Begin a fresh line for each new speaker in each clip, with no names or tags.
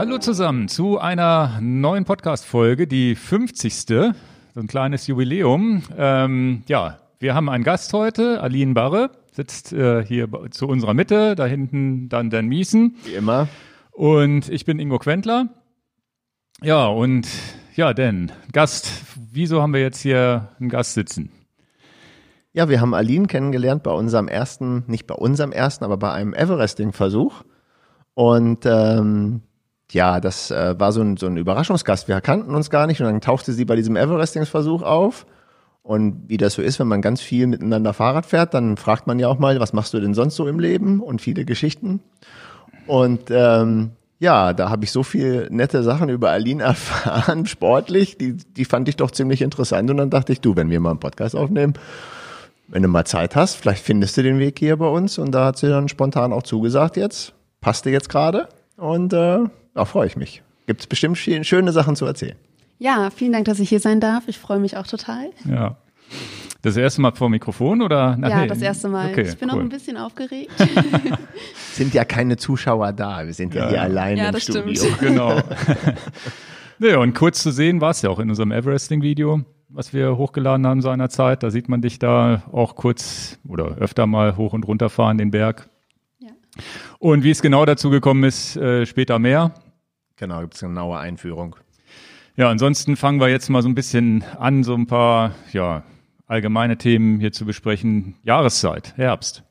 Hallo zusammen zu einer neuen Podcast-Folge, die 50. So ein kleines Jubiläum. Ähm, ja, wir haben einen Gast heute, Aline Barre, sitzt äh, hier zu unserer Mitte, da hinten dann Dan Miesen.
Wie immer.
Und ich bin Ingo Quentler. Ja, und ja, Dan, Gast, wieso haben wir jetzt hier einen Gast sitzen?
Ja, wir haben Aline kennengelernt bei unserem ersten, nicht bei unserem ersten, aber bei einem Everesting-Versuch. Und ähm, ja, das äh, war so ein, so ein Überraschungsgast. Wir kannten uns gar nicht und dann tauchte sie bei diesem Everesting-Versuch auf. Und wie das so ist, wenn man ganz viel miteinander Fahrrad fährt, dann fragt man ja auch mal, was machst du denn sonst so im Leben und viele Geschichten. Und ähm, ja, da habe ich so viel nette Sachen über Aline erfahren, sportlich, die, die fand ich doch ziemlich interessant. Und dann dachte ich, du, wenn wir mal einen Podcast aufnehmen, wenn du mal Zeit hast, vielleicht findest du den Weg hier bei uns. Und da hat sie dann spontan auch zugesagt jetzt. Passte jetzt gerade. Und äh, da freue ich mich. Gibt es bestimmt schöne Sachen zu erzählen.
Ja, vielen Dank, dass ich hier sein darf. Ich freue mich auch total.
Ja. Das erste Mal vor Mikrofon oder?
Ach, ja, nee. das erste Mal. Okay, ich bin cool. auch ein bisschen aufgeregt.
sind ja keine Zuschauer da. Wir sind ja, ja hier alleine ja, im Studio.
Stimmt. Genau. nee, und kurz zu sehen war es ja auch in unserem Everesting-Video, was wir hochgeladen haben seinerzeit. Da sieht man dich da auch kurz oder öfter mal hoch und runter fahren den Berg. Und wie es genau dazu gekommen ist, äh, später mehr.
Genau, gibt es eine genaue Einführung.
Ja, ansonsten fangen wir jetzt mal so ein bisschen an, so ein paar, ja, allgemeine Themen hier zu besprechen. Jahreszeit, Herbst.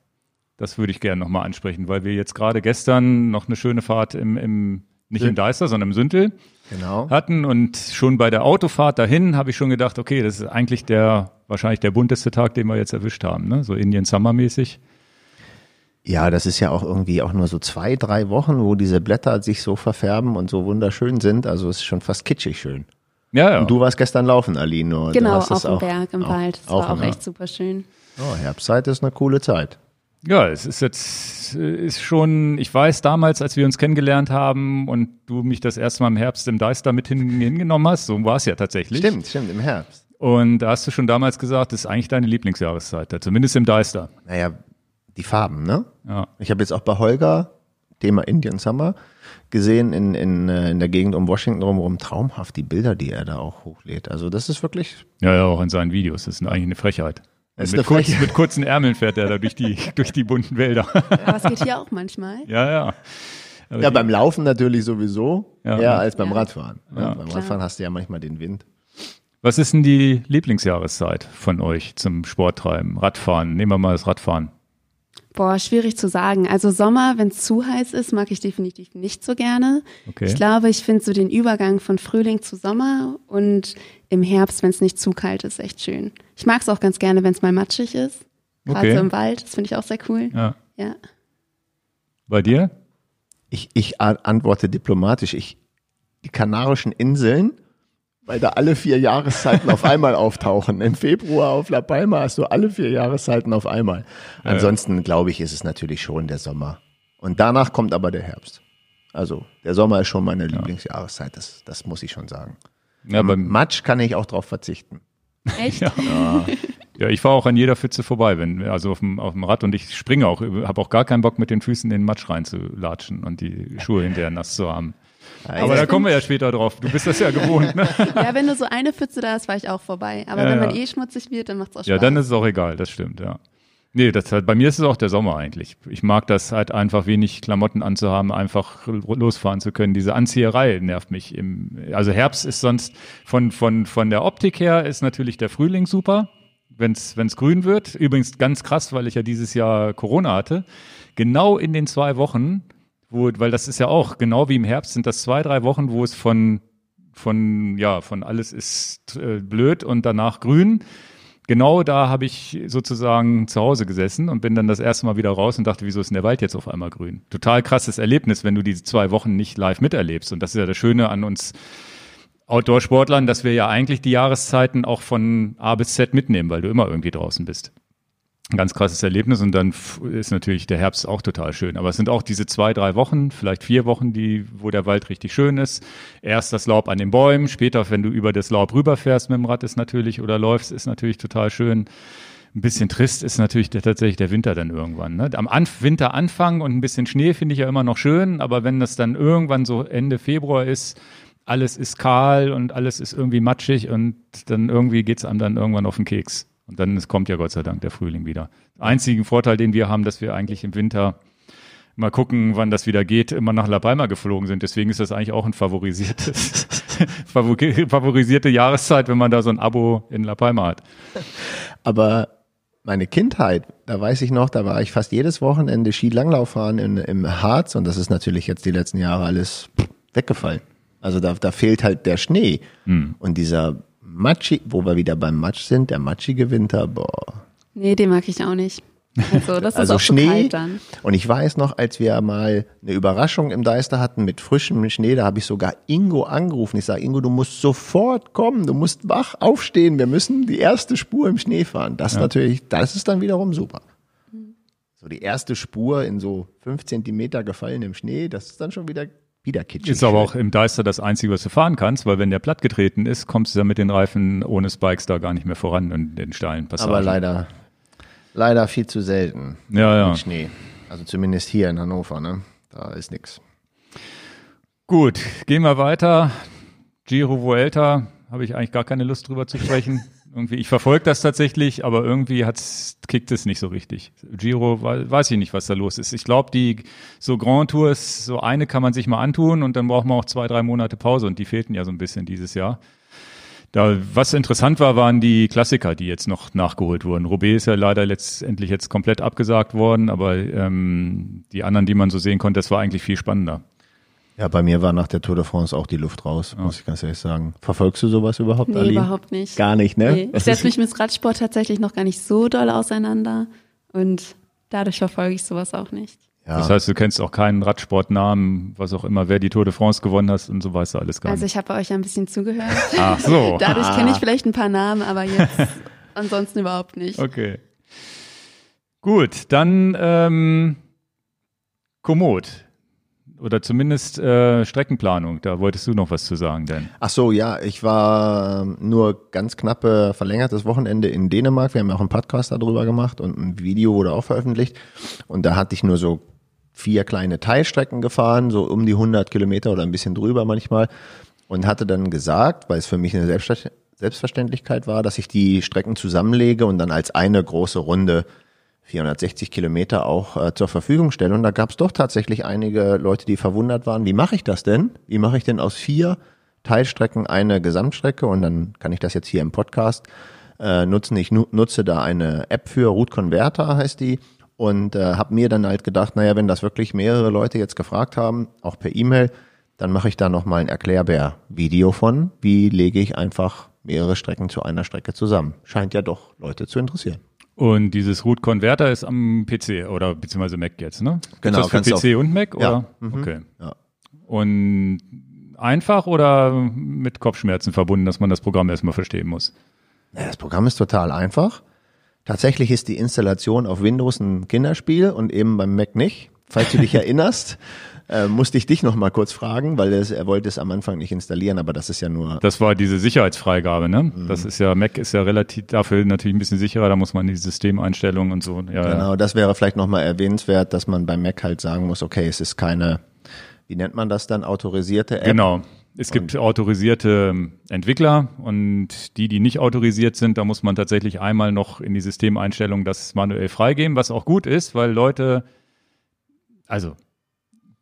Das würde ich gerne nochmal ansprechen, weil wir jetzt gerade gestern noch eine schöne Fahrt im, im nicht in Deister, sondern im Süntel genau. hatten. Und schon bei der Autofahrt dahin habe ich schon gedacht, okay, das ist eigentlich der, wahrscheinlich der bunteste Tag, den wir jetzt erwischt haben, ne? so Indian Summer mäßig.
Ja, das ist ja auch irgendwie auch nur so zwei, drei Wochen, wo diese Blätter sich so verfärben und so wunderschön sind. Also es ist schon fast kitschig schön. Ja, ja. Und du warst gestern laufen, Aline.
Genau, auf dem Berg im auch, Wald. Das auch, war auch echt super schön.
Oh, Herbstzeit ist eine coole Zeit.
Ja, es ist jetzt, ist schon, ich weiß damals, als wir uns kennengelernt haben und du mich das erste Mal im Herbst im Deister mit hingenommen hast, so war es ja tatsächlich.
Stimmt, stimmt, im Herbst.
Und da hast du schon damals gesagt, das ist eigentlich deine Lieblingsjahreszeit, zumindest im Deister.
Naja, die Farben, ne? Ja. Ich habe jetzt auch bei Holger, Thema Indian Summer, gesehen in, in, äh, in der Gegend um Washington drumherum traumhaft die Bilder, die er da auch hochlädt. Also das ist wirklich.
Ja, ja, auch in seinen Videos. Das ist eigentlich eine Frechheit. Mit, eine kurz, mit, kurzen Ärmeln fährt er da durch die, durch die bunten Wälder.
Aber es geht hier auch manchmal.
Ja, ja.
Aber ja, beim Laufen natürlich sowieso, ja, eher als beim ja. Radfahren. Ja, beim Klar. Radfahren hast du ja manchmal den Wind.
Was ist denn die Lieblingsjahreszeit von euch zum Sporttreiben? Radfahren. Nehmen wir mal das Radfahren.
Boah, schwierig zu sagen. Also Sommer, wenn es zu heiß ist, mag ich definitiv nicht so gerne. Okay. Ich glaube, ich finde so den Übergang von Frühling zu Sommer und im Herbst, wenn es nicht zu kalt ist, echt schön. Ich mag es auch ganz gerne, wenn es mal matschig ist. Gerade okay. so im Wald, das finde ich auch sehr cool. Ja. ja.
Bei dir?
Ich, ich antworte diplomatisch. Ich, die Kanarischen Inseln weil da alle vier Jahreszeiten auf einmal auftauchen. Im Februar auf La Palma hast du alle vier Jahreszeiten auf einmal. Ansonsten glaube ich, ist es natürlich schon der Sommer. Und danach kommt aber der Herbst. Also der Sommer ist schon meine ja. Lieblingsjahreszeit, das, das muss ich schon sagen. Ja, beim Matsch kann ich auch drauf verzichten.
Echt?
Ja. ja. ich fahre auch an jeder Pfütze vorbei, wenn, also auf dem, auf dem Rad und ich springe auch, habe auch gar keinen Bock mit den Füßen in den Matsch reinzulatschen und die Schuhe hinterher nass zu haben. Also aber da kommen wir ja später drauf. Du bist das ja gewohnt, ne?
ja, wenn du so eine Pfütze da hast, war ich auch vorbei. Aber ja, wenn man ja. eh schmutzig wird, dann macht es auch Spaß.
Ja, dann ist es auch egal, das stimmt, ja. Nee, das halt, bei mir ist es auch der Sommer eigentlich. Ich mag das halt einfach wenig Klamotten anzuhaben, einfach losfahren zu können. Diese Anzieherei nervt mich. Im, also Herbst ist sonst von, von, von der Optik her ist natürlich der Frühling super, wenn es grün wird. Übrigens ganz krass, weil ich ja dieses Jahr Corona hatte. Genau in den zwei Wochen wo, weil das ist ja auch, genau wie im Herbst, sind das zwei, drei Wochen, wo es von, von, ja, von alles ist äh, blöd und danach grün. Genau da habe ich sozusagen zu Hause gesessen und bin dann das erste Mal wieder raus und dachte, wieso ist denn der Wald jetzt auf einmal grün? Total krasses Erlebnis, wenn du diese zwei Wochen nicht live miterlebst. Und das ist ja das Schöne an uns Outdoor-Sportlern, dass wir ja eigentlich die Jahreszeiten auch von A bis Z mitnehmen, weil du immer irgendwie draußen bist ganz krasses Erlebnis und dann ist natürlich der Herbst auch total schön. Aber es sind auch diese zwei, drei Wochen, vielleicht vier Wochen, die, wo der Wald richtig schön ist. Erst das Laub an den Bäumen, später, wenn du über das Laub rüberfährst mit dem Rad, ist natürlich oder läufst, ist natürlich total schön. ein bisschen trist ist natürlich der, tatsächlich der Winter dann irgendwann. Ne? Am Anf Winter Anfang und ein bisschen Schnee finde ich ja immer noch schön, aber wenn das dann irgendwann so Ende Februar ist, alles ist kahl und alles ist irgendwie matschig und dann irgendwie geht es einem dann irgendwann auf den Keks. Und dann kommt ja Gott sei Dank der Frühling wieder. Einzigen Vorteil, den wir haben, dass wir eigentlich im Winter mal gucken, wann das wieder geht, immer nach La Palma geflogen sind. Deswegen ist das eigentlich auch ein favorisiertes, favorisierte Jahreszeit, wenn man da so ein Abo in La Palma hat.
Aber meine Kindheit, da weiß ich noch, da war ich fast jedes Wochenende Skilanglauf fahren in, im Harz und das ist natürlich jetzt die letzten Jahre alles weggefallen. Also da, da fehlt halt der Schnee. Hm. Und dieser Matschi, wo wir wieder beim Matsch sind, der matschige Winter, boah.
Nee, den mag ich auch nicht. Also, das ist
also
auch
Schnee.
So kalt dann.
Und ich weiß noch, als wir mal eine Überraschung im Deister hatten mit frischem Schnee, da habe ich sogar Ingo angerufen. Ich sage, Ingo, du musst sofort kommen, du musst wach aufstehen, wir müssen die erste Spur im Schnee fahren. Das ja. natürlich, das ist dann wiederum super. So die erste Spur in so fünf Zentimeter gefallenem Schnee, das ist dann schon wieder wieder kitschig.
Ist aber auch im Deister das Einzige, was du fahren kannst, weil wenn der platt getreten ist, kommst du ja mit den Reifen ohne Spikes da gar nicht mehr voran in den steilen Passagen.
Aber leider, leider viel zu selten.
Ja, ja.
Mit Schnee. Also zumindest hier in Hannover, ne? Da ist nichts.
Gut, gehen wir weiter. Giro Vuelta, habe ich eigentlich gar keine Lust drüber zu sprechen. irgendwie, ich verfolge das tatsächlich, aber irgendwie hat's, kickt es nicht so richtig. Giro, weiß ich nicht, was da los ist. Ich glaube, die so Grand Tours, so eine kann man sich mal antun und dann braucht man auch zwei, drei Monate Pause und die fehlten ja so ein bisschen dieses Jahr. Da, was interessant war, waren die Klassiker, die jetzt noch nachgeholt wurden. Roubaix ist ja leider letztendlich jetzt komplett abgesagt worden, aber ähm, die anderen, die man so sehen konnte, das war eigentlich viel spannender.
Ja, bei mir war nach der Tour de France auch die Luft raus, ja. muss ich ganz ehrlich sagen. Verfolgst du sowas überhaupt,
Nee, Aline? überhaupt nicht.
Gar nicht, ne?
Nee. Ich setze mich mit Radsport tatsächlich noch gar nicht so doll auseinander und dadurch verfolge ich sowas auch nicht.
Ja. Das heißt, du kennst auch keinen Radsportnamen, was auch immer, wer die Tour de France gewonnen hat und so weißt du alles gar
also
nicht.
Also ich habe bei euch ein bisschen zugehört.
Ach so.
Dadurch ah. kenne ich vielleicht ein paar Namen, aber jetzt ansonsten überhaupt nicht.
Okay. Gut, dann ähm, Komoot oder zumindest äh, Streckenplanung. Da wolltest du noch was zu sagen, denn.
Ach so, ja, ich war nur ganz knappe verlängertes Wochenende in Dänemark. Wir haben ja auch einen Podcast darüber gemacht und ein Video wurde auch veröffentlicht. Und da hatte ich nur so vier kleine Teilstrecken gefahren, so um die 100 Kilometer oder ein bisschen drüber manchmal. Und hatte dann gesagt, weil es für mich eine Selbstverständlichkeit war, dass ich die Strecken zusammenlege und dann als eine große Runde 460 Kilometer auch äh, zur Verfügung stelle. Und da gab es doch tatsächlich einige Leute, die verwundert waren, wie mache ich das denn? Wie mache ich denn aus vier Teilstrecken eine Gesamtstrecke? Und dann kann ich das jetzt hier im Podcast äh, nutzen. Ich nu nutze da eine App für, Route Converter heißt die. Und äh, habe mir dann halt gedacht, naja, wenn das wirklich mehrere Leute jetzt gefragt haben, auch per E-Mail, dann mache ich da nochmal ein Erklärbär-Video von. Wie lege ich einfach mehrere Strecken zu einer Strecke zusammen? Scheint ja doch Leute zu interessieren.
Und dieses Root Converter ist am PC oder beziehungsweise Mac jetzt, ne?
Gibt's genau.
das für PC und Mac?
Oder? Ja.
Mhm. Okay. Ja. Und einfach oder mit Kopfschmerzen verbunden, dass man das Programm erstmal verstehen muss?
Ja, das Programm ist total einfach. Tatsächlich ist die Installation auf Windows ein Kinderspiel und eben beim Mac nicht. Falls du dich erinnerst, äh, musste ich dich noch mal kurz fragen, weil es, er wollte es am Anfang nicht installieren, aber das ist ja nur.
Das war diese Sicherheitsfreigabe, ne? Mhm. Das ist ja, Mac ist ja relativ dafür natürlich ein bisschen sicherer, da muss man die Systemeinstellungen und so.
Ja, genau, das wäre vielleicht noch mal erwähnenswert, dass man beim Mac halt sagen muss, okay, es ist keine, wie nennt man das dann, autorisierte App?
Genau. Es gibt und autorisierte ähm, Entwickler und die, die nicht autorisiert sind, da muss man tatsächlich einmal noch in die Systemeinstellung das manuell freigeben, was auch gut ist, weil Leute, also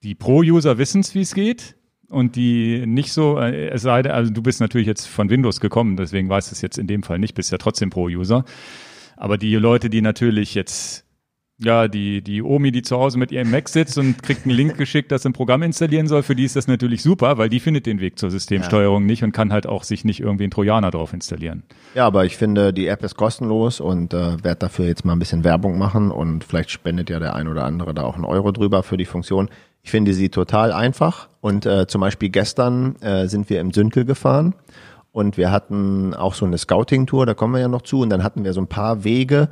die Pro-User wissen es, wie es geht. Und die nicht so, äh, es sei denn, also du bist natürlich jetzt von Windows gekommen, deswegen weißt du es jetzt in dem Fall nicht, bist ja trotzdem Pro-User. Aber die Leute, die natürlich jetzt ja, die, die Omi, die zu Hause mit ihrem Mac sitzt und kriegt einen Link geschickt, dass sie ein Programm installieren soll, für die ist das natürlich super, weil die findet den Weg zur Systemsteuerung ja. nicht und kann halt auch sich nicht irgendwie einen Trojaner drauf installieren.
Ja, aber ich finde, die App ist kostenlos und äh, werde dafür jetzt mal ein bisschen Werbung machen und vielleicht spendet ja der ein oder andere da auch einen Euro drüber für die Funktion. Ich finde sie total einfach. Und äh, zum Beispiel gestern äh, sind wir im Süntel gefahren und wir hatten auch so eine Scouting-Tour, da kommen wir ja noch zu. Und dann hatten wir so ein paar Wege,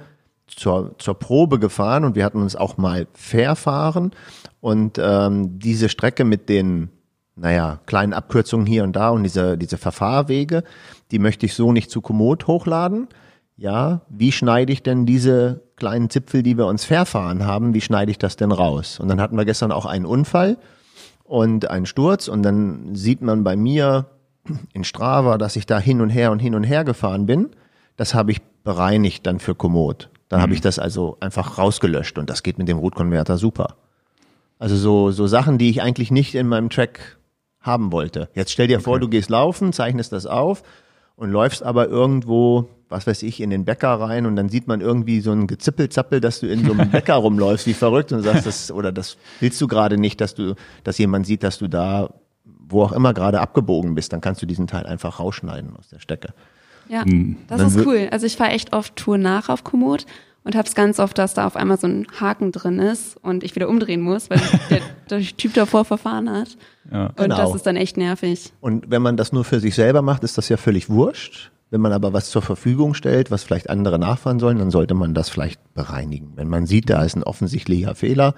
zur, zur Probe gefahren und wir hatten uns auch mal verfahren. Und ähm, diese Strecke mit den naja, kleinen Abkürzungen hier und da und diese, diese Verfahrwege, die möchte ich so nicht zu Komoot hochladen. ja, wie schneide ich denn diese kleinen Zipfel, die wir uns verfahren haben, wie schneide ich das denn raus? Und dann hatten wir gestern auch einen Unfall und einen Sturz und dann sieht man bei mir in Strava, dass ich da hin und her und hin und her gefahren bin. Das habe ich bereinigt dann für Komoot. Dann mhm. habe ich das also einfach rausgelöscht und das geht mit dem Root-Converter super. Also so, so Sachen, die ich eigentlich nicht in meinem Track haben wollte. Jetzt stell dir okay. vor, du gehst laufen, zeichnest das auf und läufst aber irgendwo, was weiß ich, in den Bäcker rein und dann sieht man irgendwie so ein Gezippelzappel, dass du in so einem Bäcker rumläufst, wie verrückt und sagst, das, oder das willst du gerade nicht, dass du, dass jemand sieht, dass du da, wo auch immer gerade abgebogen bist, dann kannst du diesen Teil einfach rausschneiden aus der Stecke.
Ja, hm. das ist cool. Also ich fahre echt oft Tour nach auf Komoot und habe es ganz oft, dass da auf einmal so ein Haken drin ist und ich wieder umdrehen muss, weil der, der Typ davor verfahren hat. Ja. Und genau. das ist dann echt nervig.
Und wenn man das nur für sich selber macht, ist das ja völlig wurscht. Wenn man aber was zur Verfügung stellt, was vielleicht andere nachfahren sollen, dann sollte man das vielleicht bereinigen. Wenn man sieht, da ist ein offensichtlicher Fehler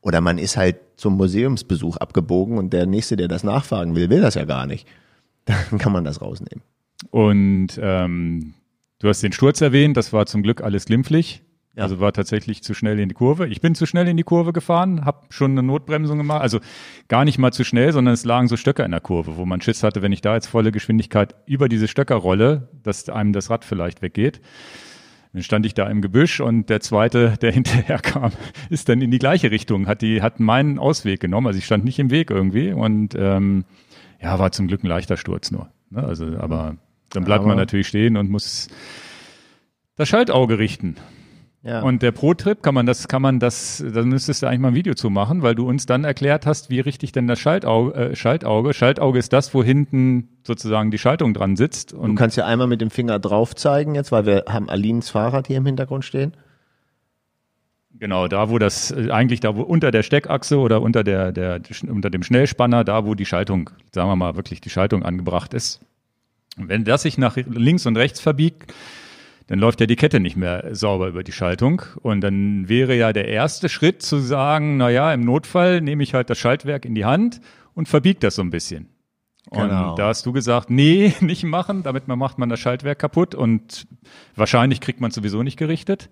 oder man ist halt zum Museumsbesuch abgebogen und der Nächste, der das nachfahren will, will das ja gar nicht, dann kann man das rausnehmen.
Und ähm, du hast den Sturz erwähnt, das war zum Glück alles glimpflich. Ja. Also war tatsächlich zu schnell in die Kurve. Ich bin zu schnell in die Kurve gefahren, habe schon eine Notbremsung gemacht. Also gar nicht mal zu schnell, sondern es lagen so Stöcker in der Kurve, wo man Schiss hatte, wenn ich da jetzt volle Geschwindigkeit über diese Stöcker rolle, dass einem das Rad vielleicht weggeht. Dann stand ich da im Gebüsch und der zweite, der hinterher kam, ist dann in die gleiche Richtung, hat die, hat meinen Ausweg genommen. Also ich stand nicht im Weg irgendwie und ähm, ja, war zum Glück ein leichter Sturz nur. Ne? Also, aber dann bleibt aber man natürlich stehen und muss das Schaltauge richten. Ja. Und der Pro-Trip kann man das, kann man das, da müsstest du eigentlich mal ein Video zu machen, weil du uns dann erklärt hast, wie richtig denn das Schaltauge, äh, Schaltauge, Schaltauge ist das, wo hinten sozusagen die Schaltung dran sitzt.
Und du kannst ja einmal mit dem Finger drauf zeigen jetzt, weil wir haben Alins Fahrrad hier im Hintergrund stehen.
Genau, da wo das, äh, eigentlich da wo unter der Steckachse oder unter der, der, unter dem Schnellspanner, da wo die Schaltung, sagen wir mal, wirklich die Schaltung angebracht ist. Und wenn das sich nach links und rechts verbiegt, dann läuft ja die Kette nicht mehr sauber über die Schaltung. Und dann wäre ja der erste Schritt zu sagen, na ja, im Notfall nehme ich halt das Schaltwerk in die Hand und verbiegt das so ein bisschen. Genau. Und da hast du gesagt, nee, nicht machen, damit man macht man das Schaltwerk kaputt und wahrscheinlich kriegt man sowieso nicht gerichtet.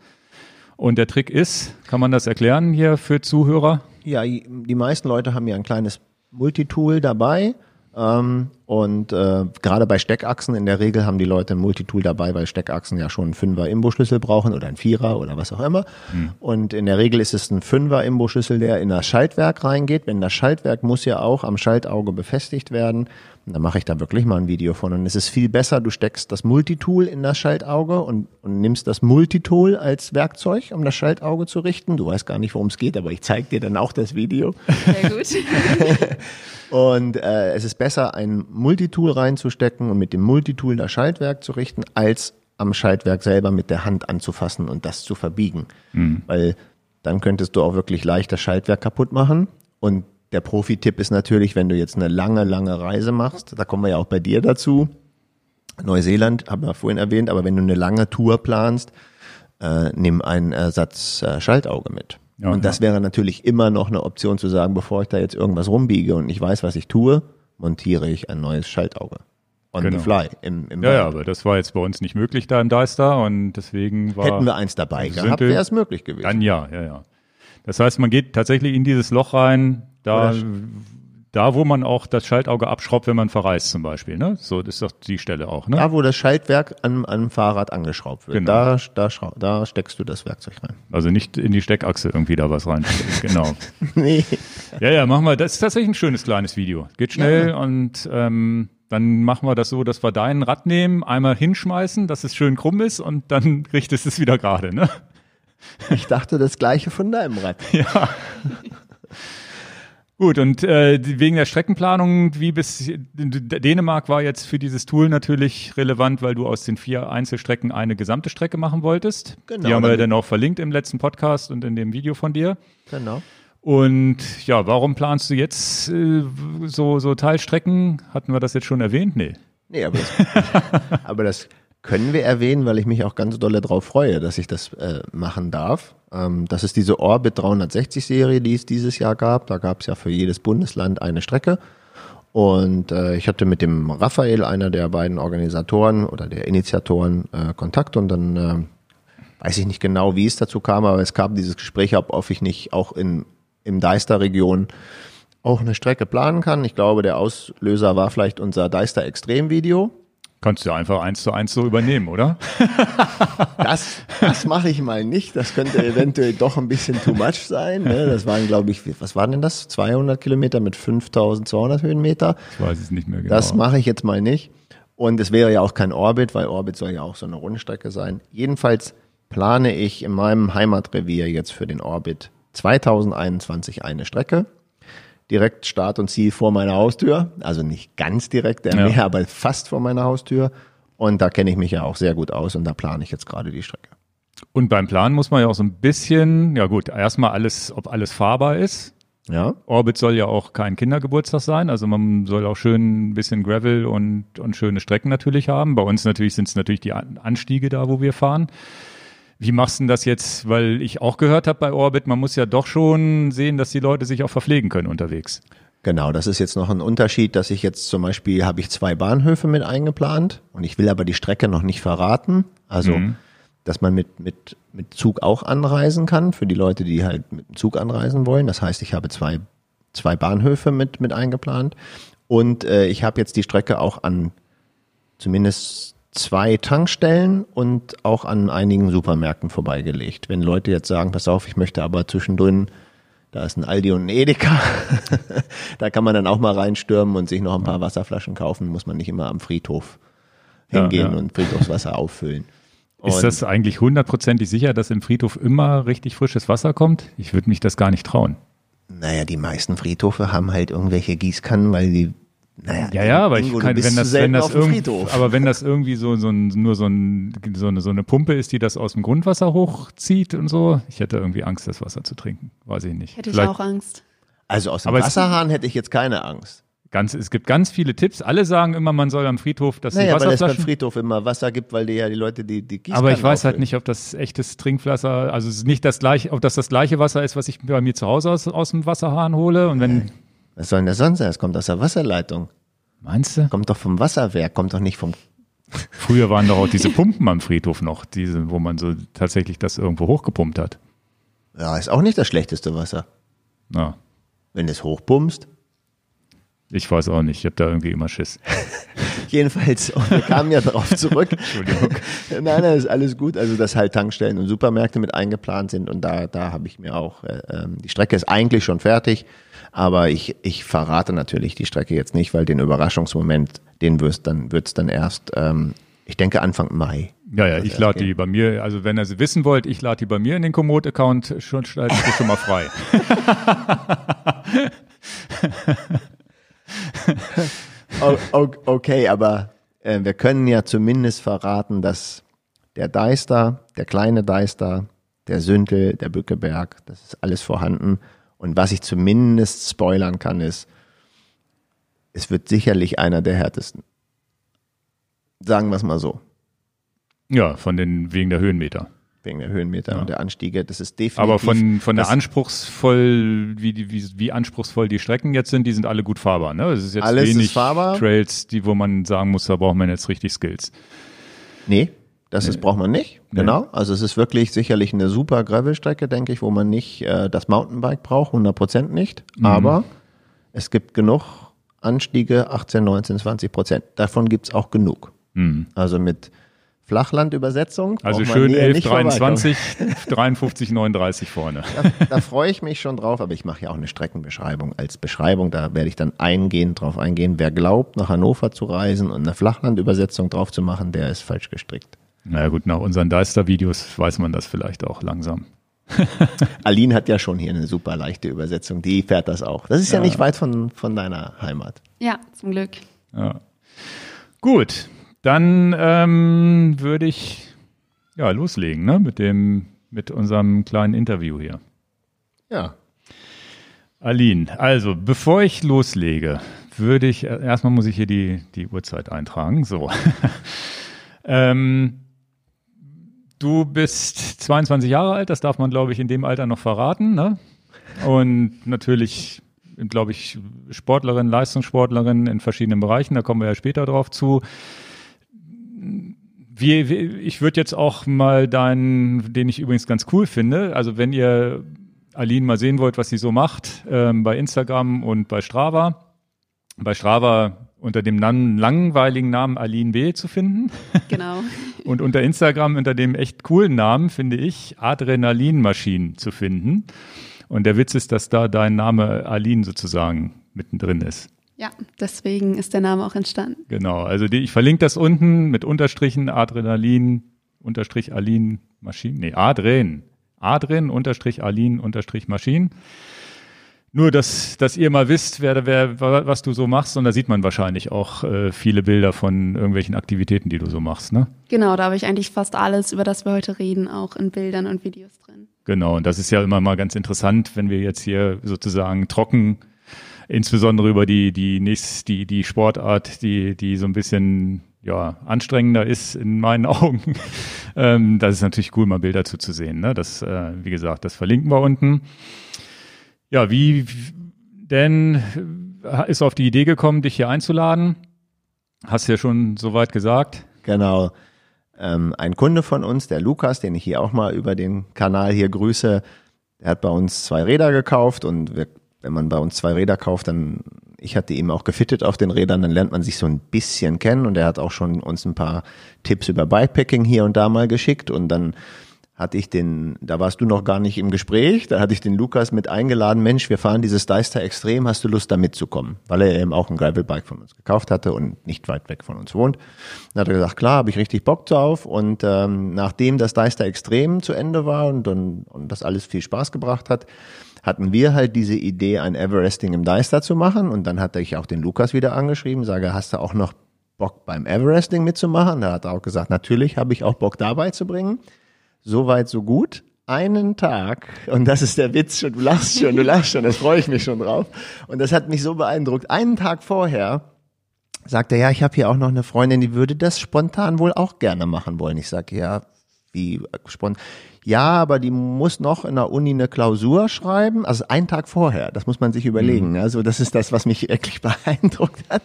Und der Trick ist, kann man das erklären hier für Zuhörer?
Ja, die meisten Leute haben ja ein kleines Multitool dabei ähm, und äh, gerade bei Steckachsen in der Regel haben die Leute ein Multitool dabei, weil Steckachsen ja schon einen Fünfer Imbusschlüssel brauchen oder ein Vierer oder was auch immer. Hm. Und in der Regel ist es ein Fünfer Imbusschlüssel, der in das Schaltwerk reingeht. Wenn das Schaltwerk muss ja auch am Schaltauge befestigt werden. Und dann mache ich da wirklich mal ein Video von. Und es ist viel besser, du steckst das Multitool in das Schaltauge und, und nimmst das Multitool als Werkzeug, um das Schaltauge zu richten. Du weißt gar nicht, worum es geht, aber ich zeige dir dann auch das Video. Sehr gut. Und äh, es ist besser, ein Multitool reinzustecken und mit dem Multitool das Schaltwerk zu richten, als am Schaltwerk selber mit der Hand anzufassen und das zu verbiegen. Mhm. Weil dann könntest du auch wirklich leicht das Schaltwerk kaputt machen. Und der Profi-Tipp ist natürlich, wenn du jetzt eine lange, lange Reise machst, da kommen wir ja auch bei dir dazu. Neuseeland haben wir vorhin erwähnt, aber wenn du eine lange Tour planst, äh, nimm einen Ersatz äh, Schaltauge mit. Ja, und das ja. wäre natürlich immer noch eine Option zu sagen, bevor ich da jetzt irgendwas rumbiege und ich weiß, was ich tue, montiere ich ein neues Schaltauge. On genau. the fly. Im,
im ja, ja, aber das war jetzt bei uns nicht möglich da im Deister und deswegen war.
Hätten wir eins dabei gehabt, wäre es möglich gewesen.
Dann ja, ja, ja. Das heißt, man geht tatsächlich in dieses Loch rein, da Oder da, wo man auch das Schaltauge abschraubt, wenn man verreist zum Beispiel. Ne? So das ist doch die Stelle auch. Ne?
Da, wo das Schaltwerk an, an Fahrrad angeschraubt wird. Genau. Da, da, da steckst du das Werkzeug rein.
Also nicht in die Steckachse irgendwie da was rein. genau. nee. Ja, ja, machen wir. Das ist tatsächlich ein schönes kleines Video. Geht schnell ja. und ähm, dann machen wir das so, dass wir dein Rad nehmen, einmal hinschmeißen, dass es schön krumm ist und dann richtest es wieder gerade. Ne?
Ich dachte das gleiche von deinem Rad.
Ja. Gut, und äh, wegen der Streckenplanung, wie bis Dänemark war jetzt für dieses Tool natürlich relevant, weil du aus den vier Einzelstrecken eine gesamte Strecke machen wolltest. Genau. Die haben wir dann auch verlinkt im letzten Podcast und in dem Video von dir. Genau. Und ja, warum planst du jetzt äh, so, so Teilstrecken? Hatten wir das jetzt schon erwähnt? Nee.
Nee, aber das, aber das können wir erwähnen, weil ich mich auch ganz dolle darauf freue, dass ich das äh, machen darf. Ähm, das ist diese Orbit 360 Serie, die es dieses Jahr gab. Da gab es ja für jedes Bundesland eine Strecke. Und äh, ich hatte mit dem Raphael, einer der beiden Organisatoren oder der Initiatoren, äh, Kontakt und dann äh, weiß ich nicht genau, wie es dazu kam, aber es kam dieses Gespräch ab, ob ich nicht auch in, im Deister-Region auch eine Strecke planen kann. Ich glaube, der Auslöser war vielleicht unser Deister Extrem-Video.
Kannst du einfach eins zu eins so übernehmen, oder?
Das, das mache ich mal nicht. Das könnte eventuell doch ein bisschen too much sein. Ne? Das waren, glaube ich, was waren denn das? 200 Kilometer mit 5200 Höhenmeter.
Ich weiß es nicht mehr genau.
Das mache ich jetzt mal nicht. Und es wäre ja auch kein Orbit, weil Orbit soll ja auch so eine Rundstrecke sein. Jedenfalls plane ich in meinem Heimatrevier jetzt für den Orbit 2021 eine Strecke direkt Start und Ziel vor meiner Haustür. Also nicht ganz direkt der ja. Meer, aber fast vor meiner Haustür. Und da kenne ich mich ja auch sehr gut aus und da plane ich jetzt gerade die Strecke.
Und beim Plan muss man ja auch so ein bisschen, ja gut, erstmal alles, ob alles fahrbar ist. Ja. Orbit soll ja auch kein Kindergeburtstag sein, also man soll auch schön ein bisschen Gravel und, und schöne Strecken natürlich haben. Bei uns natürlich sind es natürlich die Anstiege da, wo wir fahren. Wie machst du denn das jetzt? Weil ich auch gehört habe bei Orbit, man muss ja doch schon sehen, dass die Leute sich auch verpflegen können unterwegs.
Genau, das ist jetzt noch ein Unterschied, dass ich jetzt zum Beispiel habe ich zwei Bahnhöfe mit eingeplant und ich will aber die Strecke noch nicht verraten. Also, mhm. dass man mit, mit, mit Zug auch anreisen kann für die Leute, die halt mit dem Zug anreisen wollen. Das heißt, ich habe zwei, zwei Bahnhöfe mit, mit eingeplant und äh, ich habe jetzt die Strecke auch an zumindest zwei Tankstellen und auch an einigen Supermärkten vorbeigelegt. Wenn Leute jetzt sagen, pass auf, ich möchte aber zwischendrin, da ist ein Aldi und ein Edeka, da kann man dann auch mal reinstürmen und sich noch ein paar Wasserflaschen kaufen, muss man nicht immer am Friedhof hingehen ja, ja. und Friedhofswasser auffüllen.
Und ist das eigentlich hundertprozentig sicher, dass im Friedhof immer richtig frisches Wasser kommt? Ich würde mich das gar nicht trauen.
Naja, die meisten Friedhofe haben halt irgendwelche Gießkannen, weil die
naja, ja, ja, aber Ingo, ich kann, wenn das, wenn das irgendwie, aber wenn das irgendwie so, so ein, nur so, ein, so, eine, so eine Pumpe ist, die das aus dem Grundwasser hochzieht und so, ich hätte irgendwie Angst, das Wasser zu trinken. Weiß ich nicht.
Hätte Vielleicht, ich auch Angst.
Also aus dem aber Wasserhahn hätte ich jetzt keine Angst.
Ganz, es gibt ganz viele Tipps. Alle sagen immer, man soll am Friedhof, dass
naja, Wasserflaschen... weil es beim Friedhof immer Wasser gibt, weil die ja die Leute die die
Gießkannen Aber ich weiß halt nicht, ob das echtes Trinkwasser, also es ist nicht das gleiche, ob das das gleiche Wasser ist, was ich bei mir zu Hause aus, aus dem Wasserhahn hole. Und wenn
was soll denn das sonst sein? Es kommt aus der Wasserleitung.
Meinst du?
Kommt doch vom Wasserwerk, kommt doch nicht vom.
Früher waren doch auch diese Pumpen am Friedhof noch, diese, wo man so tatsächlich das irgendwo hochgepumpt hat.
Ja, ist auch nicht das schlechteste Wasser.
Ja.
Wenn du es hochpumpst.
Ich weiß auch nicht, ich habe da irgendwie immer Schiss.
Jedenfalls, wir kamen ja darauf zurück. Entschuldigung. nein, nein, ist alles gut. Also, dass halt Tankstellen und Supermärkte mit eingeplant sind und da, da habe ich mir auch, äh, ähm, die Strecke ist eigentlich schon fertig, aber ich, ich verrate natürlich die Strecke jetzt nicht, weil den Überraschungsmoment, den wird's dann, wird's dann erst, ähm, ich denke Anfang Mai.
Ja, ja, ich lade die bei mir, also wenn ihr sie wissen wollt, ich lade die bei mir in den Komoot-Account, schon schon mal frei.
okay, aber äh, wir können ja zumindest verraten, dass der Deister, der kleine Deister, der Sündel, der Bückeberg, das ist alles vorhanden. Und was ich zumindest spoilern kann, ist, es wird sicherlich einer der härtesten. Sagen wir es mal so.
Ja, von den, wegen der Höhenmeter
wegen der Höhenmeter ja. und der Anstiege. Das ist definitiv.
Aber von, von der anspruchsvoll, wie, wie, wie anspruchsvoll die Strecken jetzt sind, die sind alle gut fahrbar. Ne? Es ist jetzt
Alles
wenig
ist fahrbar.
Trails, die, wo man sagen muss, da braucht man jetzt richtig Skills.
Nee, das nee. ist, braucht man nicht. Nee. Genau. Also es ist wirklich sicherlich eine super Gravelstrecke, denke ich, wo man nicht äh, das Mountainbike braucht, 100 Prozent nicht. Mhm. Aber es gibt genug Anstiege, 18, 19, 20 Prozent. Davon gibt's auch genug. Mhm. Also mit Flachlandübersetzung.
Also schön 11, 23, 53, 39 vorne.
Da, da freue ich mich schon drauf, aber ich mache ja auch eine Streckenbeschreibung als Beschreibung. Da werde ich dann eingehend drauf eingehen. Wer glaubt, nach Hannover zu reisen und eine Flachlandübersetzung drauf zu machen, der ist falsch gestrickt.
Naja gut, nach unseren Deister-Videos weiß man das vielleicht auch langsam.
Aline hat ja schon hier eine super leichte Übersetzung. Die fährt das auch. Das ist ja, ja nicht weit von, von deiner Heimat.
Ja, zum Glück.
Ja. Gut, dann ähm, würde ich ja loslegen, ne, mit dem, mit unserem kleinen Interview hier.
Ja.
Aline, also bevor ich loslege, würde ich äh, erstmal muss ich hier die die Uhrzeit eintragen. So. ähm, du bist 22 Jahre alt, das darf man glaube ich in dem Alter noch verraten, ne? Und natürlich glaube ich, Sportlerin, Leistungssportlerin in verschiedenen Bereichen, da kommen wir ja später drauf zu. Wie, wie, ich würde jetzt auch mal deinen, den ich übrigens ganz cool finde, also wenn ihr Aline mal sehen wollt, was sie so macht, ähm, bei Instagram und bei Strava. Bei Strava unter dem langweiligen Namen Aline B zu finden.
Genau.
und unter Instagram unter dem echt coolen Namen, finde ich, Adrenalinmaschinen zu finden. Und der Witz ist, dass da dein Name Aline sozusagen mittendrin ist.
Ja, deswegen ist der Name auch entstanden.
Genau, also die, ich verlinke das unten mit Unterstrichen Adrenalin, Unterstrich Aline Maschinen, nee, Adren, Adren, Unterstrich Aline, Unterstrich Maschinen. Nur, dass, dass ihr mal wisst, wer, wer, was du so machst. Und da sieht man wahrscheinlich auch äh, viele Bilder von irgendwelchen Aktivitäten, die du so machst, ne?
Genau, da habe ich eigentlich fast alles, über das wir heute reden, auch in Bildern und Videos drin.
Genau, und das ist ja immer mal ganz interessant, wenn wir jetzt hier sozusagen trocken, insbesondere über die, die nächst, die, die Sportart, die, die so ein bisschen ja, anstrengender ist in meinen Augen. ähm, das ist natürlich cool, mal Bilder zu, zu sehen. Ne? Das, äh, wie gesagt, das verlinken wir unten. Ja, wie denn ist auf die Idee gekommen, dich hier einzuladen? Hast du ja schon soweit gesagt.
Genau. Ähm, ein Kunde von uns, der Lukas, den ich hier auch mal über den Kanal hier grüße, der hat bei uns zwei Räder gekauft und wir, wenn man bei uns zwei Räder kauft, dann ich hatte ihm auch gefittet auf den Rädern, dann lernt man sich so ein bisschen kennen und er hat auch schon uns ein paar Tipps über Bikepacking hier und da mal geschickt und dann hatte ich den, da warst du noch gar nicht im Gespräch, da hatte ich den Lukas mit eingeladen, Mensch, wir fahren dieses Deister Extrem, hast du Lust da mitzukommen? Weil er eben auch ein Gravelbike von uns gekauft hatte und nicht weit weg von uns wohnt. Dann hat er gesagt, klar, habe ich richtig Bock drauf und ähm, nachdem das Deister Extrem zu Ende war und, und, und das alles viel Spaß gebracht hat, hatten wir halt diese Idee, ein Everesting im Deister zu machen und dann hatte ich auch den Lukas wieder angeschrieben, sage, hast du auch noch Bock beim Everesting mitzumachen? Da hat er auch gesagt, natürlich habe ich auch Bock dabei zu bringen. Soweit, so gut. Einen Tag, und das ist der Witz schon, du lachst schon, du lachst schon, das freue ich mich schon drauf. Und das hat mich so beeindruckt. Einen Tag vorher sagt er, ja, ich habe hier auch noch eine Freundin, die würde das spontan wohl auch gerne machen wollen. Ich sage, ja, wie spontan? Ja, aber die muss noch in der Uni eine Klausur schreiben, also einen Tag vorher. Das muss man sich überlegen. Mhm. Also das ist das, was mich wirklich beeindruckt hat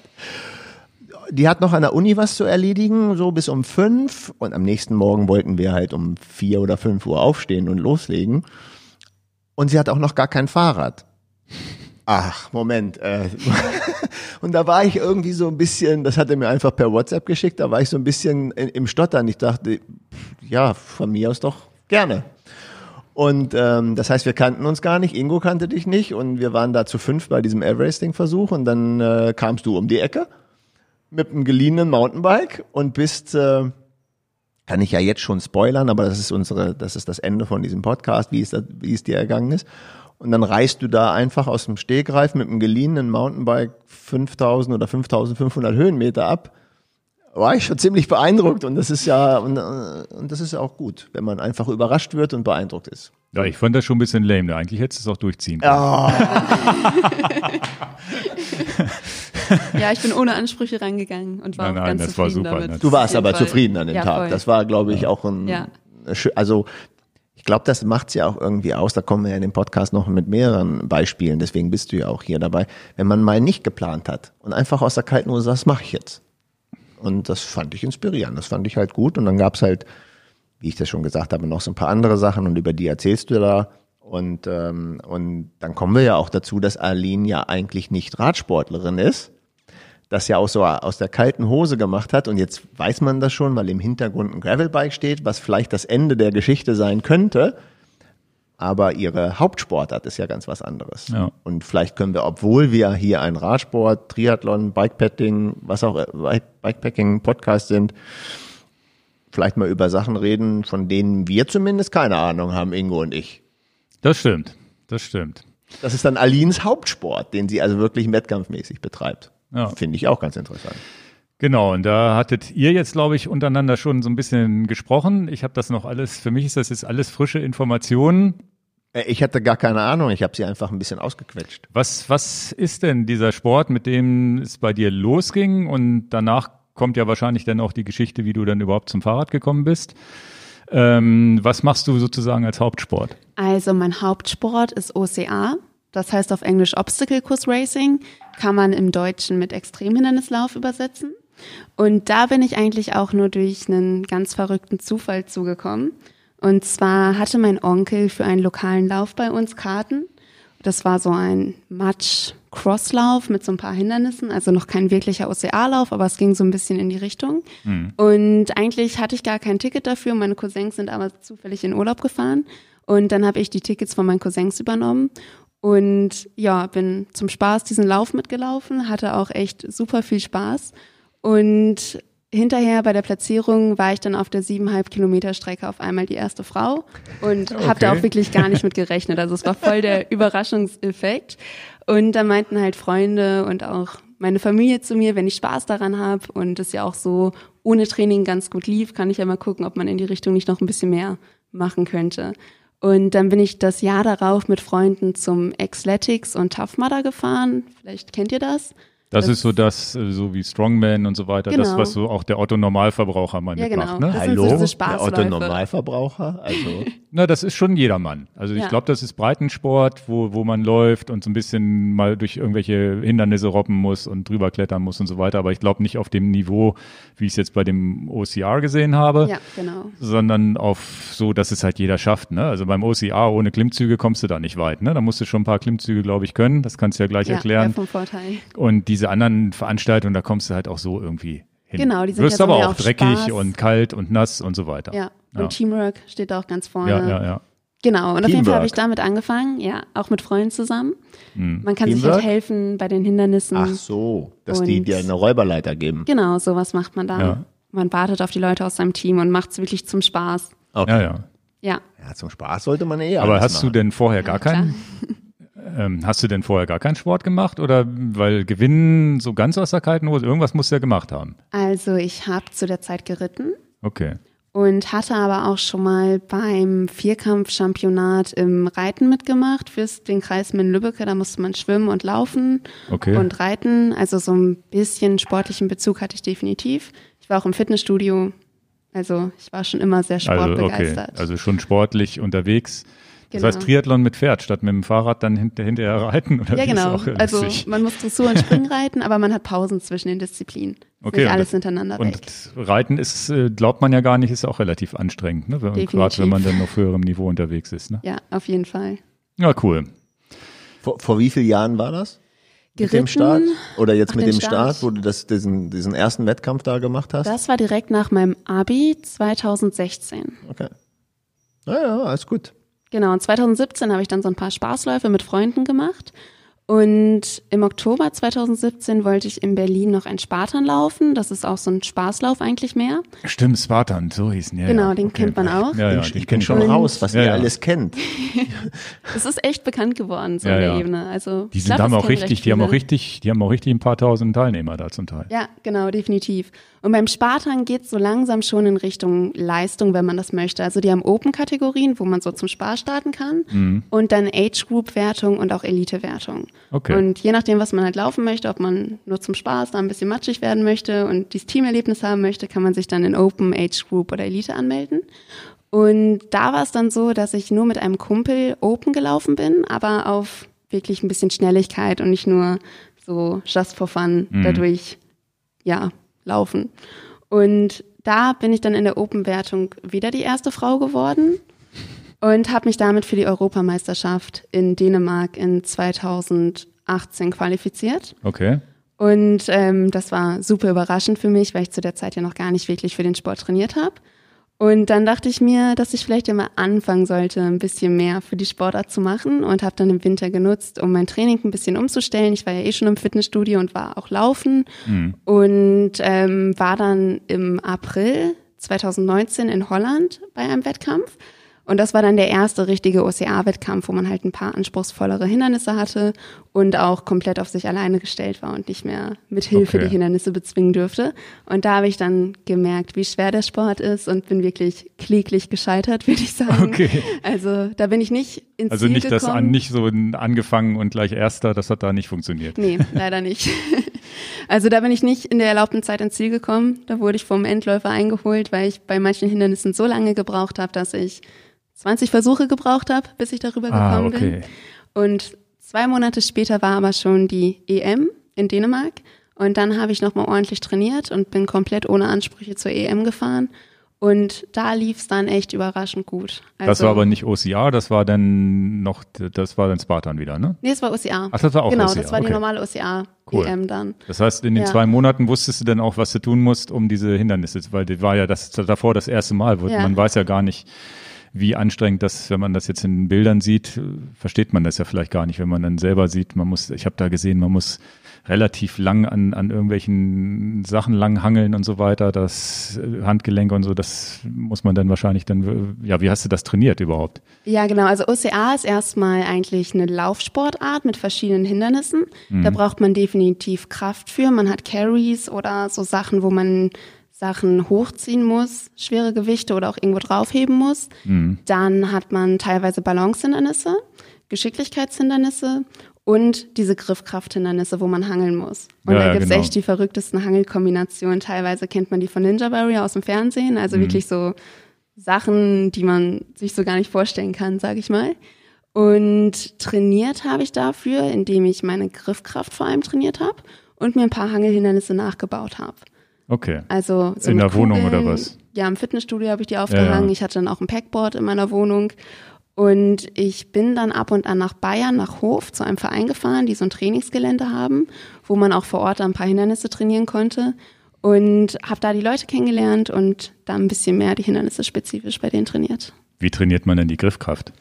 die hat noch an der Uni was zu erledigen, so bis um fünf. Und am nächsten Morgen wollten wir halt um vier oder fünf Uhr aufstehen und loslegen. Und sie hat auch noch gar kein Fahrrad. Ach, Moment. Äh. und da war ich irgendwie so ein bisschen, das hat er mir einfach per WhatsApp geschickt, da war ich so ein bisschen im Stottern. Ich dachte, ja, von mir aus doch gerne. Und ähm, das heißt, wir kannten uns gar nicht, Ingo kannte dich nicht und wir waren da zu fünf bei diesem Everesting-Versuch und dann äh, kamst du um die Ecke mit einem geliehenen Mountainbike und bist, äh, kann ich ja jetzt schon spoilern, aber das ist unsere, das ist das Ende von diesem Podcast, wie es, wie es dir ergangen ist. Und dann reist du da einfach aus dem Stegreif mit einem geliehenen Mountainbike 5000 oder 5500 Höhenmeter ab. War ich schon ziemlich beeindruckt und das ist ja, und, und das ist ja auch gut, wenn man einfach überrascht wird und beeindruckt ist.
Ja, ich fand das schon ein bisschen lame. Eigentlich hättest du es auch durchziehen können. Oh.
ja, ich bin ohne Ansprüche rangegangen und war nein, nein, ganz zufrieden war super, damit.
Du warst aber Fall. zufrieden an dem ja, Tag. Voll. Das war, glaube ich, ja. auch ein, ja. also ich glaube, das macht's ja auch irgendwie aus. Da kommen wir ja in dem Podcast noch mit mehreren Beispielen. Deswegen bist du ja auch hier dabei. Wenn man mal nicht geplant hat und einfach aus der kalten Hose sagt, was mache ich jetzt? Und das fand ich inspirierend. Das fand ich halt gut. Und dann gab's halt, wie ich das schon gesagt habe, noch so ein paar andere Sachen und über die erzählst du da und, ähm, und dann kommen wir ja auch dazu, dass Aline ja eigentlich nicht Radsportlerin ist, das ja auch so aus der kalten Hose gemacht hat. Und jetzt weiß man das schon, weil im Hintergrund ein Gravelbike steht, was vielleicht das Ende der Geschichte sein könnte. Aber ihre Hauptsportart ist ja ganz was anderes. Ja. Und vielleicht können wir, obwohl wir hier ein Radsport, Triathlon, Bikepacking, was auch Bikepacking Podcast sind, vielleicht mal über Sachen reden, von denen wir zumindest keine Ahnung haben, Ingo und ich.
Das stimmt, das stimmt.
Das ist dann Alins Hauptsport, den sie also wirklich wettkampfmäßig betreibt. Ja. Finde ich auch ganz interessant.
Genau, und da hattet ihr jetzt, glaube ich, untereinander schon so ein bisschen gesprochen. Ich habe das noch alles, für mich ist das jetzt alles frische Informationen.
Äh, ich hatte gar keine Ahnung, ich habe sie einfach ein bisschen ausgequetscht.
Was, was ist denn dieser Sport, mit dem es bei dir losging? Und danach kommt ja wahrscheinlich dann auch die Geschichte, wie du dann überhaupt zum Fahrrad gekommen bist. Ähm, was machst du sozusagen als Hauptsport?
Also mein Hauptsport ist OCA. Das heißt auf Englisch Obstacle Course Racing, kann man im Deutschen mit Extremhindernislauf übersetzen. Und da bin ich eigentlich auch nur durch einen ganz verrückten Zufall zugekommen. Und zwar hatte mein Onkel für einen lokalen Lauf bei uns Karten. Das war so ein Matsch-Crosslauf mit so ein paar Hindernissen, also noch kein wirklicher OCA-Lauf, aber es ging so ein bisschen in die Richtung. Mhm. Und eigentlich hatte ich gar kein Ticket dafür. Meine Cousins sind aber zufällig in Urlaub gefahren. Und dann habe ich die Tickets von meinen Cousins übernommen und ja, bin zum Spaß diesen Lauf mitgelaufen, hatte auch echt super viel Spaß. Und hinterher bei der Platzierung war ich dann auf der siebeneinhalb Kilometer Strecke auf einmal die erste Frau und okay. habe da auch wirklich gar nicht mit gerechnet. Also es war voll der Überraschungseffekt. Und da meinten halt Freunde und auch meine Familie zu mir, wenn ich Spaß daran habe und es ja auch so ohne Training ganz gut lief, kann ich ja mal gucken, ob man in die Richtung nicht noch ein bisschen mehr machen könnte. Und dann bin ich das Jahr darauf mit Freunden zum Xletics und Tough Mudder gefahren. Vielleicht kennt ihr das.
Das, das, ist so das, äh, so wie Strongman und so weiter, genau. das, was so auch der Otto-Normalverbraucher mal ja, mitmacht. Genau.
Ne? Hallo, so der Otto-Normalverbraucher? Also.
Na, das ist schon jedermann. Also ich ja. glaube, das ist Breitensport, wo, wo man läuft und so ein bisschen mal durch irgendwelche Hindernisse robben muss und drüber klettern muss und so weiter. Aber ich glaube nicht auf dem Niveau, wie ich es jetzt bei dem OCR gesehen habe,
ja, genau.
sondern auf so, dass es halt jeder schafft. Ne? Also beim OCR ohne Klimmzüge kommst du da nicht weit. Ne? Da musst du schon ein paar Klimmzüge, glaube ich, können. Das kannst du ja gleich ja, erklären.
Vom Vorteil.
Und diese anderen Veranstaltungen, da kommst du halt auch so irgendwie hin.
Genau, die sind
Wirst aber auch dreckig Spaß. und kalt und nass und so weiter.
Ja, und ja. Teamwork steht auch ganz vorne.
Ja, ja, ja.
Genau, und Teamwork. auf jeden Fall habe ich damit angefangen, ja, auch mit Freunden zusammen. Hm. Man kann Teamwork? sich halt helfen bei den Hindernissen.
Ach so, dass die dir eine Räuberleiter geben.
Genau, sowas macht man da. Ja. Man wartet auf die Leute aus seinem Team und macht es wirklich zum Spaß.
Okay. Ja, ja.
Ja.
Ja, zum Spaß sollte man eher.
Aber hast machen. du denn vorher gar keinen? Ähm, hast du denn vorher gar keinen Sport gemacht oder weil Gewinnen so ganz aus der kalten Hose, irgendwas musst du ja gemacht haben?
Also ich habe zu der Zeit geritten.
Okay
und hatte aber auch schon mal beim Vierkampf-Championat im Reiten mitgemacht für den Kreis Minden-Lübbecke. Da musste man schwimmen und laufen
okay.
und reiten. Also so ein bisschen sportlichen Bezug hatte ich definitiv. Ich war auch im Fitnessstudio. Also ich war schon immer sehr sportbegeistert.
Also, okay. also schon sportlich unterwegs. Genau. Das heißt Triathlon mit Pferd statt mit dem Fahrrad dann hinter, hinterher reiten?
Oder ja, genau. Also man muss Dressur und Springen reiten, aber man hat Pausen zwischen den Disziplinen. Okay, nicht alles das, hintereinander
und weg. Und Reiten ist, äh, glaubt man ja gar nicht, ist auch relativ anstrengend, ne? gerade wenn man dann auf höherem Niveau unterwegs ist. Ne?
Ja, auf jeden Fall.
Ja, cool.
Vor, vor wie vielen Jahren war das?
Geritten, mit
dem Start? Oder jetzt mit dem Start, Start, wo du das, diesen, diesen ersten Wettkampf da gemacht hast?
Das war direkt nach meinem Abi 2016.
Okay. Naja, alles gut.
Genau, und 2017 habe ich dann so ein paar Spaßläufe mit Freunden gemacht und im Oktober 2017 wollte ich in Berlin noch ein Spartan laufen. Das ist auch so ein Spaßlauf eigentlich mehr.
Stimmt, Spartan, so hießen ja.
Genau, den okay. kennt man auch.
Ja, ja, ich, ich kenne schon raus, was ja, ihr ja. alles kennt.
Es ist echt bekannt geworden, so ja, in der Ebene. Also,
die sind, glaub, haben auch richtig, die haben auch richtig, die haben auch richtig ein paar tausend Teilnehmer da zum Teil.
Ja, genau, definitiv. Und beim Spartan geht es so langsam schon in Richtung Leistung, wenn man das möchte. Also die haben Open-Kategorien, wo man so zum Spaß starten kann. Mhm. Und dann Age-Group-Wertung und auch Elite-Wertung.
Okay.
Und je nachdem, was man halt laufen möchte, ob man nur zum Spaß da ein bisschen matschig werden möchte und dieses Teamerlebnis haben möchte, kann man sich dann in Open, Age Group oder Elite anmelden. Und da war es dann so, dass ich nur mit einem Kumpel Open gelaufen bin, aber auf wirklich ein bisschen Schnelligkeit und nicht nur so just for fun mhm. dadurch, ja, laufen. Und da bin ich dann in der Open-Wertung wieder die erste Frau geworden und habe mich damit für die Europameisterschaft in Dänemark in 2018 qualifiziert.
Okay.
Und ähm, das war super überraschend für mich, weil ich zu der Zeit ja noch gar nicht wirklich für den Sport trainiert habe. Und dann dachte ich mir, dass ich vielleicht mal anfangen sollte, ein bisschen mehr für die Sportart zu machen und habe dann im Winter genutzt, um mein Training ein bisschen umzustellen. Ich war ja eh schon im Fitnessstudio und war auch laufen mhm. und ähm, war dann im April 2019 in Holland bei einem Wettkampf und das war dann der erste richtige OCA-Wettkampf, wo man halt ein paar anspruchsvollere Hindernisse hatte und auch komplett auf sich alleine gestellt war und nicht mehr mit Hilfe okay. die Hindernisse bezwingen dürfte. Und da habe ich dann gemerkt, wie schwer der Sport ist und bin wirklich kläglich gescheitert, würde ich sagen.
Okay.
Also da bin ich nicht ins
also
Ziel
nicht
gekommen.
das an, nicht so angefangen und gleich Erster, das hat da nicht funktioniert.
Nee, leider nicht. Also da bin ich nicht in der erlaubten Zeit ins Ziel gekommen. Da wurde ich vom Endläufer eingeholt, weil ich bei manchen Hindernissen so lange gebraucht habe, dass ich 20 Versuche gebraucht habe, bis ich darüber ah, gekommen okay. bin. Und Zwei Monate später war aber schon die EM in Dänemark und dann habe ich nochmal ordentlich trainiert und bin komplett ohne Ansprüche zur EM gefahren und da lief es dann echt überraschend gut.
Also, das war aber nicht OCR, das war dann noch, das war dann Spartan wieder, ne?
Nee, es war OCR.
Ach, das war auch
Genau,
OCR.
das war
okay.
die normale OCR
Cool.
EM dann.
Das heißt, in den
Ja.
zwei Monaten wusstest du dann auch, was du tun musst, um diese Hindernisse, weil das war ja das davor das erste Mal. wo-
Ja.
Man weiß ja gar nicht, wie anstrengend das, wenn man das jetzt in Bildern sieht, äh, versteht man das ja vielleicht gar nicht, wenn man dann selber sieht, man muss, ich habe da gesehen, man muss relativ lang an, an irgendwelchen Sachen lang hangeln und so weiter, das äh, Handgelenke und so, das muss man dann wahrscheinlich dann, ja, wie hast du das trainiert überhaupt?
Ja, genau. Also OCA ist erstmal eigentlich eine Laufsportart mit verschiedenen Hindernissen. Da braucht man definitiv Kraft für. Man hat Carries oder so Sachen, wo man Sachen hochziehen muss, schwere Gewichte oder auch irgendwo draufheben muss. Dann hat man teilweise Balancehindernisse, Geschicklichkeitshindernisse und diese Griffkrafthindernisse, wo man hangeln muss. Und
Ja,
da
ja,
gibt's
genau.
echt die verrücktesten Hangelkombinationen. Teilweise kennt man die von Ninja Warrior aus dem Fernsehen, also wirklich so Sachen, die man sich so gar nicht vorstellen kann, sage ich mal. Und trainiert habe ich dafür, indem ich meine Griffkraft vor allem trainiert habe und mir ein paar Hangelhindernisse nachgebaut habe.
Okay.
Also so
In der Wohnung
Kugeln.
oder was?
Ja, im Fitnessstudio habe ich die aufgehangen.
Ja.
Ich hatte dann auch ein Packboard in meiner Wohnung. Und ich bin dann ab und an nach Bayern, nach Hof, zu einem Verein gefahren, die so ein Trainingsgelände haben, wo man auch vor Ort ein paar Hindernisse trainieren konnte. Und habe da die Leute kennengelernt und da ein bisschen mehr die Hindernisse spezifisch bei denen trainiert.
Wie trainiert man denn die Griffkraft?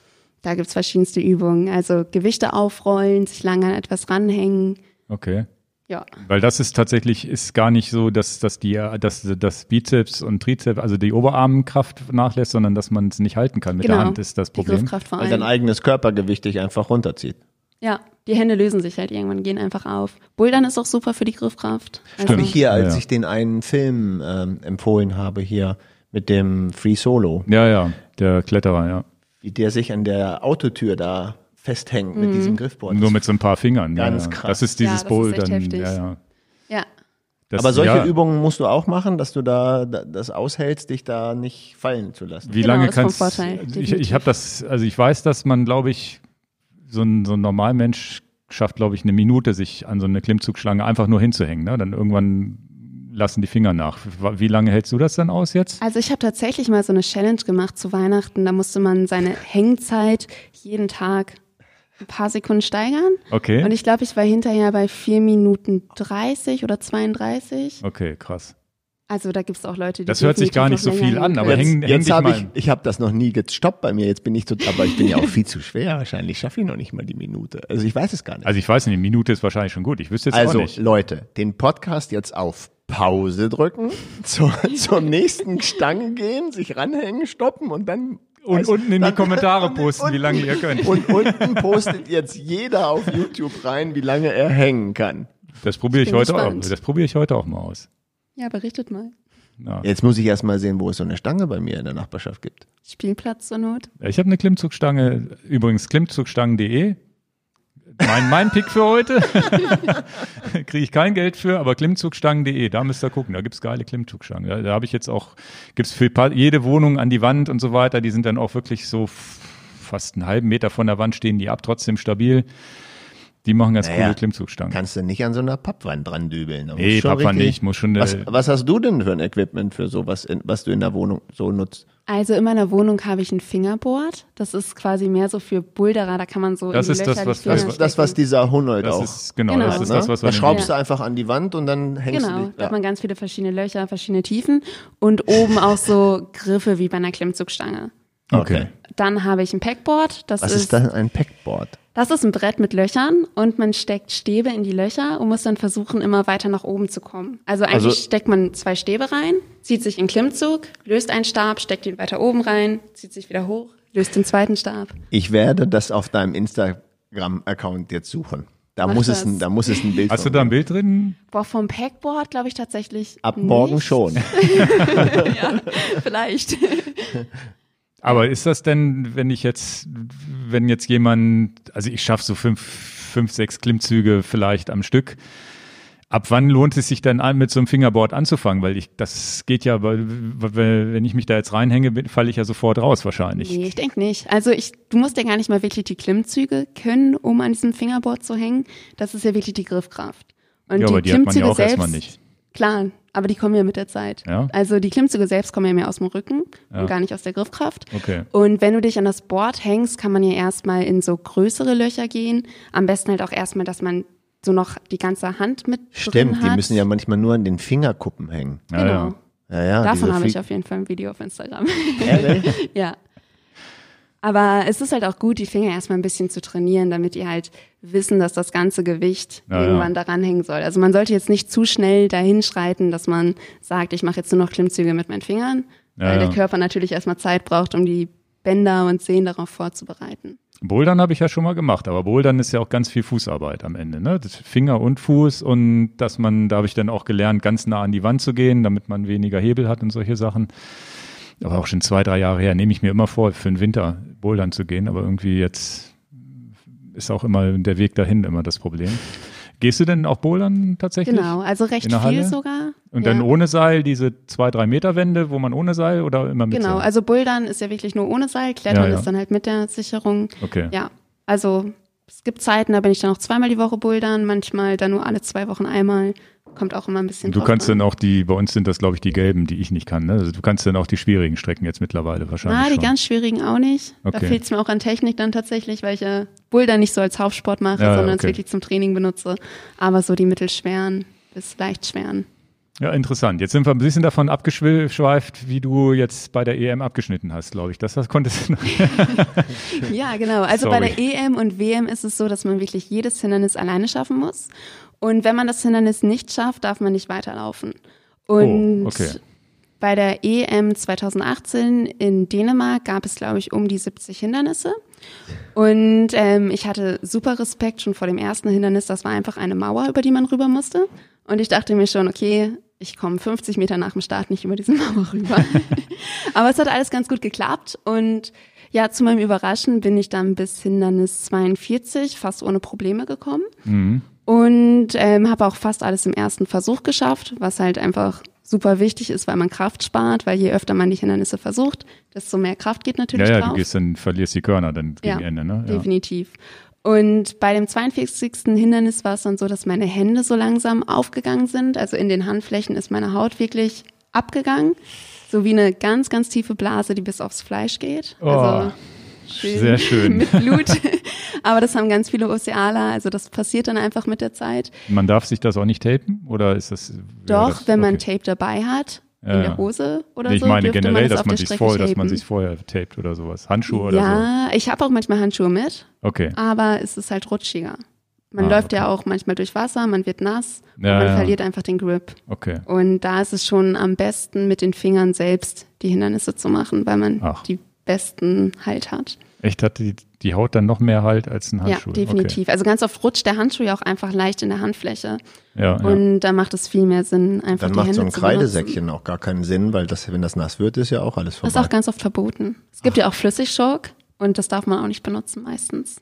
Da gibt's verschiedenste Übungen. Also Gewichte aufrollen, sich lange an etwas ranhängen.
Okay.
Ja.
Weil das ist tatsächlich, ist gar nicht so, dass, dass die, dass das Bizeps und Trizeps, also die Oberarmkraft nachlässt, sondern dass man es nicht halten kann. Mit
genau.
der Hand ist das
Die
Problem.
Griffkraft vor
Weil dein eigenes Körpergewicht dich einfach runterzieht.
Ja, die Hände lösen sich halt irgendwann, gehen einfach auf. Bouldern ist auch super für die Griffkraft. Also,
Wie hier, als
Ja, ja.
ich den einen Film ähm, empfohlen habe, hier mit dem Free Solo,
Ja, ja, der Kletterer, ja.
wie der sich an der Autotür da festhängt mit diesem Griffboard.
Nur mit so ein paar Fingern.
Ganz
ja, ja.
krass.
Das ist
Ja,
dieses
das ist
Bouldern.
heftig.
Ja, ja.
Ja,
Das,
Aber solche
ja,
Übungen musst du auch machen, dass du da da- das aushältst, dich da nicht fallen zu lassen.
Wie
Genau,
lange
das ist
kannst
Vorteil,
Ich, ich habe das, also ich weiß, dass man, glaube ich, so ein, so ein Normalmensch schafft, glaube ich, eine Minute, sich an so eine Klimmzugschlange einfach nur hinzuhängen. Ne? Dann irgendwann lassen die Finger nach. Wie lange hältst du das dann aus jetzt?
also ich habe tatsächlich mal so eine Challenge gemacht zu Weihnachten. Da musste man seine Hängzeit jeden Tag ein paar Sekunden steigern.
Okay.
Und ich glaube, ich war hinterher bei 4 Minuten 30 oder 32.
Okay, krass.
Also da gibt's auch Leute, die
Das hört sich gar nicht so viel an, aber häng-
Jetzt, jetzt habe
mal.
ich, ich habe das noch nie gestoppt bei mir. Jetzt bin ich so, aber ich bin ja auch viel zu schwer. Wahrscheinlich schaffe ich noch nicht mal die Minute. Also ich weiß es gar nicht.
Also ich weiß nicht, eine Minute ist wahrscheinlich schon gut. Ich wüsste jetzt
Also
auch nicht.
Leute, den Podcast jetzt auf Pause drücken, zur, zur nächsten Stange gehen, sich ranhängen, stoppen und dann
Und
also,
unten in die Kommentare posten, wie
unten-
lange ihr könnt.
Und unten postet jetzt jeder auf YouTube rein, wie lange er hängen kann.
Das probiere ich
bin
heute auch.
gespannt.
Das probiere ich heute auch mal aus.
Ja, berichtet mal.
Ja.
Jetzt muss ich erst mal sehen, wo es so eine Stange bei mir in der Nachbarschaft gibt.
Spielplatz zur Not.
Ich habe eine Klimmzugstange, übrigens klimmzugstangen.de. Mein, mein Pick für heute. Kriege ich kein Geld für, aber klimmzugstangen.de, da müsst ihr gucken, da gibt's geile Klimmzugstangen. Da, da habe ich jetzt auch, gibt's für jede Wohnung an die Wand und so weiter, die sind dann auch wirklich so fast einen halben Meter von der Wand stehen die ab, trotzdem stabil. Die machen ganz
Naja,
coole Klimmzugstangen.
Kannst du nicht an so einer Pappwand dran dübeln.
Nee,
richtig-
nicht, muss schon,
Was, was hast du denn für ein Equipment für sowas, in, was du in der Wohnung so nutzt?
Also in meiner Wohnung habe ich ein Fingerboard. Das ist quasi mehr so für Boulderer. Da kann man so
Das
in die
ist das,
Löcher
was-
die Finger
das-
Das, das was dieser Hunold
Das
auch.
ist, genau,
Genau.
das ist
ne?
das, was
da schraubst
Ja.
du einfach an die Wand und dann hängst
Genau,
du dich.
da hat man ganz viele verschiedene Löcher, verschiedene Tiefen und oben auch so Griffe wie bei einer Klimmzugstange.
Okay.
Dann habe ich ein Packboard. Das
Was
ist,
ist das? Ein Packboard?
Das ist ein Brett mit Löchern und man steckt Stäbe in die Löcher und muss dann versuchen, immer weiter nach oben zu kommen. Also eigentlich
Also-
steckt man zwei Stäbe rein, zieht sich in Klimmzug, löst einen Stab, steckt ihn weiter oben rein, zieht sich wieder hoch, löst den zweiten Stab.
Ich werde das auf deinem Instagram-Account jetzt suchen. Da
Mach
muss, es
das.
ein, da muss es ein Bild
Hast du
von
da ein. Bild drin?
Boah, vom Packboard glaube ich tatsächlich.
Ab morgen
nicht.
schon.
Vielleicht.
Aber ist das denn, wenn ich jetzt, wenn jetzt jemand, also ich schaffe so fünf, fünf, sechs Klimmzüge vielleicht am Stück, Ab wann lohnt es sich denn an, mit so einem Fingerboard anzufangen? Weil ich, das geht ja, weil, wenn ich mich da jetzt reinhänge, falle ich ja sofort raus wahrscheinlich.
Nee, ich denke nicht. Also ich, du musst ja gar nicht mal wirklich die Klimmzüge können, um an diesem Fingerboard zu hängen. Das ist ja wirklich die Griffkraft.
Und ja, die aber die Klimmzüge hat man ja auch selbst, erstmal nicht.
Klar, aber die kommen ja mit der Zeit. Ja? Also die Klimmzüge selbst kommen ja mehr aus dem Rücken ja. und gar nicht aus der Griffkraft.
Okay.
Und wenn du dich an das Board hängst, kann man ja erstmal in so größere Löcher gehen. Am besten halt auch erstmal, dass man so noch die ganze Hand mit
Stimmt,
drin hat.
die müssen ja manchmal nur an den Fingerkuppen hängen.
Genau. Ja,
ja. ja
Davon habe ich auf jeden Fall ein Video auf Instagram. Ehrlich? ja. Aber es ist halt auch gut, die Finger erstmal ein bisschen zu trainieren, damit ihr halt wissen, dass das ganze Gewicht ja, irgendwann ja. daran hängen soll. Also man sollte jetzt nicht zu schnell dahin schreiten, dass man sagt, ich mache jetzt nur noch Klimmzüge mit meinen Fingern, ja, weil der Körper natürlich erstmal Zeit braucht, um die Bänder und Sehnen darauf vorzubereiten.
Bouldern habe ich ja schon mal gemacht, aber Bouldern ist ja auch ganz viel Fußarbeit am Ende, ne? Das Finger und Fuß und dass man, da habe ich dann auch gelernt, ganz nah an die Wand zu gehen, damit man weniger Hebel hat und solche Sachen. Aber auch schon zwei, drei Jahre her, nehme ich mir immer vor, für den Winter Bouldern zu gehen, aber irgendwie jetzt ist auch immer der Weg dahin immer das Problem. Gehst du denn auch bouldern tatsächlich?
Genau, also recht viel sogar.
Und ja. dann ohne Seil, diese zwei, drei Meter Wände, wo man ohne Seil oder immer mit
Genau,
Seil?
also bouldern ist ja wirklich nur ohne Seil, Klettern ja, ja. ist dann halt mit der Sicherung.
Okay.
Ja, also es gibt Zeiten, da bin ich dann auch zweimal die Woche bouldern, manchmal dann nur alle zwei Wochen einmal. Kommt auch immer ein bisschen.
Du kannst an. dann auch die, bei uns sind das glaube ich die gelben, die ich nicht kann. Ne? Also du kannst dann auch die schwierigen Strecken jetzt mittlerweile wahrscheinlich.
Ah, die
schon.
ganz schwierigen auch nicht. Okay. Da fehlt es mir auch an Technik dann tatsächlich, weil ich ja Boulder nicht so als Hauptsport mache, ja, sondern okay. es wirklich zum Training benutze. Aber so die mittelschweren bis leicht schweren.
Ja, interessant. Jetzt sind wir ein bisschen davon abgeschweift, wie du jetzt bei der EM abgeschnitten hast, glaube ich. Das, das konntest du noch.
ja, genau. Also Sorry. bei der EM und WM ist es so, dass man wirklich jedes Hindernis alleine schaffen muss. Und wenn man das Hindernis nicht schafft, darf man nicht weiterlaufen. Und
oh, okay.
bei der EM 2018 in Dänemark gab es, glaube ich, um die 70 Hindernisse. Und ähm, ich hatte super Respekt schon vor dem ersten Hindernis. Das war einfach eine Mauer, über die man rüber musste. Und ich dachte mir schon, okay, ich komme 50 Meter nach dem Start nicht über diese Mauer rüber. Aber es hat alles ganz gut geklappt. Und ja, zu meinem Überraschen bin ich dann bis Hindernis 42 fast ohne Probleme gekommen.
Mhm.
Und ähm, habe auch fast alles im ersten Versuch geschafft, was halt einfach super wichtig ist, weil man Kraft spart, weil je öfter man die Hindernisse versucht, desto mehr Kraft geht natürlich
ja, ja,
drauf.
du gehst dann, verlierst die Körner dann gegen ja, Ende, ne?
Ja, definitiv. Und bei dem 42. Hindernis war es dann so, dass meine Hände so langsam aufgegangen sind. Also in den Handflächen ist meine Haut wirklich abgegangen. So wie eine ganz, ganz tiefe Blase, die bis aufs Fleisch geht.
Oh. Schön, Sehr schön.
mit Blut. Aber das haben ganz viele Ocealer, also das passiert dann einfach mit der Zeit.
Man darf sich das auch nicht tapen oder ist das?
Doch,
das,
wenn man Tape dabei hat, in ja. der Hose oder
nee,
so.
Ich meine generell, man dass man sich vorher, dass man sich vorher tapet oder sowas. Handschuhe oder
ja,
so.
Ja, ich habe auch manchmal Handschuhe mit.
Okay.
Aber es ist halt rutschiger. Man ah, läuft okay. ja auch manchmal durch Wasser, man wird nass, ja, man ja. verliert einfach den Grip.
Okay.
Und da ist es schon am besten, mit den Fingern selbst die Hindernisse zu machen, weil man Ach. die besten Halt hat.
Echt hat die, die Haut dann noch mehr Halt als ein Handschuh?
Ja, definitiv. Okay. Also ganz oft rutscht der Handschuh ja auch einfach leicht in der Handfläche.
Ja,
und ja. da macht es viel mehr Sinn, einfach
dann
die Hände
Dann macht so ein Kreidesäckchen auch gar keinen Sinn, weil das, wenn das nass wird, ist ja auch alles vorbei.
Das ist auch ganz oft verboten. Es gibt Ach. ja auch Flüssigschork und das darf man auch nicht benutzen meistens.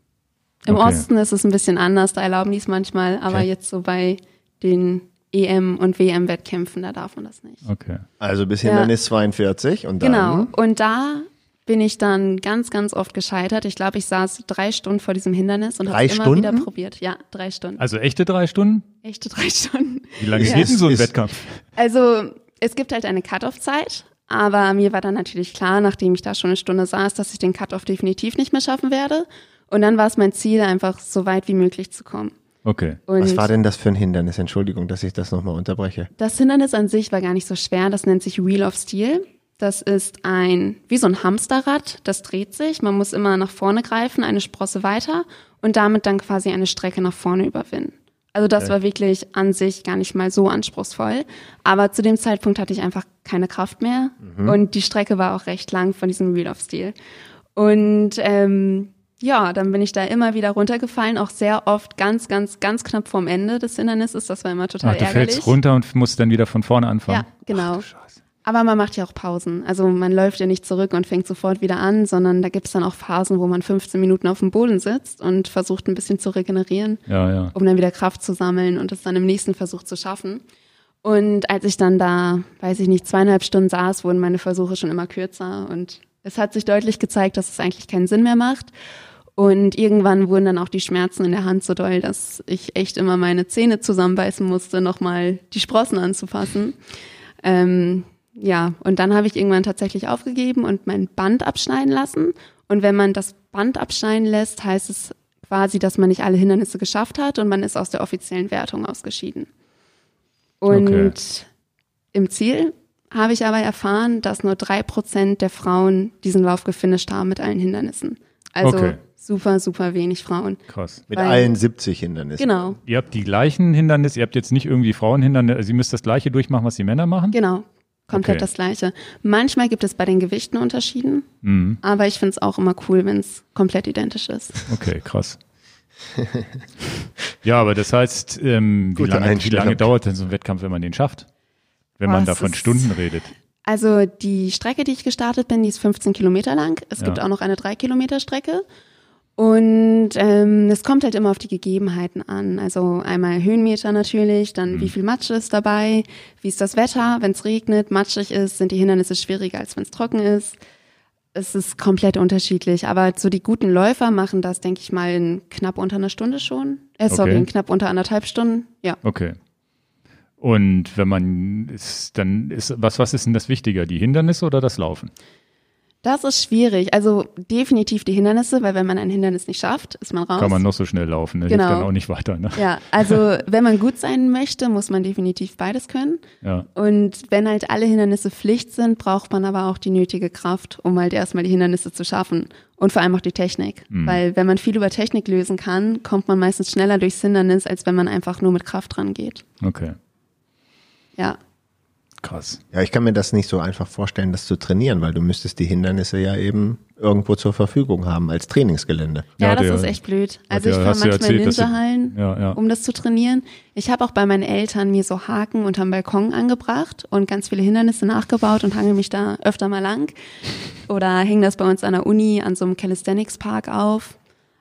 Im okay. Osten ist es ein bisschen anders, da erlauben die es manchmal, aber okay. jetzt so bei den EM- und WM-Wettkämpfen, da darf man das nicht.
Okay.
Also bis Hindernis ja. 42 und dann.
Genau. Und da bin ich dann ganz, ganz oft gescheitert. Ich glaube, ich saß drei Stunden vor diesem Hindernis und habe es immer wieder probiert. Ja, drei Stunden.
Also echte drei Stunden?
Echte drei Stunden.
Wie lange ja. geht denn so ein Wettkampf?
Also es gibt halt eine Cut-off-Zeit, aber mir war dann natürlich klar, nachdem ich da schon eine Stunde saß, dass ich den Cut-off definitiv nicht mehr schaffen werde. Und dann war es mein Ziel, einfach so weit wie möglich zu kommen.
Okay.
Und Was war denn das für ein Hindernis? Entschuldigung, dass ich das nochmal unterbreche.
Das Hindernis an sich war gar nicht so schwer. Das nennt sich Wheel of Steel. Das ist ein, wie so ein Hamsterrad, das dreht sich. Man muss immer nach vorne greifen, eine Sprosse weiter und damit dann quasi eine Strecke nach vorne überwinden. Also das okay. war wirklich an sich gar nicht mal so anspruchsvoll. Aber zu dem Zeitpunkt hatte ich einfach keine Kraft mehr mhm. und die Strecke war auch recht lang von diesem Wheel of Steel. Und ähm, ja, dann bin ich da immer wieder runtergefallen, auch sehr oft ganz, ganz, ganz knapp vorm Ende des Hindernisses. Das war immer total
Ach, du
ärgerlich.
fällst runter und musst dann wieder von vorne anfangen.
Ja, genau. Ach, Aber man macht ja auch Pausen. Also man läuft ja nicht zurück und fängt sofort wieder an, sondern da gibt's dann auch Phasen, wo man 15 Minuten auf dem Boden sitzt und versucht ein bisschen zu regenerieren,
Ja, ja.
um dann wieder Kraft zu sammeln und es dann im nächsten Versuch zu schaffen. Und als ich dann da, weiß ich nicht, zweieinhalb Stunden saß, wurden meine Versuche schon immer kürzer und es hat sich deutlich gezeigt, dass es eigentlich keinen Sinn mehr macht. Und irgendwann wurden dann auch die Schmerzen in der Hand so doll, dass ich echt immer meine Zähne zusammenbeißen musste, nochmal die Sprossen anzufassen. Ähm, ja, und dann habe ich irgendwann tatsächlich aufgegeben und mein Band abschneiden lassen. Und wenn man das Band abschneiden lässt, heißt es quasi, dass man nicht alle Hindernisse geschafft hat und man ist aus der offiziellen Wertung ausgeschieden. Und
Okay.
im Ziel habe ich aber erfahren, dass nur drei Prozent der Frauen diesen Lauf gefinisht haben mit allen Hindernissen. Also
Okay.
super, super wenig Frauen.
Krass.
Mit
Weil-
allen 70 Hindernissen.
Genau,
Ihr habt die gleichen Hindernisse, ihr habt jetzt nicht irgendwie Frauenhindernisse, also ihr müsst das gleiche durchmachen, was die Männer machen?
genau. Komplett
Okay.
das Gleiche. Manchmal gibt es bei den Gewichten Unterschieden,
Mhm.
aber ich finde es auch immer cool, wenn es komplett identisch ist.
Okay, krass. ja, aber das heißt, ähm, wie, lange, wie lange dauert denn so ein Wettkampf, wenn man den schafft? Wenn
Boah,
man
es
da von
ist-
Stunden redet.
Also die Strecke, die ich gestartet bin, die ist 15 Kilometer lang. Es gibt
Ja.
auch noch eine 3 Kilometer Strecke. Und ähm, es kommt halt immer auf die Gegebenheiten an. Also einmal Höhenmeter natürlich, dann
Mhm.
wie viel Matsch ist dabei, wie ist das Wetter, wenn es regnet, matschig ist, sind die Hindernisse schwieriger, als wenn es trocken ist. Es ist komplett unterschiedlich. Aber so die guten Läufer machen das, denke ich mal, in knapp unter einer Stunde schon. Äh, sorry,
Okay.
in knapp unter anderthalb Stunden. Ja.
Okay. Und wenn man ist, dann ist, was, was ist denn das wichtiger, die Hindernisse oder das Laufen?
Das ist schwierig. Also definitiv die Hindernisse, weil wenn man ein Hindernis nicht schafft, ist man raus.
Kann man noch so schnell laufen, ne?
Genau.
hilft dann auch nicht weiter, ne?
Ja, also wenn man gut sein möchte, muss man definitiv beides können.
Ja.
Und wenn halt alle Hindernisse Pflicht sind, braucht man aber auch die nötige Kraft, um halt erstmal die Hindernisse zu schaffen. Und vor allem auch die Technik. Weil wenn man viel über Technik lösen kann, kommt man meistens schneller durchs Hindernis, als wenn man einfach nur mit Kraft rangeht.
Okay.
Ja.
Krass.
Ja, ich kann mir das nicht so einfach vorstellen, das zu trainieren, weil du müsstest die Hindernisse ja eben irgendwo zur Verfügung haben als Trainingsgelände.
Ja,
Ja,
das
der-
ist echt blöd. Also ich fahre manchmal in Ninja-Hallen,
Ja, ja.
um das zu trainieren. Ich habe auch bei meinen Eltern mir so Haken unterm Balkon angebracht und ganz viele Hindernisse nachgebaut und hangel mich da öfter mal lang. Oder hänge das bei uns an der Uni an so einem Calisthenics-Park auf.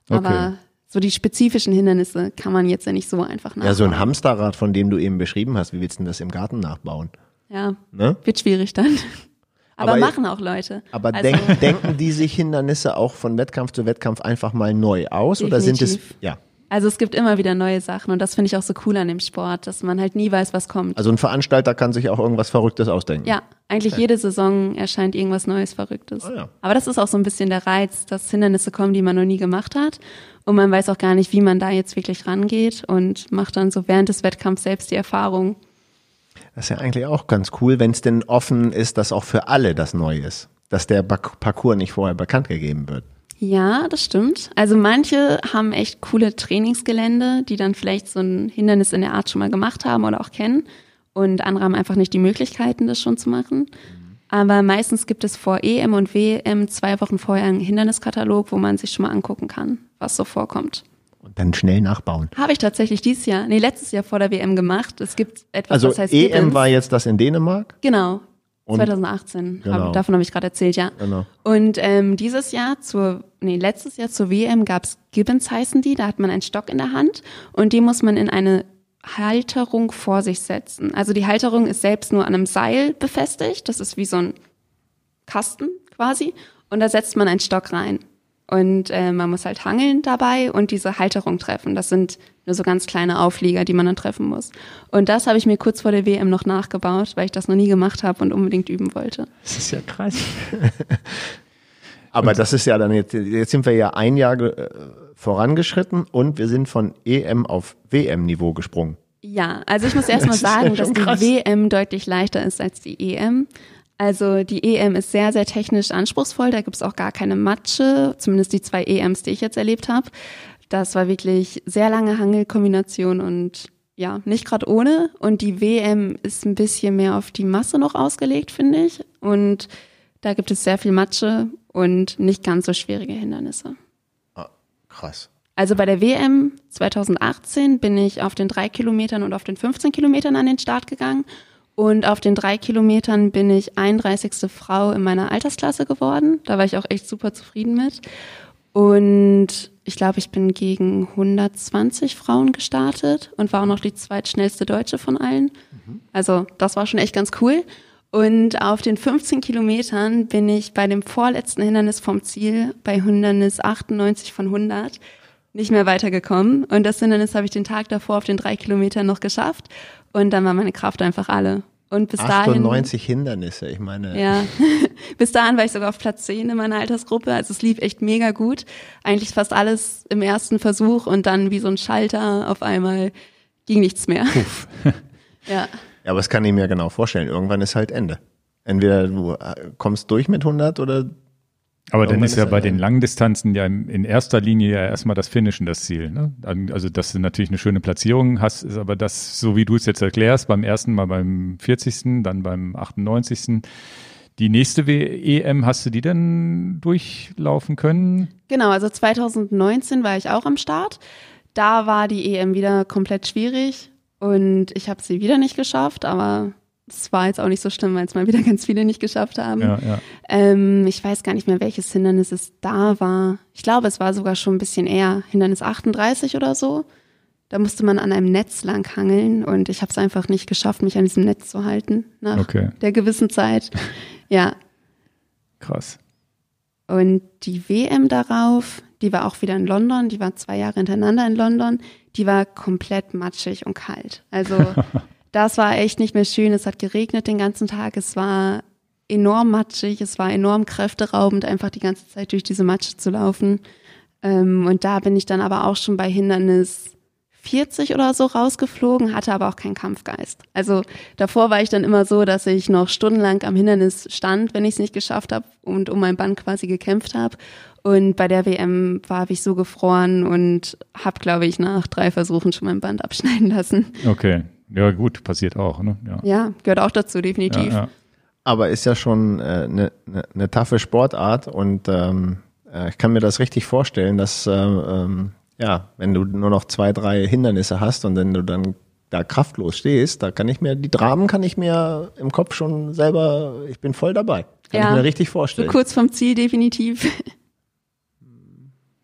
Aber
Okay.
so die spezifischen Hindernisse kann man jetzt ja nicht so einfach nachbauen.
Ja, so ein Hamsterrad, von dem du eben beschrieben hast, wie willst du denn das im Garten nachbauen?
Ja,
Ne?
wird schwierig dann. Aber,
Aber-
machen auch Leute.
Aber
Also-
denk, denken die sich Hindernisse auch von Wettkampf zu Wettkampf einfach mal neu aus oder sind es
Definitiv.
ja?
Also es gibt immer wieder neue Sachen und das finde ich auch so cool an dem Sport, dass man halt nie weiß, was kommt.
Also ein Veranstalter kann sich auch irgendwas Verrücktes ausdenken.
Ja, eigentlich jede Saison erscheint irgendwas Neues, Verrücktes.
Ah, ja.
Aber das ist auch so ein bisschen der Reiz, dass Hindernisse kommen, die man noch nie gemacht hat. Und man weiß auch gar nicht, wie man da jetzt wirklich rangeht und macht dann so während des Wettkampfs selbst die Erfahrung.
Das ist ja eigentlich auch ganz cool, wenn es denn offen ist, dass auch für alle das neu ist. Dass der Parcours nicht vorher bekannt gegeben wird.
Ja, das stimmt. Also manche haben echt coole Trainingsgelände, die dann vielleicht so ein Hindernis in der Art schon mal gemacht haben oder auch kennen. Und andere haben einfach nicht die Möglichkeiten, das schon zu machen. Aber meistens gibt es vor EM und WM zwei Wochen vorher einen Hinderniskatalog, wo man sich schon mal angucken kann, was so vorkommt.
Und dann schnell nachbauen.
Habe ich tatsächlich dieses Jahr, nee, letztes Jahr vor der WM gemacht. Es gibt etwas,
Also
das heißt
EM
Gibbons.
war jetzt das in Dänemark.
Genau.
Und-
2018.
Genau.
Hab, davon habe ich gerade erzählt, ja.
Genau.
Und ähm, dieses Jahr zur, nee, letztes Jahr zur WM gab's Gibbons heißen die. Da hat man einen Stock in der Hand und die muss man in eine Halterung vor sich setzen. Also die Halterung ist selbst nur an einem Seil befestigt. Das ist wie so ein Kasten quasi. Und da setzt man einen Stock rein. Und äh, man muss halt hangeln dabei und diese Halterung treffen. Das sind nur so ganz kleine Auflieger, die man dann treffen muss. Und das habe ich mir kurz vor der WM noch nachgebaut, weil ich das noch nie gemacht habe und unbedingt üben wollte.
Das ist ja krass.
Aber das ist ja dann jetzt, jetzt sind wir ja ein Jahr äh, vorangeschritten und wir sind von EM auf WM-Niveau gesprungen.
Ja, also ich muss erst mal
Das
sagen, dass die
krass.
WM deutlich leichter ist als die EM. Also die EM ist sehr, sehr technisch anspruchsvoll. Da gibt's auch gar keine Matsche, zumindest die zwei EMs, die ich jetzt erlebt habe. Das war wirklich sehr lange Hangelkombination und ja, nicht gerade ohne. Und die WM ist ein bisschen mehr auf die Masse noch ausgelegt, finde ich. Und da gibt es sehr viel Matsche und nicht ganz so schwierige Hindernisse.
Ah, krass.
Also bei der WM 2018 bin ich auf den drei Kilometern und auf den 15 Kilometern an den Start gegangen. Und auf den drei Kilometern bin ich 31. Frau in meiner Altersklasse geworden. Da war ich auch echt super zufrieden mit. Und ich glaube, ich bin gegen 120 Frauen gestartet und war auch noch die zweitschnellste Deutsche von allen. Mhm. Also das war schon echt ganz cool. Und auf den 15 Kilometern bin ich bei dem vorletzten Hindernis vom Ziel bei Hindernis 98 von 100 nicht mehr weitergekommen. Und das Hindernis habe ich den Tag davor auf den drei Kilometern noch geschafft. Und dann war meine Kraft einfach alle. Und bis
98 dahin, Hindernisse, ich meine.
Ja, bis dahin war ich sogar auf Platz 10 in meiner Altersgruppe. Also es lief echt mega gut. Eigentlich fast alles im ersten Versuch und dann wie so ein Schalter auf einmal ging nichts mehr. Puff.
ja. Ja, aber das kann ich mir genau vorstellen. Irgendwann ist halt Ende. Entweder du äh, kommst durch mit 100 oder
aber dann ist ja bei den Langdistanzen ja in erster Linie ja erstmal das Finishen das Ziel. Ne? Also, dass du natürlich eine schöne Platzierung hast, ist aber das, so wie du es jetzt erklärst, beim ersten Mal beim 40., dann beim 98. Die nächste EM, hast du die denn durchlaufen können?
Genau, also 2019 war ich auch am Start. Da war die EM wieder komplett schwierig und ich habe sie wieder nicht geschafft, aber es war jetzt auch nicht so schlimm, weil es mal wieder ganz viele nicht geschafft haben. Ja, ja. Ähm, ich weiß gar nicht mehr, welches Hindernis es da war. Ich glaube, es war sogar schon ein bisschen eher Hindernis 38 oder so. Da musste man an einem Netz lang hangeln und ich habe es einfach nicht geschafft, mich an diesem Netz zu halten nach okay. der gewissen Zeit. Ja.
Krass.
Und die WM darauf, die war auch wieder in London, die war zwei Jahre hintereinander in London, die war komplett matschig und kalt. Also das war echt nicht mehr schön. Es hat geregnet den ganzen Tag. Es war enorm matschig. Es war enorm kräfteraubend, einfach die ganze Zeit durch diese Matsche zu laufen. Ähm, und da bin ich dann aber auch schon bei Hindernis 40 oder so rausgeflogen, hatte aber auch keinen Kampfgeist. Also davor war ich dann immer so, dass ich noch stundenlang am Hindernis stand, wenn ich es nicht geschafft habe und um mein Band quasi gekämpft habe. Und bei der WM war ich so gefroren und habe, glaube ich, nach drei Versuchen schon mein Band abschneiden lassen.
Okay, ja, gut, passiert auch, ne?
Ja, ja gehört auch dazu, definitiv. Ja, ja.
Aber ist ja schon eine äh, ne, ne, ne taffe Sportart und ähm, äh, ich kann mir das richtig vorstellen, dass äh, ähm, ja, wenn du nur noch zwei, drei Hindernisse hast und wenn du dann da kraftlos stehst, da kann ich mir, die Dramen kann ich mir im Kopf schon selber, ich bin voll dabei. Kann ja, ich mir richtig vorstellen.
So kurz vom Ziel definitiv.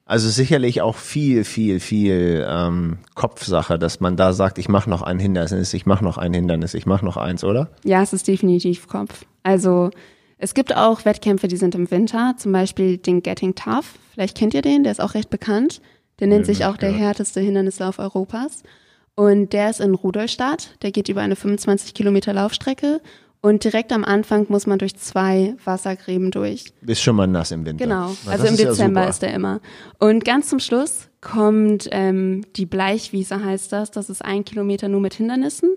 Also sicherlich auch viel, viel, viel ähm, Kopfsache, dass man da sagt, ich mache noch ein Hindernis, ich mache noch ein Hindernis, ich mache noch eins, oder?
Ja, es ist definitiv Kopf. Also es gibt auch Wettkämpfe, die sind im Winter, zum Beispiel den Getting Tough. Vielleicht kennt ihr den, der ist auch recht bekannt. Der nennt sich auch der härteste Hindernislauf Europas. Und der ist in Rudolstadt. Der geht über eine 25 Kilometer Laufstrecke und direkt am Anfang muss man durch zwei Wassergräben durch.
Bist schon mal nass im Winter.
Genau, Na, also im Dezember ja ist der immer. Und ganz zum Schluss kommt ähm, die Bleichwiese, heißt das. Das ist ein Kilometer nur mit Hindernissen.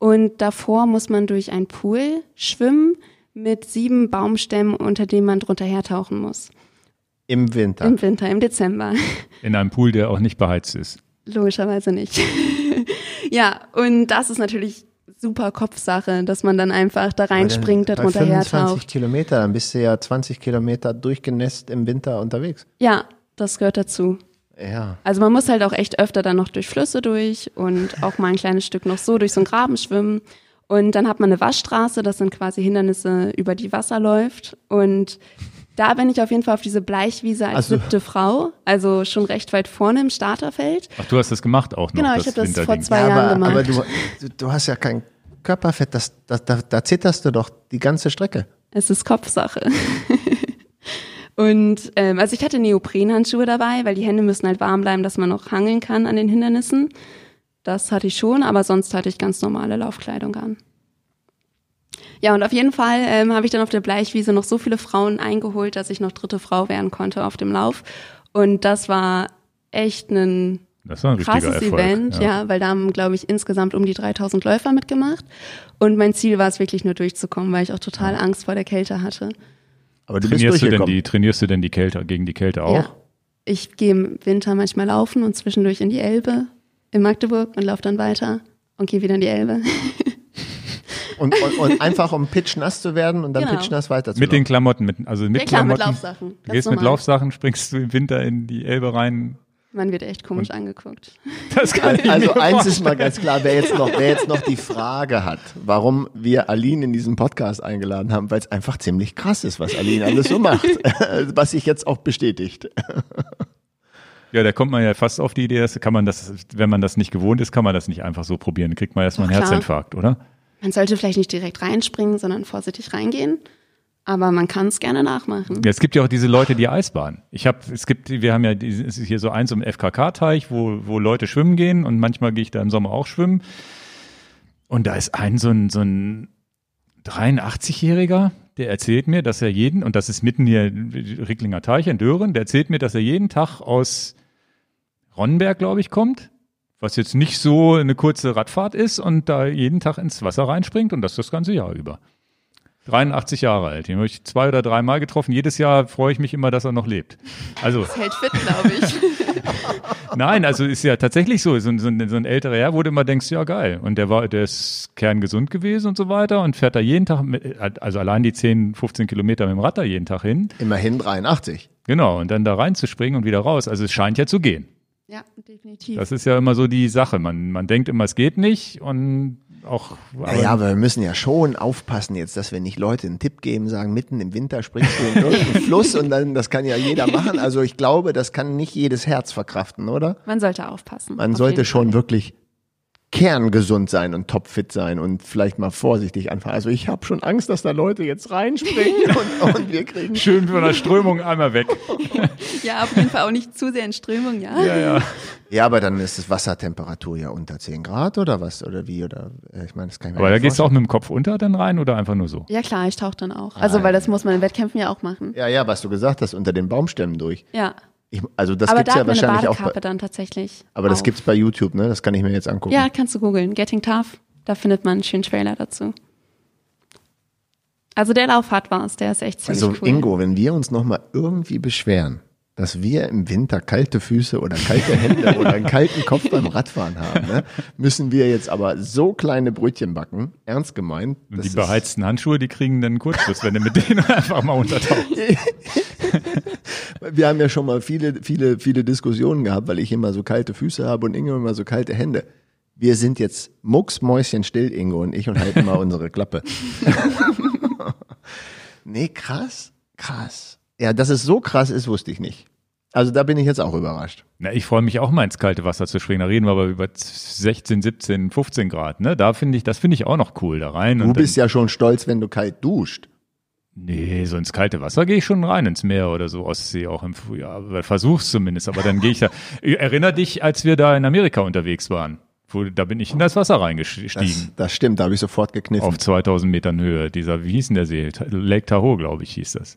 Und davor muss man durch einen Pool schwimmen mit sieben Baumstämmen, unter denen man drunter hertauchen muss.
Im Winter?
Im Winter, im Dezember.
In einem Pool, der auch nicht beheizt ist.
Logischerweise nicht. ja, und das ist natürlich super Kopfsache, dass man dann einfach da reinspringt, da drunter hertaucht.
20 Kilometer, dann bist du ja 20 Kilometer durchgenässt im Winter unterwegs.
Ja, das gehört dazu.
Ja.
Also man muss halt auch echt öfter dann noch durch Flüsse durch und auch mal ein kleines Stück noch so durch so einen Graben schwimmen. Und dann hat man eine Waschstraße, das sind quasi Hindernisse, über die Wasser läuft. Und da bin ich auf jeden Fall auf diese Bleichwiese als also, siebte Frau, also schon recht weit vorne im Starterfeld.
Ach, du hast das gemacht auch noch?
Genau, ich habe das vor zwei ja, Jahren aber, gemacht. Aber
du, du hast ja kein Körperfett, das, das, da, da zitterst du doch die ganze Strecke.
Es ist Kopfsache. Und ähm, also ich hatte Neoprenhandschuhe dabei, weil die Hände müssen halt warm bleiben, dass man noch hangeln kann an den Hindernissen. Das hatte ich schon, aber sonst hatte ich ganz normale Laufkleidung an. Ja, und auf jeden Fall ähm, habe ich dann auf der Bleichwiese noch so viele Frauen eingeholt, dass ich noch dritte Frau werden konnte auf dem Lauf. Und das war echt ein,
das war ein krasses Erfolg,
Event, ja. ja, weil da haben, glaube ich, insgesamt um die 3000 Läufer mitgemacht. Und mein Ziel war es wirklich nur durchzukommen, weil ich auch total Angst vor der Kälte hatte.
Aber du trainierst, du denn die, trainierst du denn die Kälte gegen die Kälte auch? Ja.
Ich gehe im Winter manchmal laufen und zwischendurch in die Elbe in Magdeburg und laufe dann weiter und gehe wieder in die Elbe.
Und, und, und, einfach um pitchnass zu werden und dann genau. pitchnass weiter zu
Mit den Klamotten, mit, also mit
ja, klar,
Klamotten.
mit Laufsachen.
Du gehst normal. mit Laufsachen, springst du im Winter in die Elbe rein.
Man wird echt komisch Und angeguckt.
Das kann ich also eins ist mal ganz klar, wer jetzt noch, wer jetzt noch die Frage hat, warum wir Aline in diesen Podcast eingeladen haben, weil es einfach ziemlich krass ist, was Aline alles so macht, was sich jetzt auch bestätigt.
Ja, da kommt man ja fast auf die Idee, dass kann man das, wenn man das nicht gewohnt ist, kann man das nicht einfach so probieren. Dann kriegt man erstmal einen Herzinfarkt, oder?
Man sollte vielleicht nicht direkt reinspringen, sondern vorsichtig reingehen. Aber man kann es gerne nachmachen.
Ja, es gibt ja auch diese Leute, die Eisbahn. Ich habe, es gibt, wir haben ja es ist hier so eins um FKK-Teich, wo, wo Leute schwimmen gehen und manchmal gehe ich da im Sommer auch schwimmen. Und da ist ein so ein, so ein 83-Jähriger, der erzählt mir, dass er jeden, und das ist mitten hier Ricklinger Teich in Dören, der erzählt mir, dass er jeden Tag aus Ronnenberg, glaube ich, kommt, was jetzt nicht so eine kurze Radfahrt ist und da jeden Tag ins Wasser reinspringt und das das ganze Jahr über. 83 Jahre alt. Den habe ich zwei oder dreimal getroffen. Jedes Jahr freue ich mich immer, dass er noch lebt. Also.
Das hält fit, glaube ich.
Nein, also ist ja tatsächlich so. So, so, ein, so ein älterer Herr, wo du immer denkst, ja geil. Und der war, der ist kerngesund gewesen und so weiter und fährt da jeden Tag, mit, also allein die 10, 15 Kilometer mit dem Rad da jeden Tag hin.
Immerhin 83.
Genau. Und dann da reinzuspringen und wieder raus. Also es scheint ja zu gehen.
Ja, definitiv.
Das ist ja immer so die Sache. Man, man denkt immer, es geht nicht und auch.
Aber ja, aber wir müssen ja schon aufpassen jetzt, dass wir nicht Leute einen Tipp geben, sagen, mitten im Winter springst du in irgendeinen Fluss und dann, das kann ja jeder machen. Also ich glaube, das kann nicht jedes Herz verkraften, oder?
Man sollte aufpassen.
Man sollte schon Fall. wirklich kerngesund sein und topfit sein und vielleicht mal vorsichtig anfangen. Also ich habe schon Angst, dass da Leute jetzt reinspringen und, und wir kriegen
schön von der Strömung einmal weg.
ja, auf jeden Fall auch nicht zu sehr in Strömung, ja.
Ja, ja. Ja, aber dann ist das Wassertemperatur ja unter 10 Grad oder was oder wie oder äh, ich meine, das kann ich mir
Aber da gehst du auch mit dem Kopf unter dann rein oder einfach nur so?
Ja klar, ich tauche dann auch. Also weil das muss man in Wettkämpfen ja auch machen.
Ja, ja, was du gesagt hast, unter den Baumstämmen durch.
Ja.
Ich, also das gibt es ja wahrscheinlich auch.
Bei, dann tatsächlich.
Aber das gibt es bei YouTube, ne? Das kann ich mir jetzt angucken.
Ja, kannst du googeln. Getting Tough. Da findet man einen schönen Trailer dazu. Also der Lauf hat was, der ist echt ziemlich
also,
cool.
Also Ingo, wenn wir uns nochmal irgendwie beschweren, dass wir im Winter kalte Füße oder kalte Hände oder einen kalten Kopf beim Radfahren haben, ne? müssen wir jetzt aber so kleine Brötchen backen, ernst gemeint.
Die beheizten Handschuhe, die kriegen dann Kurzschluss, wenn du mit denen einfach mal untertauchst.
wir haben ja schon mal viele, viele, viele Diskussionen gehabt, weil ich immer so kalte Füße habe und Ingo immer so kalte Hände. Wir sind jetzt mucksmäuschenstill, Ingo und ich, und halten mal unsere Klappe. nee, krass, krass. Ja, dass es so krass ist, wusste ich nicht. Also da bin ich jetzt auch überrascht.
Na, ich freue mich auch mal ins kalte Wasser zu springen. Da reden wir aber über 16, 17, 15 Grad. Ne? Da finde ich, das finde ich auch noch cool da rein.
Du bist ja schon stolz, wenn du kalt duscht.
Nee, so ins kalte Wasser gehe ich schon rein, ins Meer oder so, Ostsee auch im Frühjahr. Versuch's zumindest, aber dann gehe ich da. Erinner dich, als wir da in Amerika unterwegs waren. Wo, da bin ich in das Wasser reingestiegen.
Das, das stimmt, da habe ich sofort gekniffen.
Auf 2000 Metern Höhe. Dieser, wie hieß denn der See? Lake Tahoe, glaube ich, hieß das.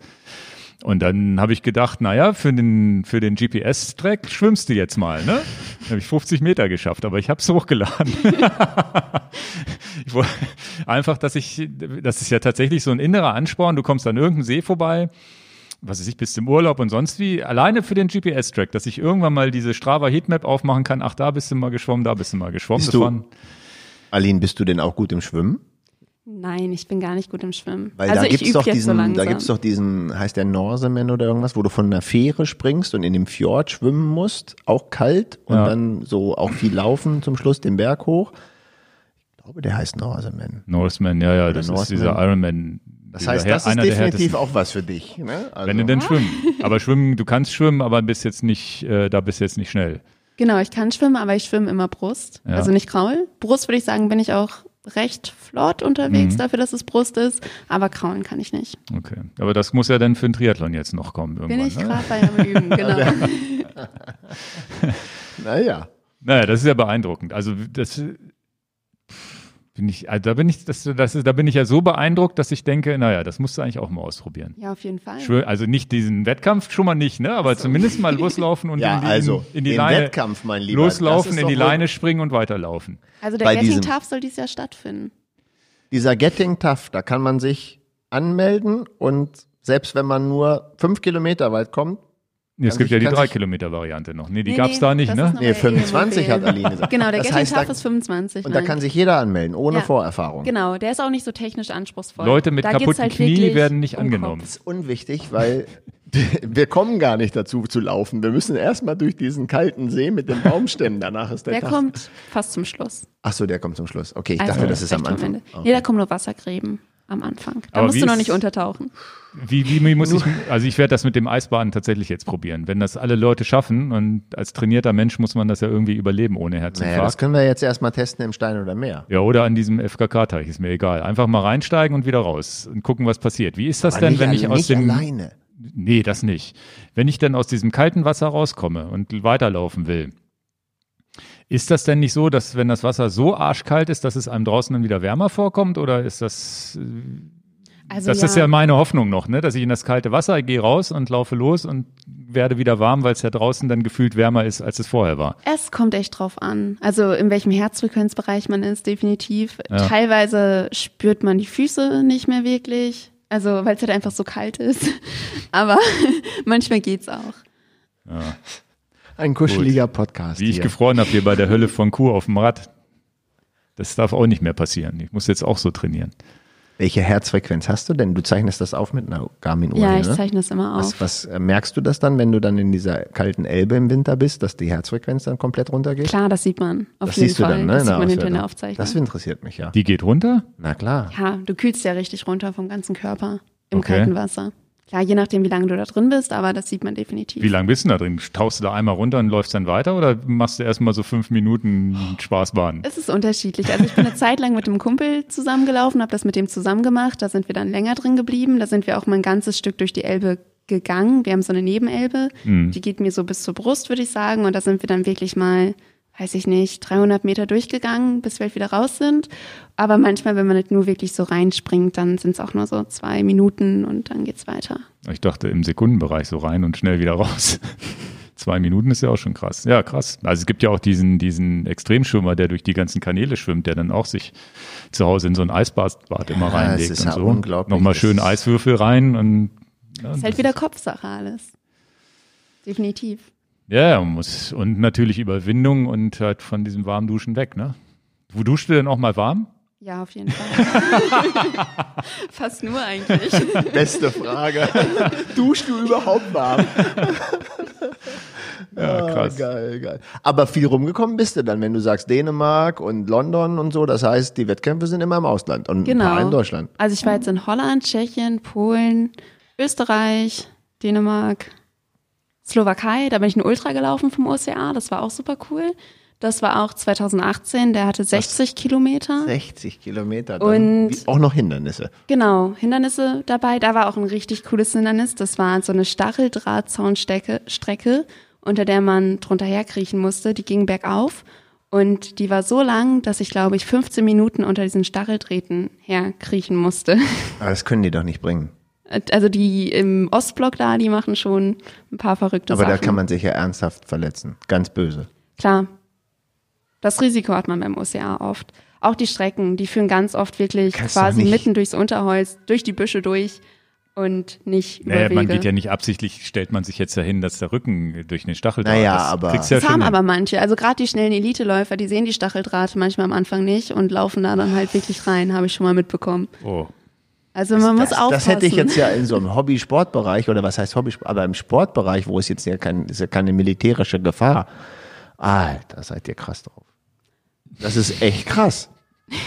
Und dann habe ich gedacht, naja, für den, für den GPS-Track schwimmst du jetzt mal, ne? Dann habe ich 50 Meter geschafft, aber ich habe es hochgeladen. ich wollte, einfach, dass ich, das ist ja tatsächlich so ein innerer Ansporn, du kommst an irgendeinem See vorbei, was weiß ich, bist im Urlaub und sonst wie, alleine für den GPS-Track, dass ich irgendwann mal diese Strava Heatmap aufmachen kann, ach, da bist du mal geschwommen, da bist du mal geschwommen.
Bist du, Aline, bist du denn auch gut im Schwimmen?
Nein, ich bin gar nicht gut im Schwimmen.
Weil also da gibt's doch diesen, so da gibt's doch diesen, heißt der Norseman oder irgendwas, wo du von einer Fähre springst und in dem Fjord schwimmen musst, auch kalt und ja. dann so auch viel laufen zum Schluss den Berg hoch. Ich glaube, der heißt Norseman.
Norseman, ja, ja, oder das Norseman. ist dieser Ironman.
Das heißt, das ist definitiv auch was für dich. Ne?
Also. Wenn du denn schwimmen. Aber schwimmen, du kannst schwimmen, aber bist jetzt nicht, äh, da bist du jetzt nicht schnell.
Genau, ich kann schwimmen, aber ich schwimme immer Brust. Ja. Also nicht Kraul. Brust würde ich sagen, bin ich auch recht flott unterwegs mhm. dafür, dass es Brust ist, aber kraulen kann ich nicht.
Okay, aber das muss ja dann für den Triathlon jetzt noch kommen
irgendwann. Bin ich ne? gerade bei am Üben, genau.
naja.
Naja, das ist ja beeindruckend. Also das bin ich, also da bin ich, das, das ist, da bin ich ja so beeindruckt, dass ich denke, naja, das musst du eigentlich auch mal ausprobieren.
Ja, auf jeden Fall.
Also nicht diesen Wettkampf schon mal nicht, ne? Aber so. zumindest mal loslaufen und
ja,
in die,
also,
in die Leine.
Wettkampf, mein Lieber.
Loslaufen, in die Leine springen und weiterlaufen.
Also der Getting Tough soll dieses Jahr stattfinden.
Dieser Getting Tough, da kann man sich anmelden und selbst wenn man nur fünf Kilometer weit kommt,
Nee, es gibt ja die 3-Kilometer-Variante noch. Nee, die nee, gab's nee, da nicht, ne?
Nee, 25 hat Aline gesagt.
Genau, der das Getting Tough ist 25.
Und da kann sich jeder anmelden, ohne ja. Vorerfahrung.
Genau, der ist auch nicht so technisch anspruchsvoll.
Leute mit da kaputten halt Knie werden nicht angenommen.
Das ist unwichtig, weil Wir kommen gar nicht dazu zu laufen. Wir müssen erstmal durch diesen kalten See mit den Baumstämmen. Danach ist der,
der
Tag.
kommt fast zum Schluss.
Ach so, der kommt zum Schluss. Okay, ich
Also
dachte, das ist am Anfang.
Ende.
Okay.
Nee, da kommen nur Wassergräben am Anfang. Da
Aber
musst du noch
ist-
nicht untertauchen.
Wie, wie, wie muss ich, also ich werde das mit dem Eisbaden tatsächlich jetzt probieren. Wenn das alle Leute schaffen und als trainierter Mensch muss man das ja irgendwie überleben ohne
Naja,
Herzinfarkt.
das können wir jetzt erstmal testen im Stein oder Meer.
ja, oder an diesem FKK-Teich, ist mir egal. Einfach mal reinsteigen und wieder raus und gucken, was passiert. Wie ist das
Aber
denn,
nicht,
wenn ich aus
nicht
dem
alleine.
Nee, das nicht. Wenn ich dann aus diesem kalten Wasser rauskomme und weiterlaufen will, ist das denn nicht so, dass wenn das Wasser so arschkalt ist, dass es einem draußen dann wieder wärmer vorkommt? Oder ist das,
Also
das ist ja meine Hoffnung noch, ne? dass ich in das kalte Wasser gehe raus und laufe los und werde wieder warm, weil es ja draußen dann gefühlt wärmer ist, als es vorher war.
Es kommt echt drauf an. Also in welchem Herzfrequenzbereich man ist, definitiv.
Ja.
Teilweise spürt man die Füße nicht mehr wirklich. Also weil es halt einfach so kalt ist. Aber manchmal geht's auch.
Ein kuscheliger Podcast.
Wie ich
hier.
gefroren habe hier bei der Hölle von Kuh auf dem Rad. Das darf auch nicht mehr passieren. Ich muss jetzt auch so trainieren.
Welche Herzfrequenz hast du denn? Du zeichnest das auf mit einer Garmin-Uhr.
Ja, ich
ne?
zeichne das immer auf.
Was, was äh, merkst du das dann, wenn du dann in dieser kalten Elbe im Winter bist, dass die Herzfrequenz dann komplett runtergeht?
Klar, das sieht man. Auf
das
jeden
siehst du
Fall.
dann, ne?
Das sieht man hinter der Aufzeichnung.
Das interessiert mich ja.
Die geht runter?
Na klar.
ja, du kühlst ja richtig runter vom ganzen Körper im
Okay.
kalten Wasser. Klar, je nachdem, wie lange du da drin bist, aber das sieht man definitiv.
Wie lange bist du da drin? Tauchst du da einmal runter und läufst dann weiter oder machst du erstmal so fünf Minuten Spaßbahn?
Es ist unterschiedlich. Also ich bin eine Zeit lang mit einem Kumpel zusammengelaufen, habe das mit dem zusammen gemacht. Da sind wir dann länger drin geblieben. Da sind wir auch mal ein ganzes Stück durch die Elbe gegangen. Wir haben so eine Nebenelbe,
Mhm.
die geht mir so bis zur Brust, würde ich sagen. Und da sind wir dann wirklich mal, weiß ich nicht, 300 Meter durchgegangen, bis wir halt wieder raus sind. Aber manchmal, wenn man nicht nur wirklich so reinspringt, dann sind es auch nur so zwei Minuten und dann geht's weiter.
Ich dachte im Sekundenbereich so rein und schnell wieder raus. Zwei Minuten ist ja auch schon krass. Ja, krass. Also es gibt ja auch diesen, diesen Extremschwimmer, der durch die ganzen Kanäle schwimmt, der dann auch sich zu Hause in so ein Eisbad immer
es
reinlegt
ist
und
ja
so.
unglaublich.
Nochmal schön Eiswürfel rein und ja,
Ist halt wieder Kopfsache alles. Definitiv.
Ja, muss. Und natürlich Überwindung und halt von diesem warmen Duschen weg, ne? Wo duschst du denn auch mal warm?
Ja, auf jeden Fall. Fast nur eigentlich.
Beste Frage. Duschst du überhaupt warm?
Ja, krass.
Ah, geil, geil. Aber viel rumgekommen bist du dann, wenn du sagst Dänemark und London und so. Das heißt, die Wettkämpfe sind immer im Ausland und ein paar
Genau.
in Deutschland.
Also ich war jetzt in Holland, Tschechien, Polen, Österreich, Dänemark, Slowakei. Da bin ich ein Ultra gelaufen vom OCA. Das war auch super cool. Das war auch 2018. Der hatte 60 Kilometer.
60 Kilometer. Dann
Und-
auch noch Hindernisse.
Genau, Hindernisse dabei. Da war auch ein richtig cooles Hindernis. Das war so eine Stacheldrahtzaunstrecke, Strecke, unter der man drunter herkriechen musste. Die ging bergauf. Und die war so lang, dass ich, glaube ich, 15 Minuten unter diesen Stacheldrahten herkriechen musste.
Aber das können die doch nicht bringen.
Also die im Ostblock da, die machen schon ein paar verrückte
Aber
Sachen.
da kann man sich ja ernsthaft verletzen. Ganz böse.
Klar. Das Risiko hat man beim OCA oft. Auch die Strecken, die führen ganz oft wirklich
Kannst
quasi mitten durchs Unterholz, durch die Büsche durch und nicht über
Naja,
Wege.
man geht ja nicht absichtlich, stellt man sich jetzt dahin, dass der Rücken durch den Stacheldraht
Naja,
das
aber-
ja
das
schon
haben
hin.
aber manche. Also gerade die schnellen Eliteläufer, die sehen die Stacheldrahte manchmal am Anfang nicht und laufen da dann halt wirklich rein, habe ich schon mal mitbekommen.
Oh.
Also man muss
das,
aufpassen.
das hätte ich jetzt ja in so einem Hobby-Sportbereich oder was heißt Hobby, aber im Sportbereich, wo es jetzt ja, kein, ist ja keine militärische Gefahr. Alter, seid ihr krass drauf. Das ist echt krass.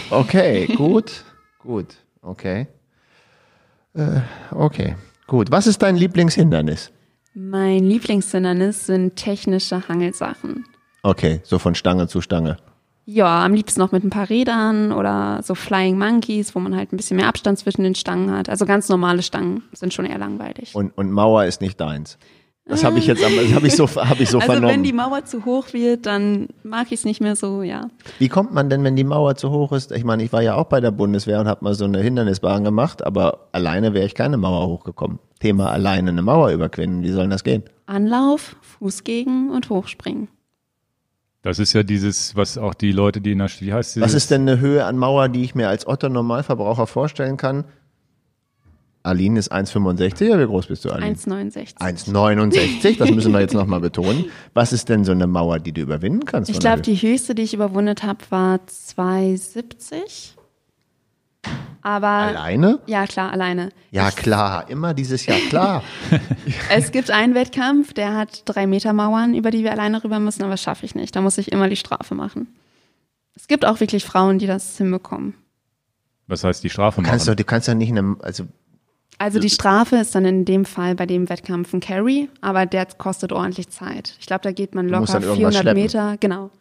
Okay, gut, gut, okay. Äh, okay, gut. Was ist dein Lieblingshindernis?
Mein Lieblingshindernis sind technische Hangelsachen.
Okay, so von Stange zu Stange.
Ja, am liebsten noch mit ein paar Rädern oder so Flying Monkeys, wo man halt ein bisschen mehr Abstand zwischen den Stangen hat. Also ganz normale Stangen sind schon eher langweilig.
Und, und Mauer ist nicht deins. Das habe ich jetzt, das habe ich so, habe ich so
also
vernommen.
wenn die Mauer zu hoch wird, dann mag ich es nicht mehr so, ja.
Wie kommt man denn, wenn die Mauer zu hoch ist? Ich meine, ich war ja auch bei der Bundeswehr und habe mal so eine Hindernisbahn gemacht, aber alleine wäre ich keine Mauer hochgekommen. Thema alleine eine Mauer überqueren, wie soll das gehen?
Anlauf, Fuß gegen und hochspringen.
Das ist ja dieses, was auch die Leute, die in der, wie heißt
Was
dieses-
ist denn eine Höhe an Mauer, die ich mir als Otto Normalverbraucher vorstellen kann? Aline ist 1,65, ja, wie groß bist du, Aline?
1,69.
1,69, das müssen wir jetzt nochmal betonen. Was ist denn so eine Mauer, die du überwinden kannst?
Ich glaube, die höchste, die ich überwunden habe, war 2,70. Aber
Alleine?
Ja, klar, alleine.
Ja, klar, immer dieses Jahr, klar.
es gibt einen Wettkampf, der hat drei Meter Mauern, über die wir alleine rüber müssen, aber das schaffe ich nicht. Da muss ich immer die Strafe machen. Es gibt auch wirklich Frauen, die das hinbekommen.
Was heißt die Strafe
Du kannst
machen?
du kannst ja nicht eine, also
Also die Strafe ist dann in dem Fall bei dem Wettkampf ein Carry, aber der kostet ordentlich Zeit. Ich glaube, da geht man locker
dann irgendwas
400
schleppen.
Meter, genau.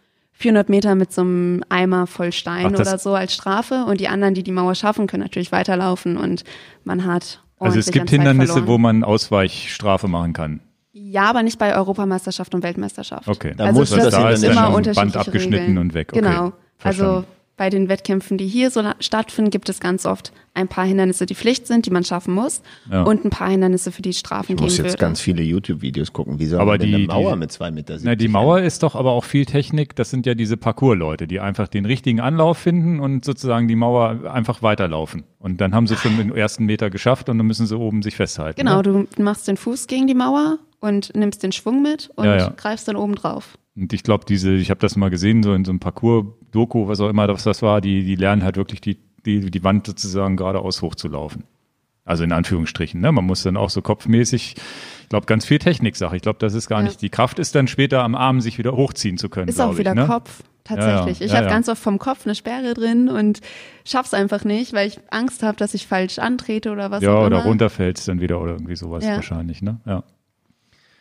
400 Meter mit so einem Eimer voll Stein
Ach,
oder so als Strafe und die anderen, die die Mauer schaffen, können natürlich weiterlaufen und man hat
Also es gibt
an Zeit
Hindernisse,
verloren.
wo man Ausweichstrafe machen kann.
Ja, aber nicht bei Europameisterschaft und Weltmeisterschaft.
Okay.
Da
also
muss
das,
das da ist
immer unterschiedliche
Band abgeschnitten
Regeln.
und weg. Okay,
Genau. Also
verstanden.
Bei den Wettkämpfen, die hier so stattfinden, gibt es ganz oft ein paar Hindernisse, die Pflicht sind, die man schaffen muss,
Ja.
und ein paar Hindernisse, für die Strafen
ich
geben
muss jetzt
würde.
ganz viele YouTube-Videos gucken. Wie soll
Aber
man denn
die-
eine Mauer
die-
mit zwei Meter
Na, die Mauer ist doch aber auch viel Technik. Das sind ja diese Parcours-Leute, die einfach den richtigen Anlauf finden und sozusagen die Mauer einfach weiterlaufen. Und dann haben sie schon den ersten Meter geschafft und dann müssen sie oben sich festhalten.
Genau,
Ne?
du machst den Fuß gegen die Mauer und nimmst den Schwung mit und
Ja, ja.
greifst dann oben drauf.
Und ich glaube, diese, ich habe das mal gesehen, so in so einem Parcours-Doku, was auch immer das, das war, die, die lernen halt wirklich die, die, die Wand sozusagen geradeaus hochzulaufen. Also in Anführungsstrichen. Ne? Man muss dann auch so kopfmäßig, ich glaube, ganz viel Techniksache. Ich glaube, das ist gar
Ja.
nicht. Die Kraft ist dann später am Arm, sich wieder hochziehen zu können.
Ist auch wieder
ich, ne?
Kopf, tatsächlich.
Ja, ja.
Ich habe ganz oft vom Kopf eine Sperre drin und schaff's einfach nicht, weil ich Angst habe, dass ich falsch antrete oder was
Ja, oder runterfällst dann wieder oder irgendwie sowas wahrscheinlich, ne? Ja.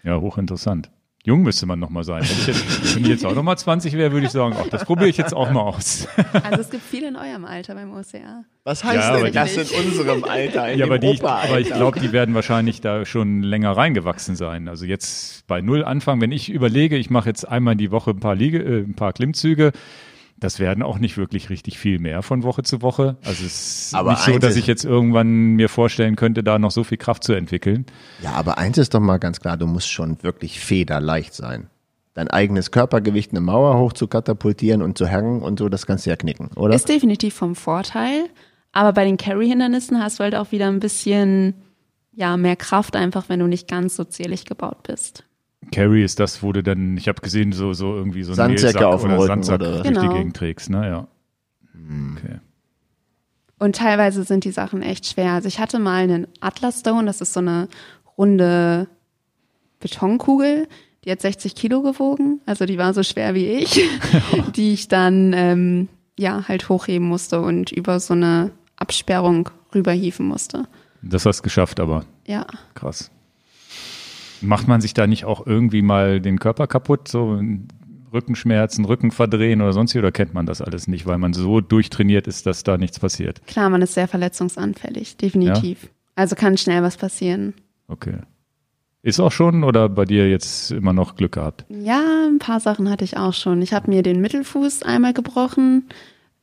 Ja, hochinteressant. Jung müsste man noch mal sein. Wenn ich jetzt, wenn ich jetzt auch noch mal 20 wäre, würde ich sagen, ach, das probiere ich jetzt auch mal aus.
Also es gibt viele in eurem Alter beim OCA.
Was heißt
Ja, aber
denn das in unserem Alter? In
ja, aber, die, aber ich glaube, die werden wahrscheinlich da schon länger reingewachsen sein. Also jetzt bei Null anfangen, wenn ich überlege, ich mache jetzt einmal die Woche ein paar, Liege, äh, ein paar Klimmzüge, das werden auch nicht wirklich richtig viel mehr von Woche zu Woche. Also es ist
Aber
nicht so, dass ich jetzt irgendwann mir vorstellen könnte, da noch so viel Kraft zu entwickeln.
Ja, aber eins ist doch mal ganz klar, du musst schon wirklich federleicht sein. Dein eigenes Körpergewicht eine Mauer hoch zu katapultieren und zu hängen und so, das kannst du ja knicken, oder?
Ist definitiv vom Vorteil, aber bei den Carry-Hindernissen hast du halt auch wieder ein bisschen ja, mehr Kraft einfach, wenn du nicht ganz so zählich gebaut bist.
Carry ist das, wo du dann, ich habe gesehen, so, so irgendwie so einen
Sandsäcke auf dem
oder
Rücken
Sandsack
oder-
durch die
Genau.
Gegend trägst, ne? Ja.
Hm.
Okay.
Und teilweise sind die Sachen echt schwer. Also ich hatte mal einen Atlas Stone, das ist so eine runde Betonkugel, die hat 60 Kilo gewogen, also die war so schwer wie ich, die ich dann ähm, ja halt hochheben musste und über so eine Absperrung rüberhieven musste.
Das hast du geschafft, aber
Ja.
krass. Macht man sich da nicht auch irgendwie mal den Körper kaputt, so Rückenschmerzen, Rücken verdrehen oder sonst wie, oder kennt man das alles nicht, weil man so durchtrainiert ist, dass da nichts passiert?
Klar, man ist sehr verletzungsanfällig, definitiv. Also kann schnell was passieren.
Okay. Ist auch schon oder bei dir jetzt immer noch Glück gehabt?
Ja, ein paar Sachen hatte ich auch schon. Ich habe mir den Mittelfuß einmal gebrochen.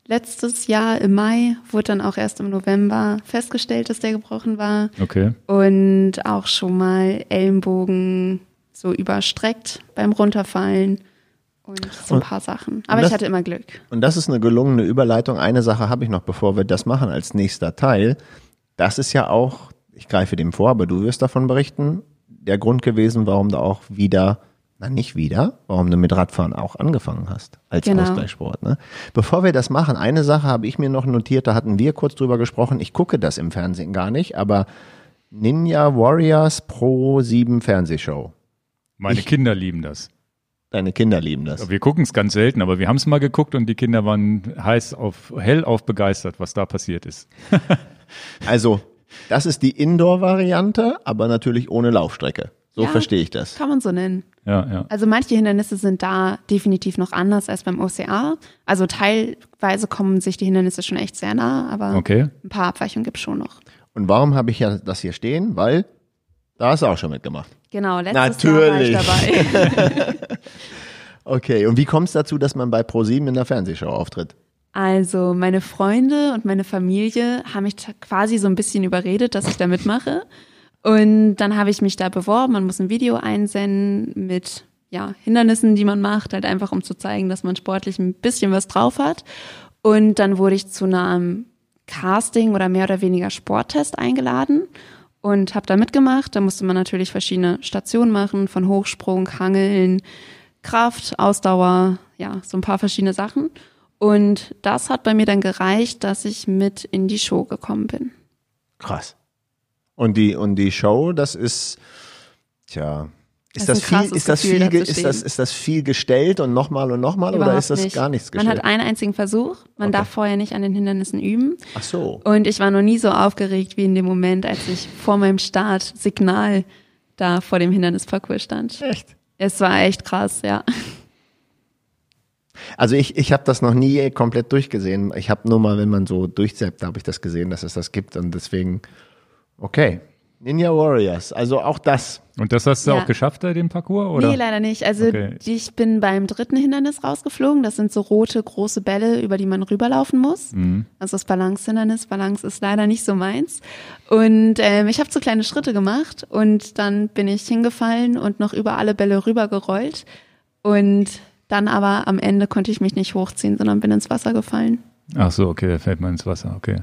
Letztes Jahr im Mai wurde dann auch erst im November festgestellt, dass der gebrochen war.
Okay.
Und auch schon mal Ellenbogen so überstreckt beim Runterfallen und so ein
Und-
paar Sachen. Aber
das-
ich hatte immer Glück.
Und das ist eine gelungene Überleitung. Eine Sache habe ich noch, bevor wir das machen als nächster Teil. Das ist ja auch, ich greife dem vor, aber du wirst davon berichten, der Grund gewesen, warum du auch wieder, na nicht wieder, warum du mit Radfahren auch angefangen hast als
Genau.
Ausgleichssport. Ne? Bevor wir das machen, eine Sache habe ich mir noch notiert, da hatten wir kurz drüber gesprochen. Ich gucke das im Fernsehen gar nicht, aber Ninja Warriors Pro 7 Fernsehshow.
Meine
Ich-
Kinder lieben das.
Deine Kinder lieben das.
Wir gucken es ganz selten, aber wir haben es mal geguckt und die Kinder waren heiß auf, hellauf begeistert, was da passiert ist.
Also, das ist die Indoor-Variante, aber natürlich ohne Laufstrecke. So
Ja.
verstehe ich das.
Kann man so nennen.
Ja, ja.
Also manche Hindernisse sind da definitiv noch anders als beim OCA. Also teilweise kommen sich die Hindernisse schon echt sehr nah, aber
Okay.
ein paar Abweichungen gibt es schon noch.
Und warum habe ich ja das hier stehen? Weil da hast du auch schon mitgemacht.
Genau, letztes
Natürlich.
Jahr war ich dabei.
Okay, und wie kommt es dazu, dass man bei ProSieben in der Fernsehshow auftritt?
Also meine Freunde und meine Familie haben mich quasi so ein bisschen überredet, dass ich da mitmache. Und dann habe ich mich da beworben. Man muss ein Video einsenden mit ja, Hindernissen, die man macht, halt einfach um zu zeigen, dass man sportlich ein bisschen was drauf hat. Und dann wurde ich zu einem Casting oder mehr oder weniger Sporttest eingeladen und habe da mitgemacht. Da musste man natürlich verschiedene Stationen machen, von Hochsprung, Hangeln, Kraft, Ausdauer, ja, so ein paar verschiedene Sachen. Und das hat bei mir dann gereicht, dass ich mit in die Show gekommen bin.
Krass. Und die, und die Show, das ist, tja, ist das, das viel, ist das viel, ist das, ist das viel gestellt und nochmal und nochmal oder ist das
nicht.
gar nichts gestellt?
Man hat einen einzigen Versuch. Man okay. darf vorher nicht an den Hindernissen üben.
Ach so.
Und ich war noch nie so aufgeregt wie in dem Moment, als ich vor meinem Start Signal da vor dem Hindernisparcours stand.
Echt?
Es war echt krass, ja.
Also ich, ich habe das noch nie komplett durchgesehen. Ich habe nur mal, wenn man so durchzappt, habe ich das gesehen, dass es das gibt und deswegen, okay. Ninja Warriors, also auch das.
Und das hast du ja. auch geschafft, den Parcours? Oder?
Nee, leider nicht. Also okay. ich bin beim dritten Hindernis rausgeflogen. Das sind so rote, große Bälle, über die man rüberlaufen muss. Mhm. Also das Balance-Hindernis. Balance ist leider nicht so meins. Und ähm, ich habe so kleine Schritte gemacht und dann bin ich hingefallen und noch über alle Bälle rübergerollt. Und dann aber am Ende konnte ich mich nicht hochziehen, sondern bin ins Wasser gefallen.
Ach so, okay, da fällt man ins Wasser, okay.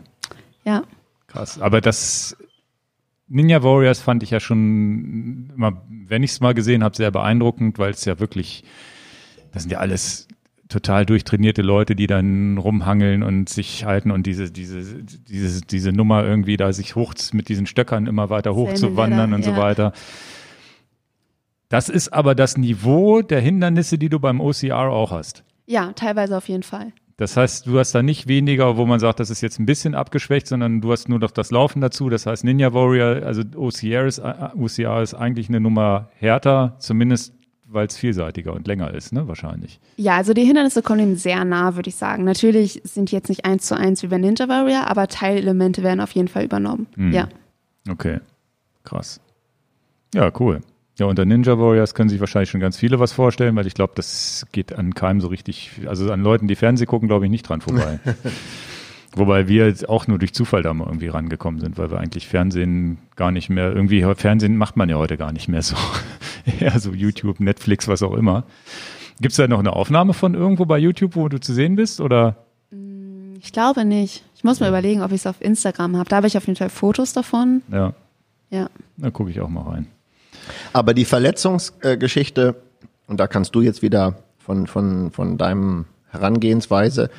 Ja.
Krass. Aber das Ninja Warriors fand ich ja schon, immer, wenn ich es mal gesehen habe, sehr beeindruckend, weil es ja wirklich, das sind ja alles total durchtrainierte Leute, die dann rumhangeln und sich halten und diese, diese, diese, diese Nummer irgendwie da sich hoch mit diesen Stöckern immer weiter hochzuwandern und ja. so weiter. Das ist aber das Niveau der Hindernisse, die du beim OCR auch hast.
Ja, teilweise auf jeden Fall.
Das heißt, du hast da nicht weniger, wo man sagt, das ist jetzt ein bisschen abgeschwächt, sondern du hast nur noch das Laufen dazu. Das heißt, Ninja Warrior, also OCR ist, OCR ist eigentlich eine Nummer härter, zumindest weil es vielseitiger und länger ist, ne? Wahrscheinlich.
Ja, also die Hindernisse kommen ihm sehr nah, würde ich sagen. Natürlich sind die jetzt nicht eins zu eins wie bei Ninja Warrior, aber Teilelemente werden auf jeden Fall übernommen. Hm. Ja.
Okay. Krass. Ja, cool. Ja, unter Ninja Warriors können sich wahrscheinlich schon ganz viele was vorstellen, weil ich glaube, das geht an keinem so richtig, also an Leuten, die Fernsehen gucken, glaube ich, nicht dran vorbei. Wobei wir auch nur durch Zufall da mal irgendwie rangekommen sind, weil wir eigentlich Fernsehen gar nicht mehr, irgendwie Fernsehen macht man ja heute gar nicht mehr so. ja, so YouTube, Netflix, was auch immer. Gibt es da noch eine Aufnahme von irgendwo bei YouTube, wo du zu sehen bist? Oder?
Ich glaube nicht. Ich muss mal überlegen, ob ich es auf Instagram habe. Da habe ich auf jeden Fall Fotos davon.
Ja.
Ja.
Da gucke ich auch mal rein.
Aber die Verletzungsgeschichte, und da kannst du jetzt wieder von, von, von deinem Herangehensweise,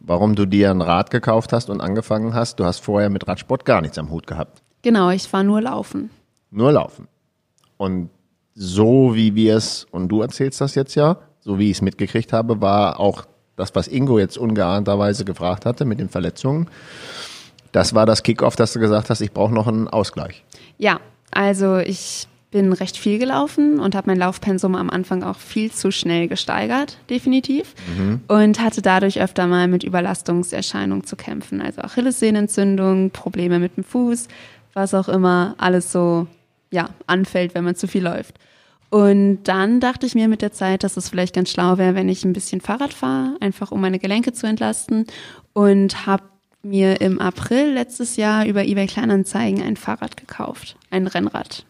warum du dir ein Rad gekauft hast und angefangen hast, du hast vorher mit Radsport gar nichts am Hut gehabt.
Genau, ich war nur laufen.
Nur laufen. Und so wie wir es, und du erzählst das jetzt ja, so wie ich es mitgekriegt habe, war auch das, was Ingo jetzt ungeahnterweise gefragt hatte mit den Verletzungen. Das war das Kickoff, dass du gesagt hast, ich brauche noch einen Ausgleich.
Ja, also ich bin recht viel gelaufen und habe mein Laufpensum am Anfang auch viel zu schnell gesteigert, definitiv. Mhm. Und hatte dadurch öfter mal mit Überlastungserscheinungen zu kämpfen. Also Achillessehnenentzündung, Probleme mit dem Fuß, was auch immer alles so ja, anfällt, wenn man zu viel läuft. Und dann dachte ich mir mit der Zeit, dass es vielleicht ganz schlau wäre, wenn ich ein bisschen Fahrrad fahre, einfach um meine Gelenke zu entlasten. Und habe mir im April letztes Jahr über eBay Kleinanzeigen ein Fahrrad gekauft, ein Rennrad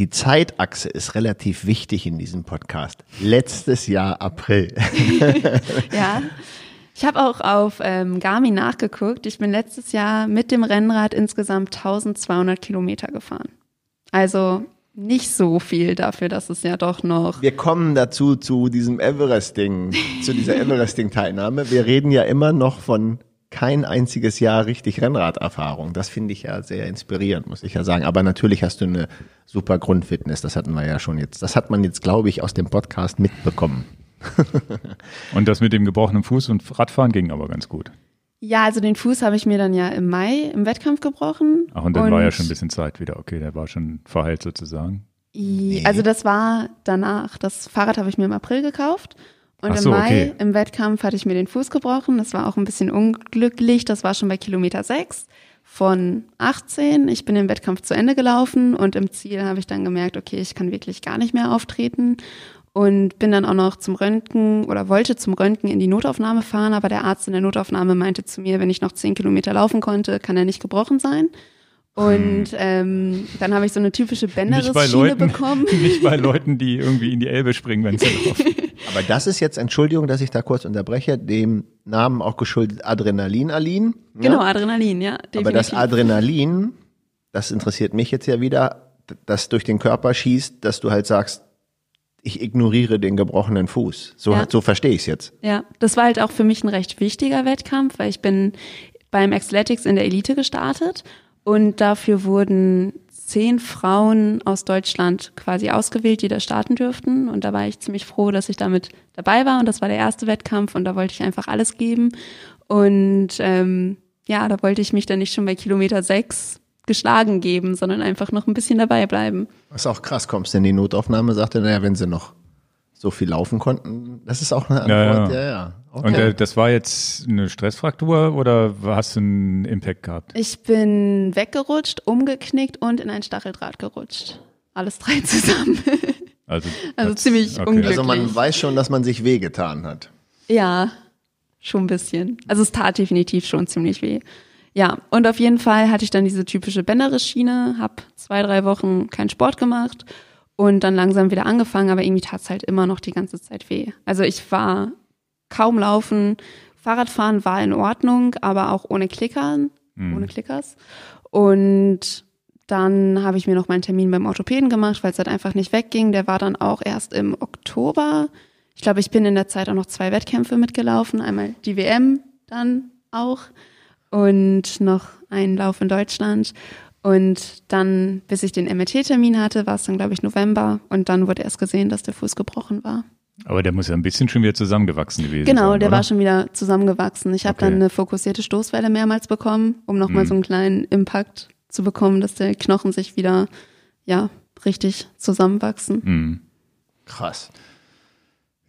die Zeitachse ist relativ wichtig in diesem Podcast. Letztes Jahr April.
ja. Ich habe auch auf ähm, Garmin nachgeguckt. Ich bin letztes Jahr mit dem Rennrad insgesamt 1200 Kilometer gefahren. Also nicht so viel dafür, dass es ja doch noch.
Wir kommen dazu zu diesem Everesting, zu dieser Everesting-Teilnahme. Wir reden ja immer noch von kein einziges Jahr richtig Rennraderfahrung. Das finde ich ja sehr inspirierend, muss ich ja sagen. Aber natürlich hast du eine super Grundfitness. Das hatten wir ja schon jetzt. Das hat man jetzt, glaube ich, aus dem Podcast mitbekommen.
und das mit dem gebrochenen Fuß und Radfahren ging aber ganz gut.
Ja, also den Fuß habe ich mir dann ja im Mai im Wettkampf gebrochen.
Ach, und dann und war ja schon ein bisschen Zeit wieder. Okay, der war schon verheilt sozusagen.
Also das war danach. Das Fahrrad habe ich mir im April gekauft und so, im Mai okay. im Wettkampf hatte ich mir den Fuß gebrochen. Das war auch ein bisschen unglücklich. Das war schon bei Kilometer 6 von 18. Ich bin im Wettkampf zu Ende gelaufen und im Ziel habe ich dann gemerkt, okay, ich kann wirklich gar nicht mehr auftreten und bin dann auch noch zum Röntgen oder wollte zum Röntgen in die Notaufnahme fahren, aber der Arzt in der Notaufnahme meinte zu mir, wenn ich noch 10 Kilometer laufen konnte, kann er nicht gebrochen sein. Und ähm, dann habe ich so eine typische Bänderrisschiene bekommen.
Nicht bei Leuten, die irgendwie in die Elbe springen, wenn sie laufen.
Aber das ist jetzt, Entschuldigung, dass ich da kurz unterbreche, dem Namen auch geschuldet Adrenalinalin.
Ja? Genau, Adrenalin, ja.
Definitiv. Aber das Adrenalin, das interessiert mich jetzt ja wieder, das durch den Körper schießt, dass du halt sagst, ich ignoriere den gebrochenen Fuß. So, ja. so verstehe ich es jetzt.
Ja, das war halt auch für mich ein recht wichtiger Wettkampf, weil ich bin beim Athletics in der Elite gestartet und dafür wurden zehn Frauen aus Deutschland quasi ausgewählt, die da starten dürften. Und da war ich ziemlich froh, dass ich damit dabei war. Und das war der erste Wettkampf und da wollte ich einfach alles geben. Und ähm, ja, da wollte ich mich dann nicht schon bei Kilometer sechs geschlagen geben, sondern einfach noch ein bisschen dabei bleiben.
Was auch krass, kommst in die Notaufnahme, sagte, naja, wenn sie noch so viel laufen konnten, das ist auch eine Antwort, ja, ja. ja.
Okay. Und äh, das war jetzt eine Stressfraktur oder hast du einen Impact gehabt?
Ich bin weggerutscht, umgeknickt und in ein Stacheldraht gerutscht. Alles drei zusammen. Also, also ziemlich okay. unglücklich. Also
man weiß schon, dass man sich wehgetan hat.
Ja, schon ein bisschen. Also es tat definitiv schon ziemlich weh. Ja, und auf jeden Fall hatte ich dann diese typische Bänderriss-Schiene, habe zwei, drei Wochen keinen Sport gemacht und dann langsam wieder angefangen, aber irgendwie tat es halt immer noch die ganze Zeit weh. Also ich war kaum laufen, Fahrradfahren war in Ordnung, aber auch ohne Klickern, mhm. ohne Klickers. Und dann habe ich mir noch meinen Termin beim Orthopäden gemacht, weil es halt einfach nicht wegging. Der war dann auch erst im Oktober. Ich glaube, ich bin in der Zeit auch noch zwei Wettkämpfe mitgelaufen. Einmal die WM dann auch und noch einen Lauf in Deutschland. Und dann, bis ich den MRT-Termin hatte, war es dann, glaube ich, November. Und dann wurde erst gesehen, dass der Fuß gebrochen war.
Aber der muss ja ein bisschen schon wieder zusammengewachsen gewesen
genau, sein.
Genau,
der oder? war schon wieder zusammengewachsen. Ich habe okay. dann eine fokussierte Stoßwelle mehrmals bekommen, um nochmal hm. so einen kleinen Impact zu bekommen, dass der Knochen sich wieder, ja, richtig zusammenwachsen. Hm.
Krass.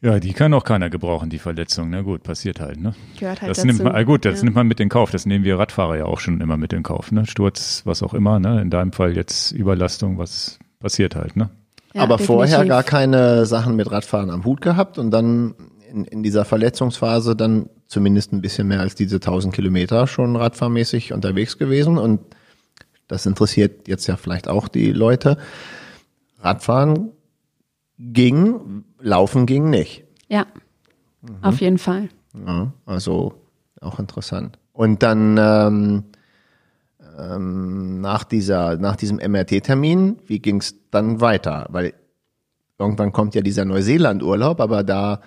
Ja, die kann auch keiner gebrauchen, die Verletzung. Na gut, passiert halt, ne?
Gehört halt
das
dazu.
nimmt man, ah, gut, das ja. nimmt man mit in Kauf. Das nehmen wir Radfahrer ja auch schon immer mit in Kauf, ne? Sturz, was auch immer, ne? In deinem Fall jetzt Überlastung, was passiert halt, ne?
Ja, Aber definitiv. vorher gar keine Sachen mit Radfahren am Hut gehabt und dann in, in dieser Verletzungsphase dann zumindest ein bisschen mehr als diese 1000 Kilometer schon radfahrmäßig unterwegs gewesen und das interessiert jetzt ja vielleicht auch die Leute. Radfahren ging, Laufen ging nicht.
Ja, mhm. auf jeden Fall.
Ja, also auch interessant. Und dann ähm, ähm, nach dieser, nach diesem MRT-Termin, wie ging es dann weiter? Weil irgendwann kommt ja dieser Neuseeland-Urlaub, aber da,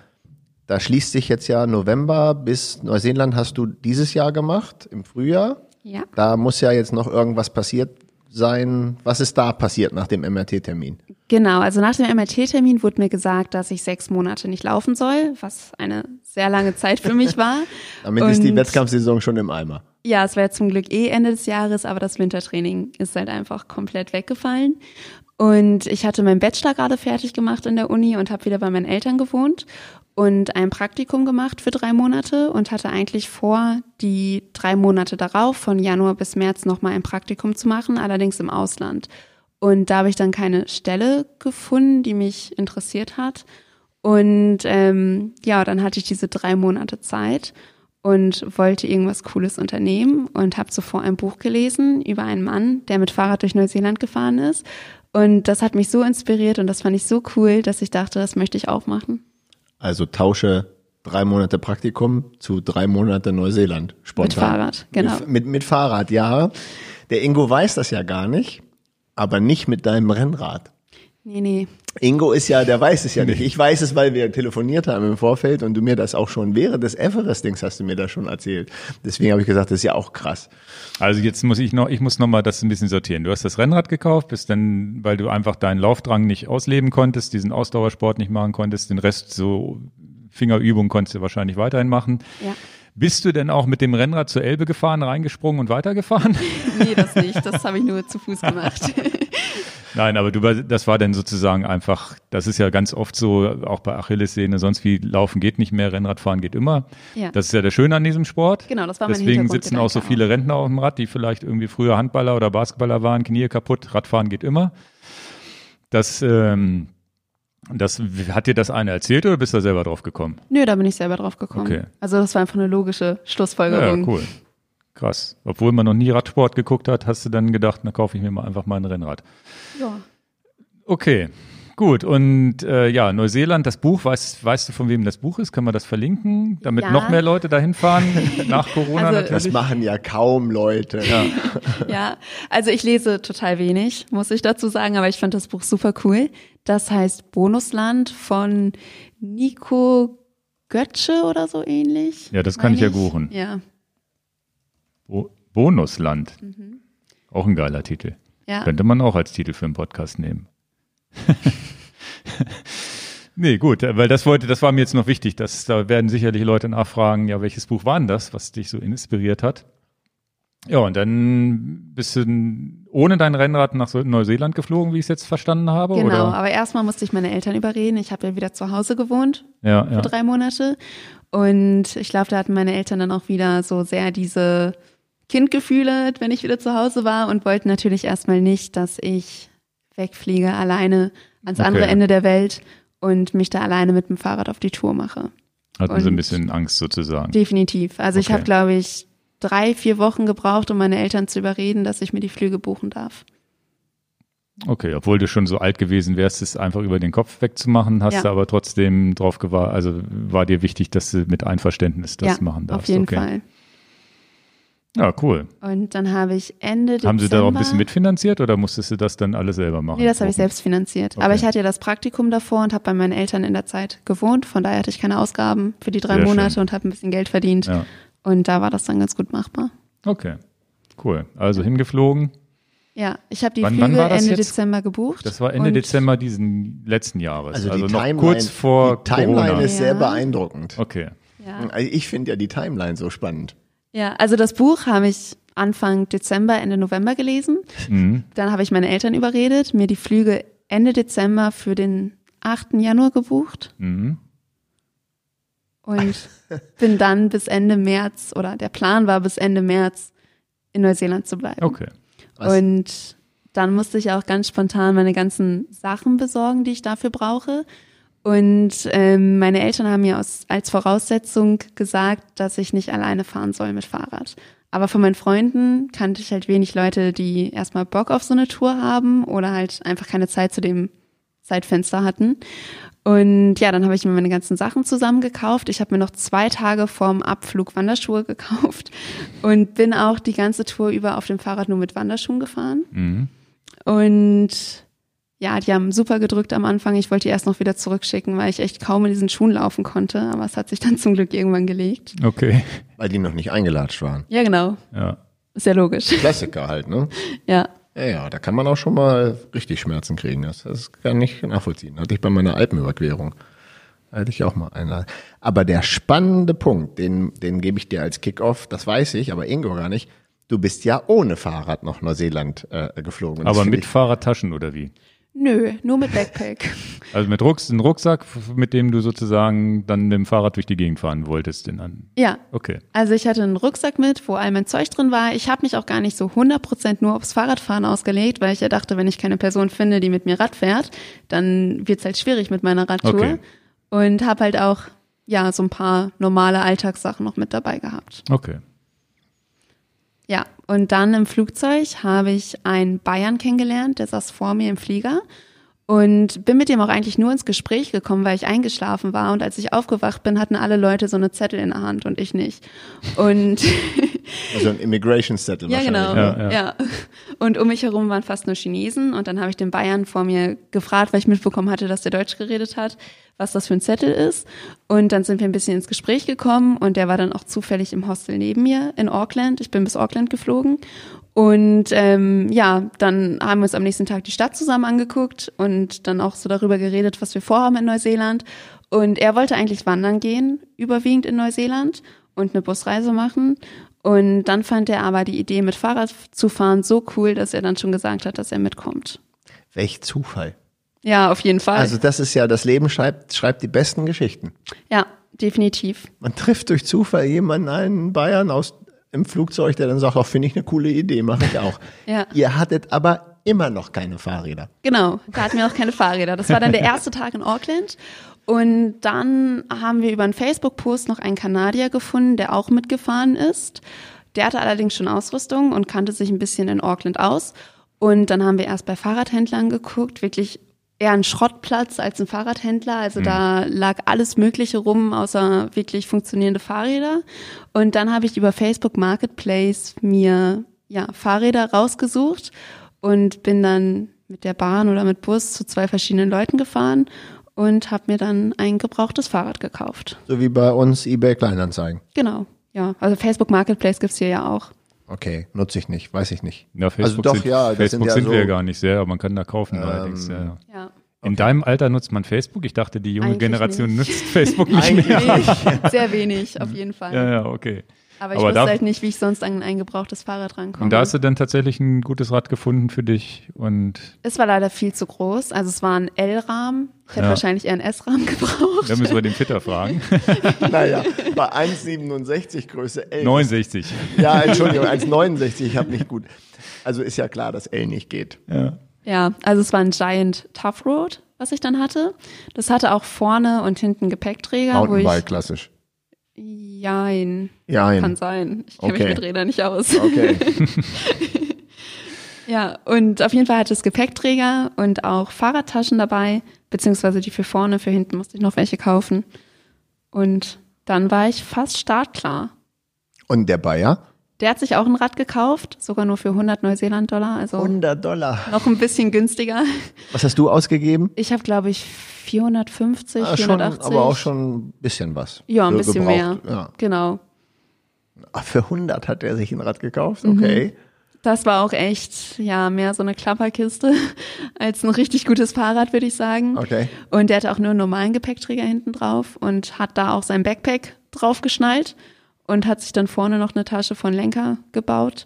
da schließt sich jetzt ja November bis Neuseeland hast du dieses Jahr gemacht, im Frühjahr.
Ja.
Da muss ja jetzt noch irgendwas passiert sein. Was ist da passiert nach dem MRT-Termin?
Genau, also nach dem MRT-Termin wurde mir gesagt, dass ich sechs Monate nicht laufen soll, was eine sehr lange Zeit für mich war.
Damit Und ist die Wettkampfsaison schon im Eimer.
Ja, es war zum Glück eh Ende des Jahres, aber das Wintertraining ist halt einfach komplett weggefallen. Und ich hatte meinen Bachelor gerade fertig gemacht in der Uni und habe wieder bei meinen Eltern gewohnt und ein Praktikum gemacht für drei Monate und hatte eigentlich vor, die drei Monate darauf, von Januar bis März, nochmal ein Praktikum zu machen, allerdings im Ausland. Und da habe ich dann keine Stelle gefunden, die mich interessiert hat. Und ähm, ja, dann hatte ich diese drei Monate Zeit und wollte irgendwas Cooles unternehmen und habe zuvor ein Buch gelesen über einen Mann, der mit Fahrrad durch Neuseeland gefahren ist. Und das hat mich so inspiriert und das fand ich so cool, dass ich dachte, das möchte ich auch machen.
Also tausche drei Monate Praktikum zu drei Monate Neuseeland.
Spontan. Mit Fahrrad, genau.
Mit, mit, mit Fahrrad, ja. Der Ingo weiß das ja gar nicht, aber nicht mit deinem Rennrad.
Nee, nee.
Ingo ist ja, der weiß es ja nicht. Ich weiß es, weil wir telefoniert haben im Vorfeld und du mir das auch schon während des Everest-Dings hast du mir das schon erzählt. Deswegen habe ich gesagt, das ist ja auch krass.
Also jetzt muss ich noch, ich muss noch mal das ein bisschen sortieren. Du hast das Rennrad gekauft, bist dann, weil du einfach deinen Laufdrang nicht ausleben konntest, diesen Ausdauersport nicht machen konntest, den Rest so Fingerübung konntest du wahrscheinlich weiterhin machen.
Ja.
Bist du denn auch mit dem Rennrad zur Elbe gefahren, reingesprungen und weitergefahren?
nee, das nicht. Das habe ich nur zu Fuß gemacht.
Nein, aber du, das war dann sozusagen einfach, das ist ja ganz oft so, auch bei Achillessehne, sonst wie Laufen geht nicht mehr, Rennradfahren geht immer. Ja. Das ist ja der Schöne an diesem Sport.
Genau, das war
mein Deswegen sitzen auch so viele Rentner auf dem Rad, die vielleicht irgendwie früher Handballer oder Basketballer waren, Knie kaputt, Radfahren geht immer. Das, ähm, das, hat dir das eine erzählt oder bist du da selber drauf gekommen?
Nö, da bin ich selber drauf gekommen. Okay. Also das war einfach eine logische Schlussfolgerung.
Ja, cool. Krass. Obwohl man noch nie Radsport geguckt hat, hast du dann gedacht, na kaufe ich mir mal einfach mal ein Rennrad.
Ja.
Okay. Gut, und äh, ja, Neuseeland, das Buch, weißt, weißt du, von wem das Buch ist? Können wir das verlinken, damit
Ja.
noch mehr Leute dahin fahren? Nach Corona
Also-
natürlich.
Das machen ja kaum Leute.
Ja.
Ja, also ich lese total wenig, muss ich dazu sagen, aber ich fand das Buch super cool. Das heißt Bonusland von Nico Götze oder so ähnlich.
Ja, das kann ich ja buchen.
Ja,
Bo Bonusland.
Mhm.
Auch ein geiler Titel.
ja.
Könnte man auch als Titel für einen Podcast nehmen. nee, gut, äh, weil das wollte, das war mir jetzt noch wichtig. dass da werden sicherlich Leute nachfragen, ja, welches Buch war denn das, was dich so inspiriert hat? Ja, und dann bist du ohne dein Rennrad nach Neuseeland geflogen, wie ich es jetzt verstanden habe?
Genau,
Oder?
aber erstmal musste ich meine Eltern überreden. Ich habe ja wieder zu Hause gewohnt
Ja,
für
ja.
drei Monate. Und ich glaube, da hatten meine Eltern dann auch wieder so sehr diese Kindgefühle, wenn ich wieder zu Hause war und wollten natürlich erstmal nicht, dass ich wegfliege alleine ans
Okay.
andere Ende der Welt und mich da alleine mit dem Fahrrad auf die Tour mache.
Hatten sie ein bisschen Angst sozusagen.
Definitiv. Also ich
Okay.
habe, glaube ich, drei, vier Wochen gebraucht, um meine Eltern zu überreden, dass ich mir die Flüge buchen darf.
Okay, obwohl du schon so alt gewesen wärst, es einfach über den Kopf wegzumachen, hast
Ja.
du aber trotzdem drauf gewartet, also war dir wichtig, dass du mit Einverständnis das
ja,
machen darfst.
auf jeden
okay.
Fall.
Ja, cool.
Und dann habe ich Ende Dezember.
Haben sie da auch ein bisschen mitfinanziert oder musstest du das dann alles selber machen?
Nee, das habe ich selbst finanziert.
Okay.
Aber ich hatte ja das Praktikum davor und habe bei meinen Eltern in der Zeit gewohnt. Von daher hatte ich keine Ausgaben für die drei
Sehr
Monate
schön.
und habe ein bisschen Geld verdient.
Ja,
Und da war das dann ganz gut machbar.
okay. Cool. Also hingeflogen.
Ja, ich habe die
Wann- wann
Flüge
war das
Ende
jetzt?
Dezember gebucht.
Das war Ende Dezember diesen letzten Jahres.
Also,
Also, noch
Timeline,
kurz vor
die Timeline
Corona.
ist sehr
Ja.
beeindruckend.
Okay.
Ja.
Ich finde ja die Timeline so spannend.
Ja, also das Buch habe ich Anfang Dezember, Ende November gelesen.
Mhm.
Dann habe ich meine Eltern überredet, mir die Flüge Ende Dezember für den 8. Januar gebucht
Mhm.
und bin dann bis Ende März oder der Plan war bis Ende März in Neuseeland zu bleiben.
Okay.
Was?
Und dann musste ich auch ganz spontan meine ganzen Sachen besorgen, die ich dafür brauche. Und ähm, meine Eltern haben mir aus, als Voraussetzung gesagt, dass ich nicht alleine fahren soll mit Fahrrad. Aber von meinen Freunden kannte ich halt wenig Leute, die erstmal Bock auf so eine Tour haben oder halt einfach keine Zeit zu dem Zeitfenster hatten. Und ja, dann habe ich mir meine ganzen Sachen zusammengekauft. Ich habe mir noch zwei Tage vorm Abflug Wanderschuhe gekauft und bin auch die ganze Tour über auf dem Fahrrad nur mit Wanderschuhen gefahren.
Mhm.
Und ja, die haben super gedrückt am Anfang. Ich wollte die erst noch wieder zurückschicken, weil ich echt kaum in diesen Schuhen laufen konnte. Aber es hat sich dann zum Glück irgendwann gelegt.
Okay.
Weil die noch nicht eingelatscht waren.
Ja, genau.
Ja.
Ist ja logisch.
Klassiker halt, ne?
Ja.
Ja, ja, da kann man auch schon mal richtig Schmerzen kriegen. Das, das kann ich nachvollziehen. Hatte ich bei meiner Alpenüberquerung. Hatte ich auch mal einen. Aber der spannende Punkt, den, den gebe ich dir als Kickoff, das weiß ich, aber Ingo gar nicht. Du bist ja ohne Fahrrad nach Neuseeland äh, geflogen. Und
Aber mit
ich-
Fahrradtaschen oder wie?
Nö, nur mit Backpack.
Also mit Rucks, ein Rucksack, mit dem du sozusagen dann mit dem Fahrrad durch die Gegend fahren wolltest. Den an.
Ja.
Okay.
Also ich hatte einen Rucksack mit, wo all mein Zeug drin war. Ich habe mich auch gar nicht so 100% nur aufs Fahrradfahren ausgelegt, weil ich ja dachte, wenn ich keine Person finde, die mit mir Rad fährt, dann wird's halt schwierig mit meiner Radtour.
Okay.
Und habe halt auch ja so ein paar normale Alltagssachen noch mit dabei gehabt.
Okay.
Und dann im Flugzeug habe ich einen Bayern kennengelernt, der saß vor mir im Flieger und bin mit dem auch eigentlich nur ins Gespräch gekommen, weil ich eingeschlafen war und als ich aufgewacht bin, hatten alle Leute so eine Zettel in der Hand und ich nicht. Und
Also ein Immigration Settle
ja, genau,
ne?
Ja,
ja,
ja.
Und um mich herum waren fast nur Chinesen und dann habe ich den Bayern vor mir gefragt, weil ich mitbekommen hatte, dass der Deutsch geredet hat, was das für ein Zettel ist. Und dann sind wir ein bisschen ins Gespräch gekommen und der war dann auch zufällig im Hostel neben mir in Auckland. Ich bin bis Auckland geflogen. Und ähm, ja, dann haben wir uns am nächsten Tag die Stadt zusammen angeguckt und dann auch so darüber geredet, was wir vorhaben in Neuseeland. Und er wollte eigentlich wandern gehen, überwiegend in Neuseeland und eine Busreise machen. Und dann fand er aber die Idee, mit Fahrrad zu fahren, so cool, dass er dann schon gesagt hat, dass er mitkommt.
Welch Zufall.
Ja, auf jeden Fall.
Also das ist ja, das Leben schreibt, schreibt die besten Geschichten.
ja, definitiv.
Man trifft durch Zufall jemanden, einen Bayern aus im Flugzeug, der dann sagt, auch finde ich eine coole Idee, mache ich auch.
Ja.
Ihr hattet aber immer noch keine Fahrräder.
Genau, da hatten wir auch keine Fahrräder. Das war dann der erste Tag in Auckland. Und dann haben wir über einen Facebook-Post noch einen Kanadier gefunden, der auch mitgefahren ist. Der hatte allerdings schon Ausrüstung und kannte sich ein bisschen in Auckland aus. Und dann haben wir erst bei Fahrradhändlern geguckt, wirklich eher ein Schrottplatz als ein Fahrradhändler. Also mhm. da lag alles Mögliche rum, außer wirklich funktionierende Fahrräder. Und dann habe ich über Facebook Marketplace mir ja, Fahrräder rausgesucht und bin dann mit der Bahn oder mit Bus zu zwei verschiedenen Leuten gefahren und habe mir dann ein gebrauchtes Fahrrad gekauft.
So wie bei uns eBay Kleinanzeigen.
Genau, ja. Also Facebook Marketplace gibt's hier ja auch.
Okay, nutze ich nicht, weiß ich nicht.
Ja, Facebook also doch, sind, ja, Facebook sind, ja sind so, wir ja gar nicht sehr, aber man kann da kaufen ähm, allerdings. Ja. ja. In okay. deinem Alter nutzt man Facebook? Ich dachte, die junge Eigentlich Generation nicht. nutzt Facebook nicht
Eigentlich mehr. Nicht. Sehr wenig, auf jeden Fall.
Ja, ja, okay.
Aber ich Aber wusste halt nicht, wie ich sonst an ein gebrauchtes Fahrrad rankomme.
Und da hast du dann tatsächlich ein gutes Rad gefunden für dich und.
Es war leider viel zu groß. Also es war ein L-Rahmen. Ich hätte ja. wahrscheinlich eher einen S-Rahmen gebraucht.
Da müssen wir den Fitter fragen.
naja, bei 1,67 Größe L.
69.
Ja, Entschuldigung, 1,69, ich habe nicht gut. Also ist ja klar, dass L nicht geht.
Ja.
Ja, also es war ein Giant Tough Road, was ich dann hatte. Das hatte auch vorne und hinten Gepäckträger.
Mountainbike, klassisch.
Jein.
Jein.
Kann sein. Ich kenne okay. mich mit Rädern nicht aus.
Okay.
ja, und auf jeden Fall hatte es Gepäckträger und auch Fahrradtaschen dabei, beziehungsweise die für vorne, für hinten musste ich noch welche kaufen. Und dann war ich fast startklar.
Und der Bayer?
Der hat sich auch ein Rad gekauft, sogar nur für 100 Neuseeland-Dollar. Also
100 Dollar.
Noch ein bisschen günstiger.
Was hast du ausgegeben?
Ich habe, glaube ich, 450, ah, 480.
Schon, aber auch schon ein bisschen was.
Ja, ein bisschen gebraucht. mehr. Ja. Genau.
Ach, für 100 hat er sich ein Rad gekauft? Okay. Mhm.
Das war auch echt, ja, mehr so eine Klapperkiste als ein richtig gutes Fahrrad, würde ich sagen.
Okay.
Und der hatte auch nur einen normalen Gepäckträger hinten drauf und hat da auch sein Backpack drauf geschnallt und hat sich dann vorne noch eine Tasche von Lenker gebaut.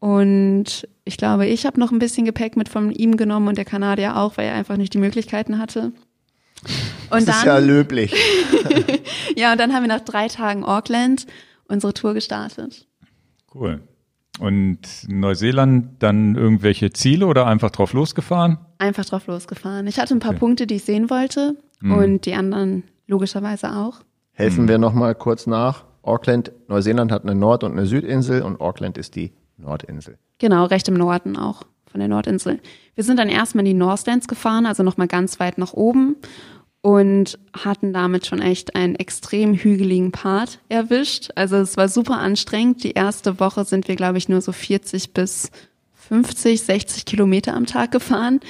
Und ich glaube, ich habe noch ein bisschen Gepäck mit von ihm genommen und der Kanadier auch, weil er einfach nicht die Möglichkeiten hatte.
Und das dann, ist ja löblich.
ja, und dann haben wir nach drei Tagen Auckland unsere Tour gestartet.
Cool. Und Neuseeland dann irgendwelche Ziele oder einfach drauf losgefahren?
Einfach drauf losgefahren. Ich hatte ein paar okay. Punkte, die ich sehen wollte mhm. und die anderen logischerweise auch.
Helfen mhm. wir nochmal kurz nach. Auckland, Neuseeland hat eine Nord- und eine Südinsel und Auckland ist die Nordinsel.
Genau, recht im Norden auch von der Nordinsel. Wir sind dann erstmal in die Northlands gefahren, also nochmal ganz weit nach oben und hatten damit schon echt einen extrem hügeligen Part erwischt. Also es war super anstrengend. Die erste Woche sind wir, glaube ich, nur so 40 bis 50, 60 Kilometer am Tag gefahren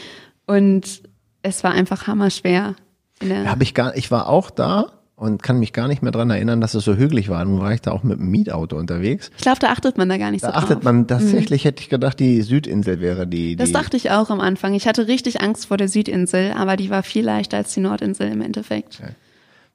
und es war einfach hammerschwer.
Hab ich gar, ich war auch da und kann mich gar nicht mehr dran erinnern, dass es so hügelig war. Nun war ich da auch mit dem Mietauto unterwegs.
Ich glaube, da achtet man da gar nicht
da
so
drauf. Da achtet man tatsächlich, mhm. hätte ich gedacht, die Südinsel wäre die, die.
Das dachte ich auch am Anfang. Ich hatte richtig Angst vor der Südinsel, aber die war viel leichter als die Nordinsel im Endeffekt. Okay.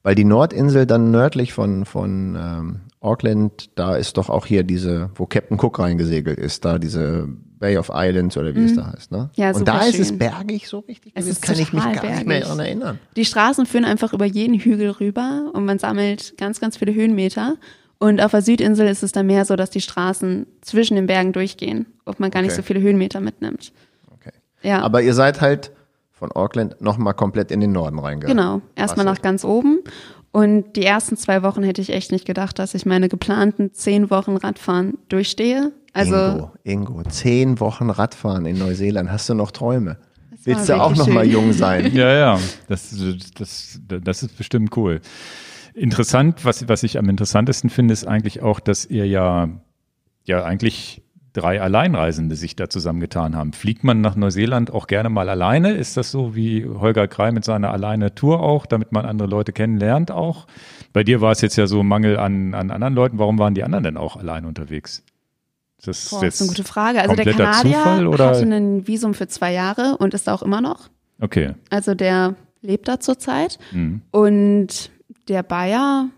Weil die Nordinsel dann nördlich von, von ähm, Auckland, da ist doch auch hier diese, wo Captain Cook reingesegelt ist, da diese Bay of Islands oder wie mhm. es da heißt, ne?
Ja,
Und da
schön.
ist es bergig so richtig.
Es
das kann ich mich gar bergig. nicht mehr daran erinnern.
Die Straßen führen einfach über jeden Hügel rüber und man sammelt ganz, ganz viele Höhenmeter. Und auf der Südinsel ist es dann mehr so, dass die Straßen zwischen den Bergen durchgehen, ob man gar okay. nicht so viele Höhenmeter mitnimmt.
Okay. Ja. Aber ihr seid halt von Auckland nochmal komplett in den Norden reingegangen.
Genau. Erstmal nach ganz oben. Und die ersten zwei Wochen hätte ich echt nicht gedacht, dass ich meine geplanten zehn Wochen Radfahren durchstehe. Also
Ingo, Ingo, zehn Wochen Radfahren in Neuseeland. Hast du noch Träume? Willst du auch noch schön. mal jung sein?
Ja, ja, das, das, das ist bestimmt cool. Interessant, was, was ich am interessantesten finde, ist eigentlich auch, dass ihr ja, ja eigentlich drei Alleinreisende sich da zusammengetan haben. Fliegt man nach Neuseeland auch gerne mal alleine? Ist das so wie Holger Krei mit seiner alleine Tour auch, damit man andere Leute kennenlernt auch? Bei dir war es jetzt ja so Mangel an, an anderen Leuten. Warum waren die anderen denn auch allein unterwegs?
Das, Boah, ist eine gute Frage. Also der Kanadier Zufall, oder? hatte ein Visum für zwei Jahre und ist da auch immer noch.
Okay.
Also der lebt da zurzeit. Mhm. Und der Bayer,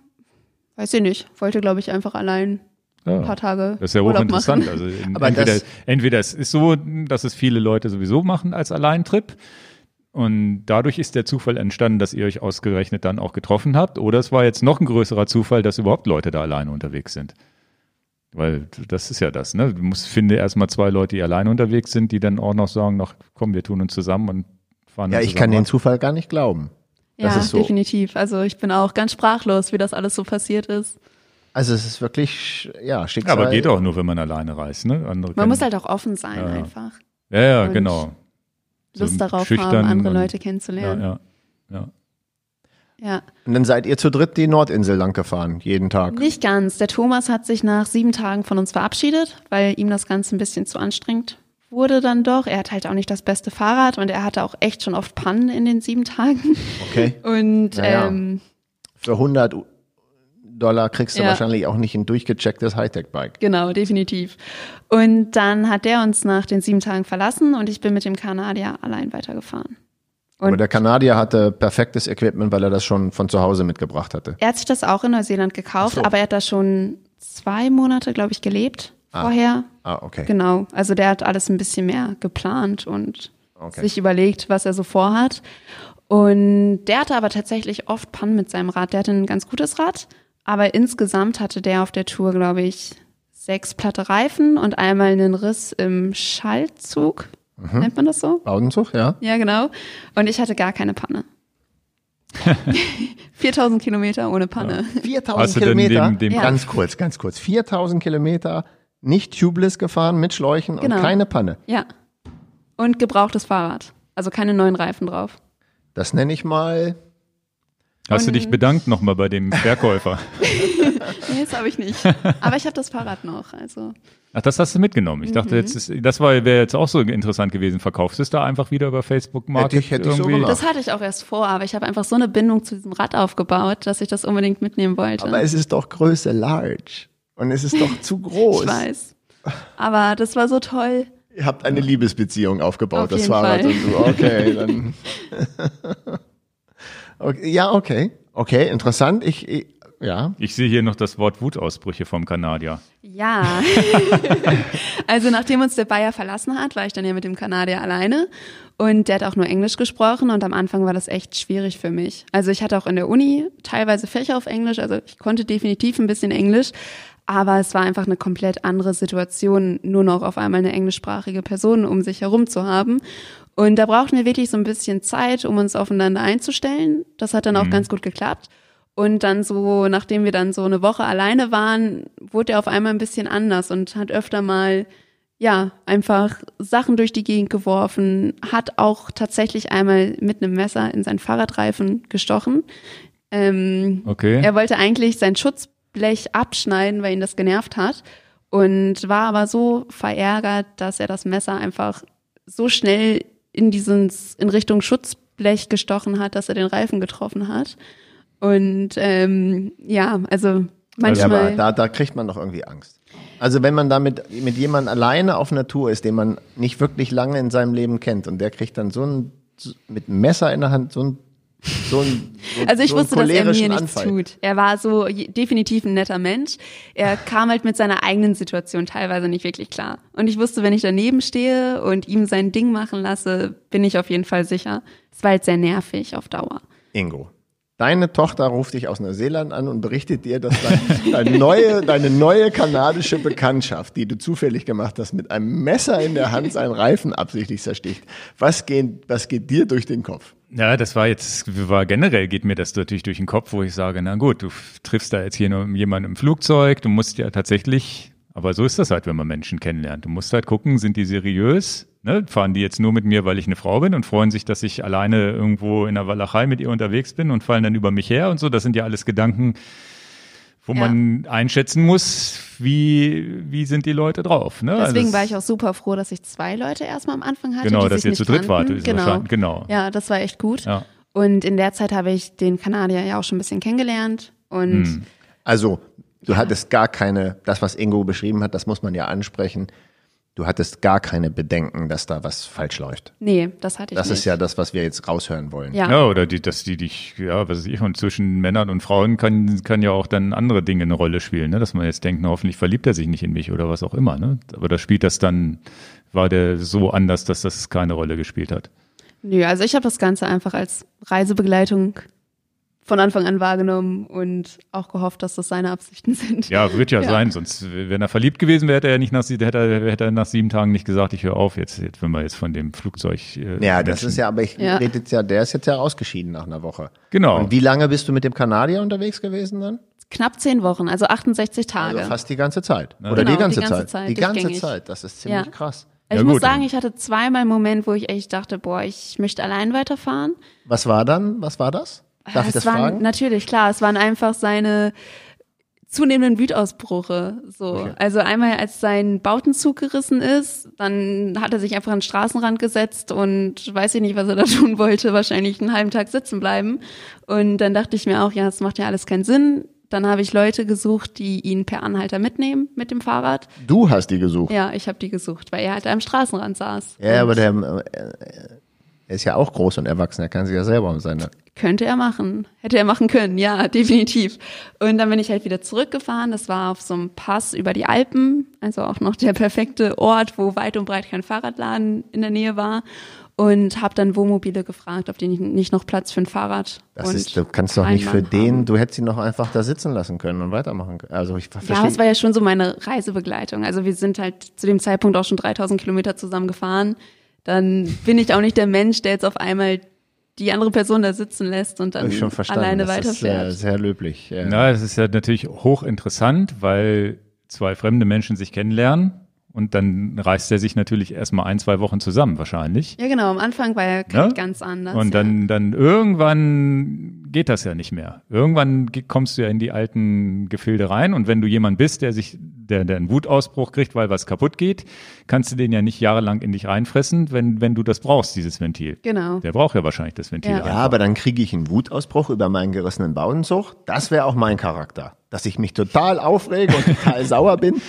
weiß ich nicht, wollte, glaube ich, einfach allein ja, ein paar Tage.
Das ist ja hochinteressant. Also entweder, entweder es ist so, dass es viele Leute sowieso machen als Alleintrip. Und dadurch ist der Zufall entstanden, dass ihr euch ausgerechnet dann auch getroffen habt. Oder es war jetzt noch ein größerer Zufall, dass überhaupt Leute da alleine unterwegs sind. Weil das ist ja das, ne? Du musst, finde erstmal zwei Leute, die alleine unterwegs sind, die dann auch noch sagen, noch, komm, wir tun uns zusammen und fahren.
Ja, ich kann den Zufall gar nicht glauben.
Ja, so. definitiv. Also ich bin auch ganz sprachlos, wie das alles so passiert ist.
Also es ist wirklich, ja, Schicksal.
Aber geht auch nur, wenn man alleine reist, ne?
Andere man muss halt auch offen sein ja. einfach.
Ja, ja, und genau.
Lust
so
darauf haben, andere
und-
Leute kennenzulernen.
Ja, ja, ja.
ja.
Und dann seid ihr zu dritt die Nordinsel lang gefahren, jeden Tag.
Nicht ganz. Der Thomas hat sich nach sieben Tagen von uns verabschiedet, weil ihm das Ganze ein bisschen zu anstrengend wurde dann doch. Er hat halt auch nicht das beste Fahrrad und er hatte auch echt schon oft Pannen in den sieben Tagen.
Okay.
Und
Naja.
ähm,
Für 100 Dollar kriegst du
Ja.
wahrscheinlich auch nicht ein durchgechecktes Hightech-Bike.
genau, definitiv. Und dann hat der uns nach den sieben Tagen verlassen und ich bin mit dem Kanadier allein weitergefahren.
Aber
Und
der Kanadier hatte perfektes Equipment, weil er das schon von zu Hause mitgebracht hatte.
er hat sich das auch in Neuseeland gekauft,
so.
aber er hat da schon zwei Monate, glaube ich, gelebt vorher.
Ah, okay.
Genau. Also der hat alles ein bisschen mehr geplant und
Okay.
sich überlegt, was er so vorhat. Und der hatte aber tatsächlich oft Pannen mit seinem Rad. Der hatte ein ganz gutes Rad, aber insgesamt hatte der auf der Tour, glaube ich, sechs platte Reifen und einmal einen Riss im Schaltzug.
Mhm.
Nennt man das so?
Baudenzug, ja?
Ja, genau. Und ich hatte gar keine Panne. 4000 Kilometer ohne Panne.
4000
du denn
Kilometer.
dem- dem-
Ja.
Ganz kurz, ganz kurz. 4000 Kilometer, nicht tubeless gefahren, mit Schläuchen
Genau.
und keine Panne.
Ja. Und gebrauchtes Fahrrad. Also keine neuen Reifen drauf.
Das nenne ich mal.
Hast du dich bedankt nochmal bei dem Verkäufer?
Nee, das habe ich nicht. Aber ich habe das Fahrrad noch. Also
Ach, das hast du mitgenommen. Ich dachte, jetzt ist, das war, wäre jetzt auch so interessant gewesen. Verkaufst du es da einfach wieder über Facebook Market?
Hätte ich- hätte ich so.
Das hatte ich auch erst vor, aber ich habe einfach so eine Bindung zu diesem Rad aufgebaut, dass ich das unbedingt mitnehmen wollte.
Aber es ist doch Größe large. Und es ist doch zu groß.
ich weiß. Aber das war so toll.
Ihr habt eine Liebesbeziehung aufgebaut,
Auf
das
jeden
Fahrrad
Fall.
und du. Okay, dann. okay, ja, okay. Okay, interessant. Ich, ich ja.
Ich sehe hier noch das Wort Wutausbrüche vom Kanadier.
Ja. also nachdem uns der Bayer verlassen hat, war ich dann ja mit dem Kanadier alleine und der hat auch nur Englisch gesprochen und am Anfang war das echt schwierig für mich. Also ich hatte auch in der Uni teilweise Fächer auf Englisch, also ich konnte definitiv ein bisschen Englisch, aber es war einfach eine komplett andere Situation, nur noch auf einmal eine englischsprachige Person um sich herum zu haben. Und da brauchten wir wirklich so ein bisschen Zeit, um uns aufeinander einzustellen. Das hat dann auch ganz gut geklappt. Und dann so, nachdem wir dann so eine Woche alleine waren, wurde er auf einmal ein bisschen anders und hat öfter mal, ja, einfach Sachen durch die Gegend geworfen, hat auch tatsächlich einmal mit einem Messer in seinen Fahrradreifen gestochen. Ähm,
Okay.
er wollte eigentlich sein Schutzblech abschneiden, weil ihn das genervt hat und war aber so verärgert, dass er das Messer einfach so schnell in diesen in Richtung Schutzblech gestochen hat, dass er den Reifen getroffen hat. Und ähm, ja, also
Ja,
manchmal
aber da, da kriegt man doch irgendwie Angst. Also wenn man da mit, mit jemand alleine auf Tour ist, den man nicht wirklich lange in seinem Leben kennt und der kriegt dann so ein, mit einem Messer in der Hand so ein, so ein so,
Also ich
so
wusste, dass er mir nichts
Anfall.
tut. Er war so definitiv ein netter Mensch. Er kam halt mit seiner eigenen Situation teilweise nicht wirklich klar. Und ich wusste, wenn ich daneben stehe und ihm sein Ding machen lasse, bin ich auf jeden Fall sicher. Es war halt sehr nervig auf Dauer.
Ingo, deine Tochter ruft dich aus Neuseeland an und berichtet dir, dass dein, deine, neue, deine neue kanadische Bekanntschaft, die du zufällig gemacht hast, mit einem Messer in der Hand seinen Reifen absichtlich zersticht. Was geht, was geht dir durch den Kopf?
Ja, das war jetzt, war generell geht mir das natürlich durch den Kopf, wo ich sage, na gut, du triffst da jetzt hier nur jemanden im Flugzeug, du musst ja tatsächlich, aber so ist das halt, wenn man Menschen kennenlernt. Du musst halt gucken, sind die seriös? Ne? Fahren die jetzt nur mit mir, weil ich eine Frau bin und freuen sich, dass ich alleine irgendwo in der Walachei mit ihr unterwegs bin und fallen dann über mich her und so. Das sind ja alles Gedanken, wo
Ja.
man einschätzen muss, wie, wie sind die Leute drauf. Ne?
Deswegen
also
war ich auch super froh, dass ich zwei Leute erstmal am Anfang hatte.
Genau,
die
dass
sich
ihr zu
nicht
dritt wart.
Genau.
Genau.
Ja, das war echt gut.
Ja.
Und in der Zeit habe ich den Kanadier ja auch schon ein bisschen kennengelernt. Und
Hm.
Also, du hattest gar keine, das, was Ingo beschrieben hat, das muss man ja ansprechen. Du hattest gar keine Bedenken, dass da was falsch läuft.
nee, das hatte ich
Das
nicht.
ist ja das, was wir jetzt raushören wollen.
ja.
Ja, oder die, dass die dich, ja, was weiß ich, und zwischen Männern und Frauen kann, kann ja auch dann andere Dinge eine Rolle spielen, ne? Dass man jetzt denkt, na, hoffentlich verliebt er sich nicht in mich oder was auch immer, ne? Aber da spielt das dann, war der so anders, dass das keine Rolle gespielt hat.
Nö, also ich habe das Ganze einfach als Reisebegleitung von Anfang an wahrgenommen und auch gehofft, dass das seine Absichten sind.
Ja, wird ja,
Ja.
sein, sonst, wenn er verliebt gewesen wäre, hätte er ja nicht nach, sie- hätte er, hätte er nach sieben Tagen nicht gesagt, ich höre auf, jetzt, jetzt, wenn wir jetzt von dem Flugzeug. Äh,
Ja, das
Menschen-
ist ja, aber ich
Ja.
rede jetzt ja, der ist jetzt ja ausgeschieden nach einer Woche.
Genau.
Und wie lange bist du mit dem Kanadier unterwegs gewesen dann?
Knapp zehn Wochen, also 68 Tage.
Also fast die ganze Zeit. Oder
Genau,
die ganze,
die ganze
Zeit.
Zeit,
Die ganze. Zeit. Das ist ziemlich
Ja.
krass.
Also ja, ich muss sagen, ich hatte zweimal einen Moment, wo ich echt dachte, boah, ich möchte allein weiterfahren.
Was war dann? Was war das? Darf
es
ich das
waren,
fragen?
Natürlich, klar. Es waren einfach seine zunehmenden Wütausbrüche. So. Okay. Also einmal, als sein Bautenzug gerissen ist, dann hat er sich einfach an den Straßenrand gesetzt und weiß ich nicht, was er da tun wollte, wahrscheinlich einen halben Tag sitzen bleiben. Und dann dachte ich mir auch, ja, das macht ja alles keinen Sinn. Dann habe ich Leute gesucht, die ihn per Anhalter mitnehmen mit dem Fahrrad.
Du hast die gesucht?
Ja, ich habe die gesucht, weil er halt am Straßenrand saß.
Ja, aber der, äh, er ist ja auch groß und erwachsen, er kann sich ja selber um seine.
Könnte er machen. Hätte er machen können, ja, definitiv. Und dann bin ich halt wieder zurückgefahren. Das war auf so einem Pass über die Alpen, also auch noch der perfekte Ort, wo weit und breit kein Fahrradladen in der Nähe war. Und habe dann Wohnmobile gefragt, ob die nicht noch Platz für ein Fahrrad
das ist, du kannst doch nicht für den, haben. du hättest ihn noch einfach da sitzen lassen können und weitermachen können. Also ich verstehe.
Ja, es war ja schon so meine Reisebegleitung. Also wir sind halt zu dem Zeitpunkt auch schon 3000 Kilometer zusammen gefahren dann bin ich auch nicht der Mensch, der jetzt auf einmal die andere Person da sitzen lässt und dann alleine das weiterfährt.
Ist sehr, sehr löblich.
Ja. ja, es ist ja natürlich hochinteressant, weil zwei fremde Menschen sich kennenlernen und dann reißt er sich natürlich erstmal ein, zwei Wochen zusammen wahrscheinlich.
Ja, genau. Am Anfang war er ja? ganz anders.
Und dann, ja. dann irgendwann geht das ja nicht mehr. Irgendwann kommst du ja in die alten Gefilde rein. Und wenn du jemand bist, der sich, der, der einen Wutausbruch kriegt, weil was kaputt geht, kannst du den ja nicht jahrelang in dich reinfressen, wenn, wenn du das brauchst, dieses Ventil.
Genau.
Der braucht ja wahrscheinlich das Ventil.
Ja, ja aber dann kriege ich einen Wutausbruch über meinen gerissenen Bauenzug. Das wäre auch mein Charakter. Dass ich mich total aufrege und total sauer bin.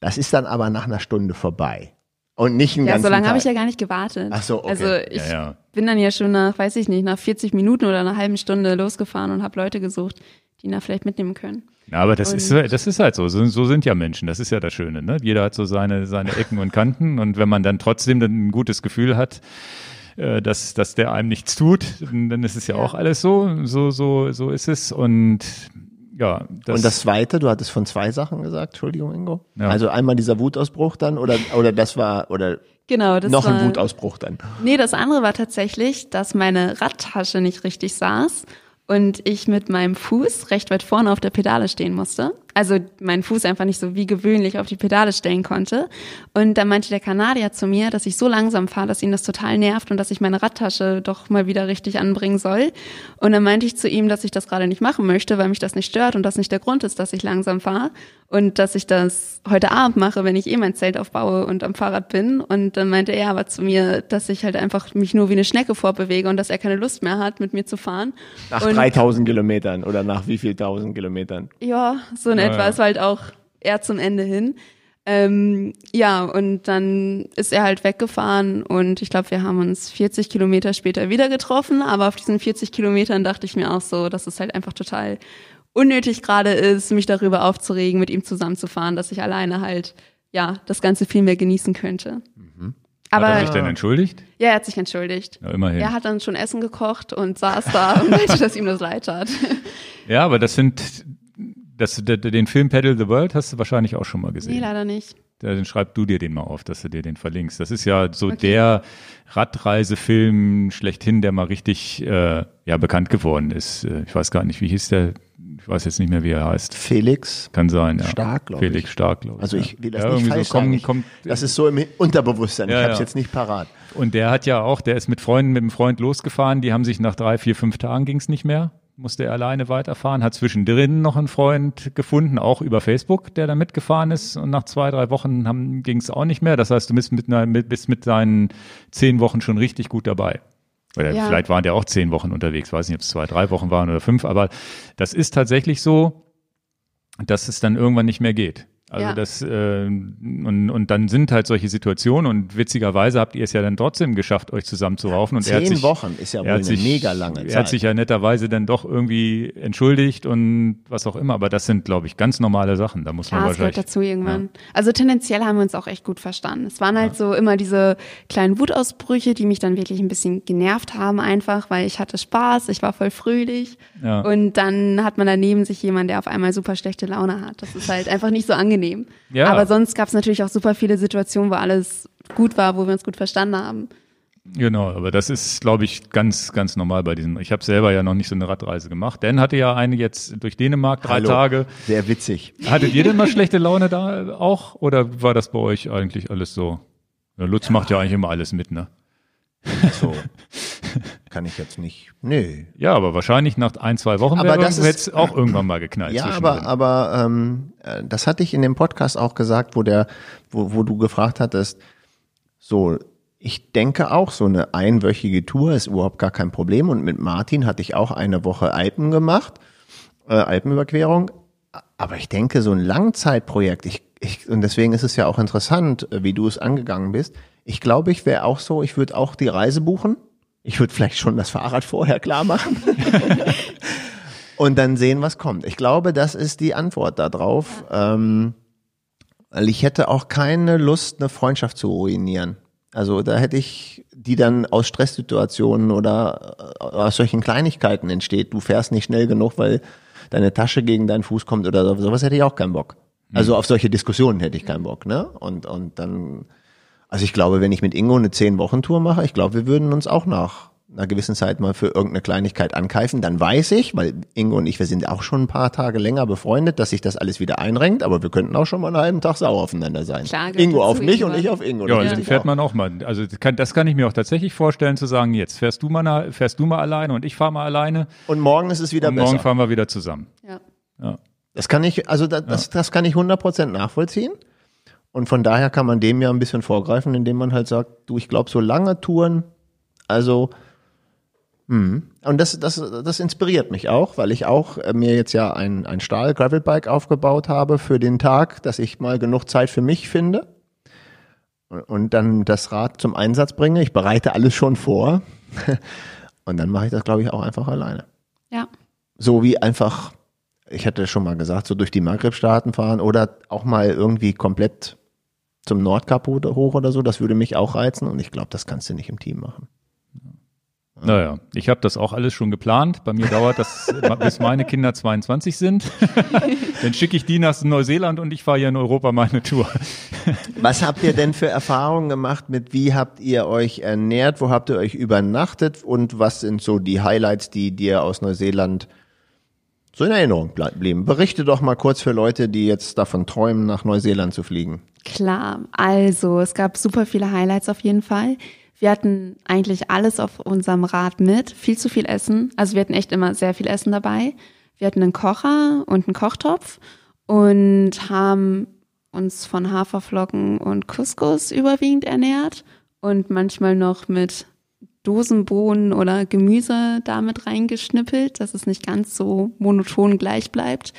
Das ist dann aber nach einer Stunde vorbei. Und nicht ein
Ja,
so
lange habe ich ja gar nicht gewartet.
Ach so, okay.
Also ich ja, ja. bin dann ja schon nach, weiß ich nicht, nach 40 Minuten oder einer halben Stunde losgefahren und habe Leute gesucht, die ihn da vielleicht mitnehmen können.
Ja, aber das ist das ist halt so. so. So sind ja Menschen. Das ist ja das Schöne. Ne? Jeder hat so seine seine Ecken und Kanten und wenn man dann trotzdem ein gutes Gefühl hat, äh, dass dass der einem nichts tut, dann ist es ja, ja. auch alles so. So so so ist es und ja.
Das und das zweite, du hattest von zwei Sachen gesagt, Entschuldigung, Ingo. Ja. Also einmal dieser Wutausbruch dann oder, oder das war, oder
Genau, das
noch
war,
ein Wutausbruch dann.
Nee, das andere war tatsächlich, dass meine Radtasche nicht richtig saß und ich mit meinem Fuß recht weit vorne auf der Pedale stehen musste also meinen Fuß einfach nicht so wie gewöhnlich auf die Pedale stellen konnte. Und dann meinte der Kanadier zu mir, dass ich so langsam fahre, dass ihn das total nervt und dass ich meine Radtasche doch mal wieder richtig anbringen soll. Und dann meinte ich zu ihm, dass ich das gerade nicht machen möchte, weil mich das nicht stört und das nicht der Grund ist, dass ich langsam fahre und dass ich das heute Abend mache, wenn ich eh mein Zelt aufbaue und am Fahrrad bin. Und dann meinte er aber zu mir, dass ich halt einfach mich nur wie eine Schnecke vorbewege und dass er keine Lust mehr hat, mit mir zu fahren.
Nach und 3000 Kilometern oder nach wie viel tausend Kilometern?
Ja, so eine etwa. Es war halt auch eher zum Ende hin. Ähm, ja, und dann ist er halt weggefahren und ich glaube, wir haben uns 40 Kilometer später wieder getroffen, aber auf diesen 40 Kilometern dachte ich mir auch so, dass es halt einfach total unnötig gerade ist, mich darüber aufzuregen, mit ihm zusammenzufahren, dass ich alleine halt, ja, das Ganze viel mehr genießen könnte. Mhm.
Aber, hat er sich denn entschuldigt?
Ja, er hat sich entschuldigt.
Ja, immerhin.
Er hat dann schon Essen gekocht und saß da und meinte, dass ihm das leid tat.
Ja, aber das sind das, den Film Pedal the World hast du wahrscheinlich auch schon mal gesehen.
Nee, leider nicht.
Dann schreib du dir den mal auf, dass du dir den verlinkst. Das ist ja so okay. der Radreisefilm schlechthin, der mal richtig äh, ja, bekannt geworden ist. Äh, ich weiß gar nicht, wie hieß der? Ich weiß jetzt nicht mehr, wie er heißt.
Felix.
Kann sein, ja.
Stark, glaube
ich. Felix Stark, glaube ich.
Also ich will das ja, nicht falsch so kommt, kommt, Das ist so im Unterbewusstsein. Ja, ich habe es ja. jetzt nicht parat.
Und der hat ja auch, der ist mit Freunden, mit einem Freund losgefahren. Die haben sich nach drei, vier, fünf Tagen ging es nicht mehr musste er alleine weiterfahren, hat zwischendrin noch einen Freund gefunden, auch über Facebook, der da mitgefahren ist und nach zwei, drei Wochen ging es auch nicht mehr. Das heißt, du bist mit, mit, bist mit deinen zehn Wochen schon richtig gut dabei. Oder ja. vielleicht waren der auch zehn Wochen unterwegs, weiß nicht, ob es zwei, drei Wochen waren oder fünf, aber das ist tatsächlich so, dass es dann irgendwann nicht mehr geht. Also ja. das äh, und, und dann sind halt solche Situationen und witzigerweise habt ihr es ja dann trotzdem geschafft, euch zusammenzuraufen. Und
Zehn
er hat sich,
Wochen ist ja wohl eine sich, mega lange Zeit.
Er hat sich ja netterweise dann doch irgendwie entschuldigt und was auch immer. Aber das sind, glaube ich, ganz normale Sachen. Da muss Klar, man wahrscheinlich.
Das dazu irgendwann. Ja. Also tendenziell haben wir uns auch echt gut verstanden. Es waren halt ja. so immer diese kleinen Wutausbrüche, die mich dann wirklich ein bisschen genervt haben, einfach, weil ich hatte Spaß, ich war voll fröhlich. Ja. Und dann hat man daneben sich jemand, der auf einmal super schlechte Laune hat. Das ist halt einfach nicht so angenehm angenehm. Ja. Aber sonst gab es natürlich auch super viele Situationen, wo alles gut war, wo wir uns gut verstanden haben.
Genau, aber das ist, glaube ich, ganz, ganz normal bei diesem. Ich habe selber ja noch nicht so eine Radreise gemacht. Dan hatte ja eine jetzt durch Dänemark drei Hallo. Tage.
Sehr witzig.
Hattet ihr denn mal schlechte Laune da auch? Oder war das bei euch eigentlich alles so? Ja, Lutz ja. macht ja eigentlich immer alles mit, ne?
So. Kann ich jetzt nicht. Nö.
Ja, aber wahrscheinlich nach ein, zwei Wochen
aber das
es auch irgendwann mal geknallt.
Ja, aber, aber ähm, äh, das hatte ich in dem Podcast auch gesagt, wo der, wo, wo du gefragt hattest, so, ich denke auch, so eine einwöchige Tour ist überhaupt gar kein Problem. Und mit Martin hatte ich auch eine Woche Alpen gemacht, äh, Alpenüberquerung. Aber ich denke, so ein Langzeitprojekt, ich, ich, und deswegen ist es ja auch interessant, äh, wie du es angegangen bist. Ich glaube, ich wäre auch so, ich würde auch die Reise buchen. Ich würde vielleicht schon das Fahrrad vorher klar machen. und dann sehen, was kommt. Ich glaube, das ist die Antwort darauf. Ähm, weil ich hätte auch keine Lust, eine Freundschaft zu ruinieren. Also da hätte ich, die dann aus Stresssituationen oder äh, aus solchen Kleinigkeiten entsteht. Du fährst nicht schnell genug, weil deine Tasche gegen deinen Fuß kommt oder so, sowas hätte ich auch keinen Bock. Also mhm. auf solche Diskussionen hätte ich keinen Bock, ne? Und, und dann, also ich glaube, wenn ich mit Ingo eine Zehn-Wochen-Tour mache, ich glaube, wir würden uns auch nach einer gewissen Zeit mal für irgendeine Kleinigkeit ankeifen, dann weiß ich, weil Ingo und ich, wir sind auch schon ein paar Tage länger befreundet, dass sich das alles wieder einrenkt, aber wir könnten auch schon mal einen halben Tag sauer aufeinander sein. Klar, Ingo auf mich und ich auf Ingo.
Ja, also fährt auch. man auch mal. Also kann, das kann ich mir auch tatsächlich vorstellen, zu sagen, jetzt fährst du mal, fährst du mal alleine und ich fahre mal alleine.
Und morgen ist es wieder und
besser. Morgen fahren wir wieder zusammen.
Ja.
ja.
Das kann ich, also das, das, das kann ich 100% nachvollziehen. Und von daher kann man dem ja ein bisschen vorgreifen, indem man halt sagt, du, ich glaube, so lange Touren, also Mhm. Und das, das, das inspiriert mich auch, weil ich auch äh, mir jetzt ja ein, ein Stahl-Gravelbike aufgebaut habe für den Tag, dass ich mal genug Zeit für mich finde und dann das Rad zum Einsatz bringe. Ich bereite alles schon vor und dann mache ich das, glaube ich, auch einfach alleine.
Ja.
So wie einfach, ich hatte schon mal gesagt, so durch die Maghreb-Staaten fahren oder auch mal irgendwie komplett zum Nordkap hoch oder so, das würde mich auch reizen und ich glaube, das kannst du nicht im Team machen.
Naja, ich habe das auch alles schon geplant. Bei mir dauert das, bis meine Kinder 22 sind. Dann schicke ich die nach Neuseeland und ich fahre hier in Europa meine Tour.
Was habt ihr denn für Erfahrungen gemacht mit, wie habt ihr euch ernährt, wo habt ihr euch übernachtet und was sind so die Highlights, die dir aus Neuseeland so in Erinnerung blieben? Berichte doch mal kurz für Leute, die jetzt davon träumen, nach Neuseeland zu fliegen.
Klar, also es gab super viele Highlights auf jeden Fall. Wir hatten eigentlich alles auf unserem Rad mit, viel zu viel Essen. Also wir hatten echt immer sehr viel Essen dabei. Wir hatten einen Kocher und einen Kochtopf und haben uns von Haferflocken und Couscous überwiegend ernährt und manchmal noch mit Dosenbohnen oder Gemüse damit reingeschnippelt, dass es nicht ganz so monoton gleich bleibt.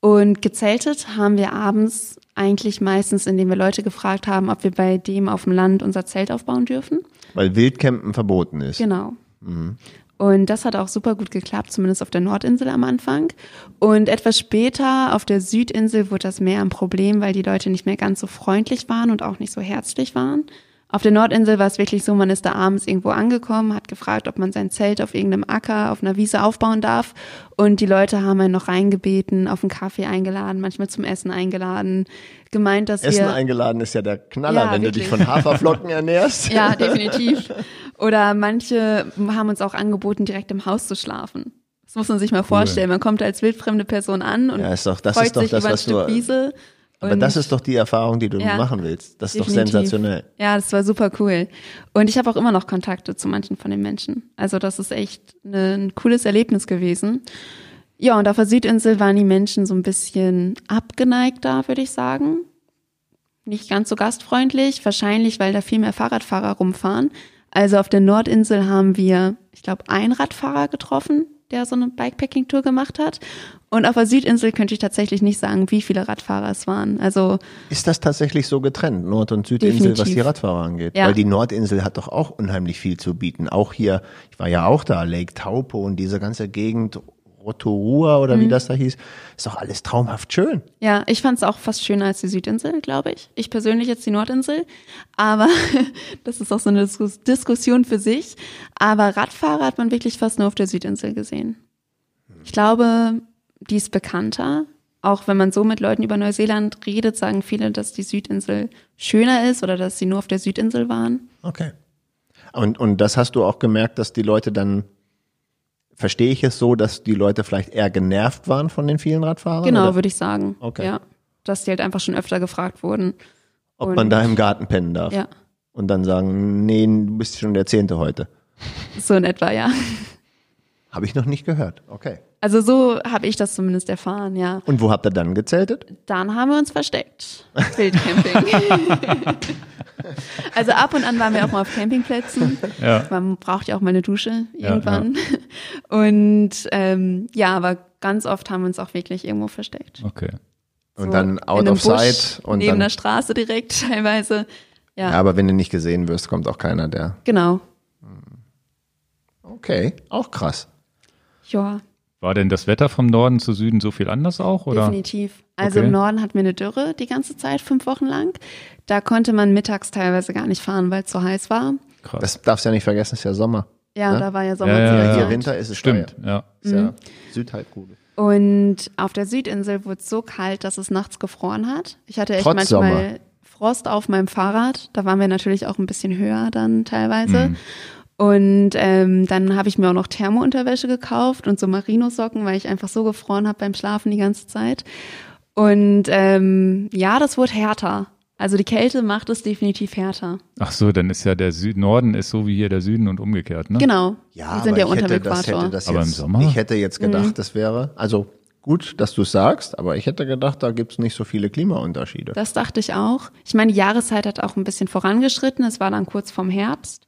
Und gezeltet haben wir abends eigentlich meistens, indem wir Leute gefragt haben, ob wir bei dem auf dem Land unser Zelt aufbauen dürfen.
Weil Wildcampen verboten ist.
Genau. Mhm. Und das hat auch super gut geklappt, zumindest auf der Nordinsel am Anfang. Und etwas später auf der Südinsel wurde das mehr ein Problem, weil die Leute nicht mehr ganz so freundlich waren und auch nicht so herzlich waren. Auf der Nordinsel war es wirklich so, man ist da abends irgendwo angekommen, hat gefragt, ob man sein Zelt auf irgendeinem Acker, auf einer Wiese aufbauen darf. Und die Leute haben einen noch reingebeten, auf einen Kaffee eingeladen, manchmal zum Essen eingeladen, gemeint, dass
Essen
wir...
eingeladen ist ja der Knaller, ja, wenn wirklich. du dich von Haferflocken ernährst.
Ja, definitiv. Oder manche haben uns auch angeboten, direkt im Haus zu schlafen. Das muss man sich mal vorstellen. Man kommt als wildfremde Person an und
ja, ist doch, das
freut
ist doch
sich
das,
über ein
was
Stück
du,
Wiese.
Aber das ist doch die Erfahrung, die du ja, machen willst. Das ist definitiv. doch sensationell.
Ja, das war super cool. Und ich habe auch immer noch Kontakte zu manchen von den Menschen. Also das ist echt ein cooles Erlebnis gewesen. Ja, und auf der Südinsel waren die Menschen so ein bisschen abgeneigter, würde ich sagen. Nicht ganz so gastfreundlich, wahrscheinlich, weil da viel mehr Fahrradfahrer rumfahren. Also auf der Nordinsel haben wir, ich glaube, einen Radfahrer getroffen, der so eine Bikepacking-Tour gemacht hat. Und auf der Südinsel könnte ich tatsächlich nicht sagen, wie viele Radfahrer es waren. Also
ist das tatsächlich so getrennt, Nord- und Südinsel, definitiv. was die Radfahrer angeht? Ja. Weil die Nordinsel hat doch auch unheimlich viel zu bieten. Auch hier, ich war ja auch da, Lake Taupo und diese ganze Gegend Rotorua oder mhm. wie das da hieß, ist doch alles traumhaft schön.
Ja, ich fand es auch fast schöner als die Südinsel, glaube ich. Ich persönlich jetzt die Nordinsel, aber das ist auch so eine Diskussion für sich. Aber Radfahrer hat man wirklich fast nur auf der Südinsel gesehen. Ich glaube, die ist bekannter. Auch wenn man so mit Leuten über Neuseeland redet, sagen viele, dass die Südinsel schöner ist oder dass sie nur auf der Südinsel waren.
Okay. Und, und das hast du auch gemerkt, dass die Leute dann, verstehe ich es so, dass die Leute vielleicht eher genervt waren von den vielen Radfahrern?
Genau, würde ich sagen.
Okay.
Ja. Dass die halt einfach schon öfter gefragt wurden.
Ob und, man da im Garten pennen darf.
Ja.
und dann sagen, nee, du bist schon der Zehnte heute.
So in etwa, ja.
Habe ich noch nicht gehört. Okay.
Also so habe ich das zumindest erfahren, ja.
Und wo habt ihr dann gezeltet?
Dann haben wir uns versteckt. Wildcamping. also ab und an waren wir auch mal auf Campingplätzen. Ja. Man braucht ja auch mal eine Dusche irgendwann. Ja, ja. Und ähm, ja, aber ganz oft haben wir uns auch wirklich irgendwo versteckt.
Okay.
So und dann out of Busch, sight und
neben
dann,
der Straße direkt teilweise. Ja.
ja, aber wenn du nicht gesehen wirst, kommt auch keiner, der.
Genau.
Okay, auch krass.
Ja.
War denn das Wetter vom Norden zu Süden so viel anders auch? Oder?
Definitiv. Also okay. im Norden hatten wir eine Dürre die ganze Zeit, fünf Wochen lang. Da konnte man mittags teilweise gar nicht fahren, weil es so heiß war.
Krass. Das darfst du ja nicht vergessen, es ist ja Sommer.
Ja, ne? da war ja Sommer.
Ja, ja,
ja, Hier Winter ist es
Stimmt, ja.
Ist ja mhm. Südhalbkugel.
Und auf der Südinsel wurde es so kalt, dass es nachts gefroren hat. Ich hatte echt Trotz manchmal Sommer. Frost auf meinem Fahrrad. Da waren wir natürlich auch ein bisschen höher dann teilweise. Mhm. Und ähm, dann habe ich mir auch noch Thermounterwäsche gekauft und so Marinosocken, weil ich einfach so gefroren habe beim Schlafen die ganze Zeit. Und ähm, ja, das wurde härter. Also die Kälte macht es definitiv härter.
Ach so, dann ist ja der Süd Norden ist so wie hier der Süden und umgekehrt, ne?
Genau.
Ja, wir sind ja unter dem Äquator. Das, aber jetzt, im Sommer? Ich hätte jetzt gedacht, mhm. das wäre, also gut, dass du es sagst, aber ich hätte gedacht, da gibt es nicht so viele Klimaunterschiede.
Das dachte ich auch. Ich meine, die Jahreszeit hat auch ein bisschen vorangeschritten. Es war dann kurz vorm Herbst.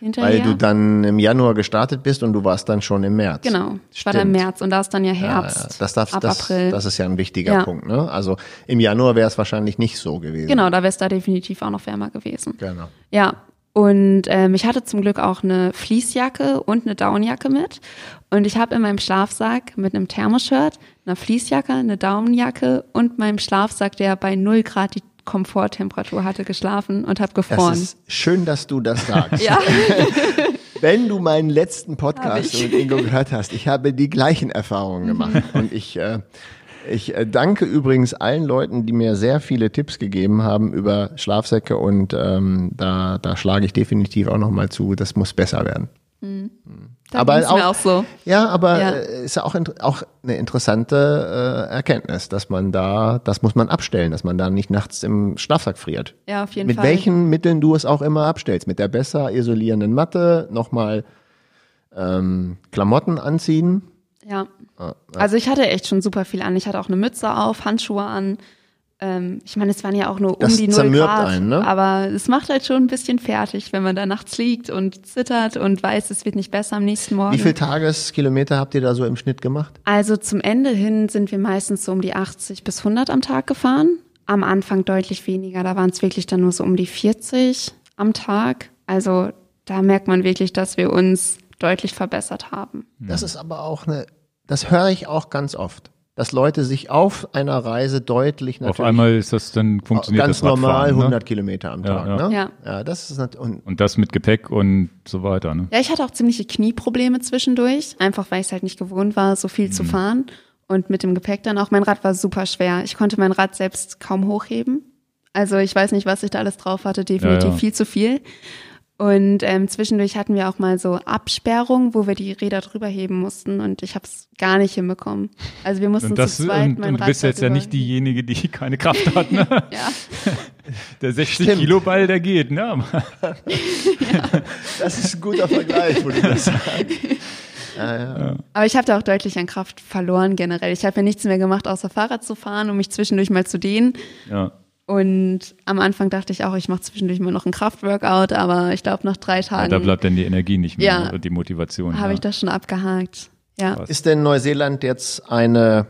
Hinterher. Weil du dann im Januar gestartet bist und du warst dann schon im März.
Genau, ich war dann im März und da ist dann ja Herbst. Ja.
Das, darf, ab das, April. das ist ja ein wichtiger ja. Punkt. Ne? Also im Januar wäre es wahrscheinlich nicht so gewesen.
Genau, da wäre es da definitiv auch noch wärmer gewesen.
Genau.
Ja, und ähm, ich hatte zum Glück auch eine Fließjacke und eine Downjacke mit. Und ich habe in meinem Schlafsack mit einem Thermoshirt, einer Fließjacke, eine Downjacke und meinem Schlafsack, der bei 0 Grad die Komforttemperatur hatte, geschlafen und habe gefroren. Das ist
schön, dass du das sagst.
ja.
Wenn du meinen letzten Podcast mit Ingo gehört hast, ich habe die gleichen Erfahrungen gemacht. Mhm. und ich, äh, ich äh, danke übrigens allen Leuten, die mir sehr viele Tipps gegeben haben über Schlafsäcke und ähm, da, da schlage ich definitiv auch nochmal zu, das muss besser werden.
Mhm. Da aber auch, auch, so.
Ja, aber ja. Äh, ist ja auch, auch eine interessante äh, Erkenntnis, dass man da, das muss man abstellen, dass man da nicht nachts im Schlafsack friert.
Ja, auf jeden
Mit
Fall.
Mit welchen Mitteln du es auch immer abstellst. Mit der besser isolierenden Matte, nochmal ähm, Klamotten anziehen.
Ja. Ah, ja. Also ich hatte echt schon super viel an. Ich hatte auch eine Mütze auf, Handschuhe an. Ähm, ich meine, es waren ja auch nur um das die 0 Grad, einen, ne? aber es macht halt schon ein bisschen fertig, wenn man da nachts liegt und zittert und weiß, es wird nicht besser am nächsten Morgen.
Wie viele Tageskilometer habt ihr da so im Schnitt gemacht?
Also zum Ende hin sind wir meistens so um die 80 bis 100 am Tag gefahren. Am Anfang deutlich weniger, da waren es wirklich dann nur so um die 40 am Tag. Also da merkt man wirklich, dass wir uns deutlich verbessert haben.
Das ist aber auch eine, das höre ich auch ganz oft dass Leute sich auf einer Reise deutlich
natürlich. Auf einmal ist das dann funktioniert
ganz
das
normal
ne?
100 Kilometer am Tag.
Ja,
ja.
Ne? ja.
ja das ist
und, und das mit Gepäck und so weiter. Ne?
Ja, ich hatte auch ziemliche Knieprobleme zwischendurch, einfach weil ich es halt nicht gewohnt war, so viel mhm. zu fahren. Und mit dem Gepäck dann auch. Mein Rad war super schwer. Ich konnte mein Rad selbst kaum hochheben. Also ich weiß nicht, was ich da alles drauf hatte. Definitiv ja, viel zu viel. Und ähm, zwischendurch hatten wir auch mal so Absperrungen, wo wir die Räder drüber heben mussten und ich habe es gar nicht hinbekommen. Also wir mussten
das,
zu zweit
und, mein und du bist jetzt ja nicht diejenige, die keine Kraft hat. Ne?
ja.
Der 60 Stimmt. Kilo Ball, der geht. Ne?
ja. Das ist ein guter Vergleich, wo du das sagst.
Ja, ja. Aber ich habe da auch deutlich an Kraft verloren generell. Ich habe ja nichts mehr gemacht, außer Fahrrad zu fahren, um mich zwischendurch mal zu dehnen.
Ja.
Und am Anfang dachte ich auch, ich mache zwischendurch mal noch ein Kraftworkout, aber ich glaube nach drei Tagen.
Ja, da bleibt dann die Energie nicht mehr ja, und die Motivation.
Habe ja. ich das schon abgehakt. Ja.
Ist denn Neuseeland jetzt eine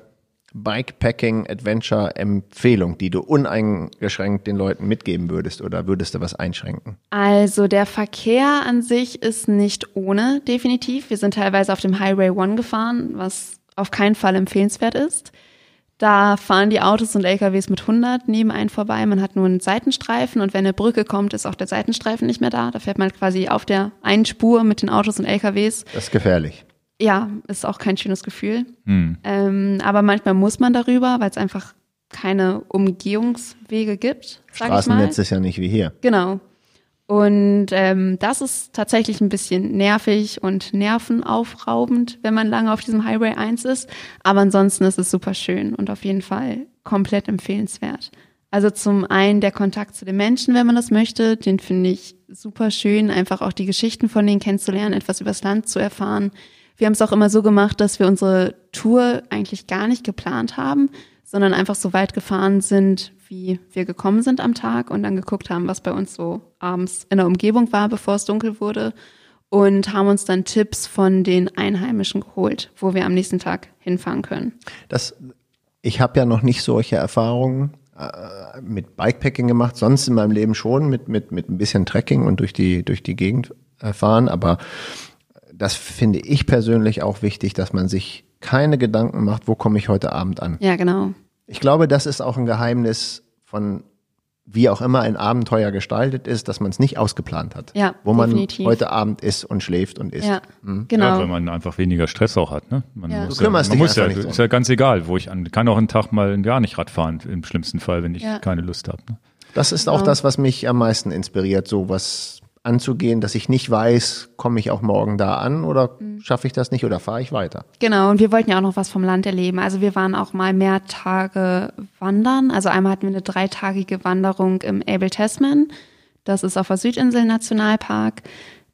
Bikepacking-Adventure-Empfehlung, die du uneingeschränkt den Leuten mitgeben würdest oder würdest du was einschränken?
Also der Verkehr an sich ist nicht ohne, definitiv. Wir sind teilweise auf dem Highway One gefahren, was auf keinen Fall empfehlenswert ist. Da fahren die Autos und LKWs mit 100 neben einen vorbei. Man hat nur einen Seitenstreifen und wenn eine Brücke kommt, ist auch der Seitenstreifen nicht mehr da. Da fährt man quasi auf der einen Spur mit den Autos und LKWs.
Das ist gefährlich.
Ja, ist auch kein schönes Gefühl. Hm. Ähm, aber manchmal muss man darüber, weil es einfach keine Umgehungswege gibt.
Straßennetz ist ja nicht wie hier.
Genau. Und ähm, das ist tatsächlich ein bisschen nervig und nervenaufraubend, wenn man lange auf diesem Highway 1 ist. Aber ansonsten ist es super schön und auf jeden Fall komplett empfehlenswert. Also zum einen der Kontakt zu den Menschen, wenn man das möchte, den finde ich super schön, einfach auch die Geschichten von denen kennenzulernen, etwas übers Land zu erfahren. Wir haben es auch immer so gemacht, dass wir unsere Tour eigentlich gar nicht geplant haben, sondern einfach so weit gefahren sind, wie wir gekommen sind am Tag und dann geguckt haben, was bei uns so abends in der Umgebung war, bevor es dunkel wurde und haben uns dann Tipps von den Einheimischen geholt, wo wir am nächsten Tag hinfahren können.
Das, ich habe ja noch nicht solche Erfahrungen äh, mit Bikepacking gemacht, sonst in meinem Leben schon mit, mit, mit ein bisschen Trekking und durch die, durch die Gegend fahren, aber das finde ich persönlich auch wichtig, dass man sich keine Gedanken macht, wo komme ich heute Abend an.
Ja, genau.
Ich glaube, das ist auch ein Geheimnis von wie auch immer ein Abenteuer gestaltet ist, dass man es nicht ausgeplant hat.
Ja,
wo man
definitiv.
heute Abend isst und schläft und isst.
Ja,
Mhm.
genau.
Ja, weil man einfach weniger Stress auch hat. Ne? Man
Ja.
muss
Du kümmerst
man muss ja,
nicht
ist ja ganz egal, wo ich an. Kann auch einen Tag mal gar nicht Rad fahren, im schlimmsten Fall, wenn ich
Ja.
keine Lust habe. Ne?
Das ist auch das, was mich am meisten inspiriert, sowas anzugehen, dass ich nicht weiß, komme ich auch morgen da an oder
Mhm.
schaffe ich das nicht oder fahre ich weiter.
Genau, und wir wollten ja auch noch was vom Land erleben. Also wir waren auch mal mehr Tage wandern. Also einmal hatten wir eine dreitagige Wanderung im Abel Tasman. Das ist auf der Südinsel Nationalpark.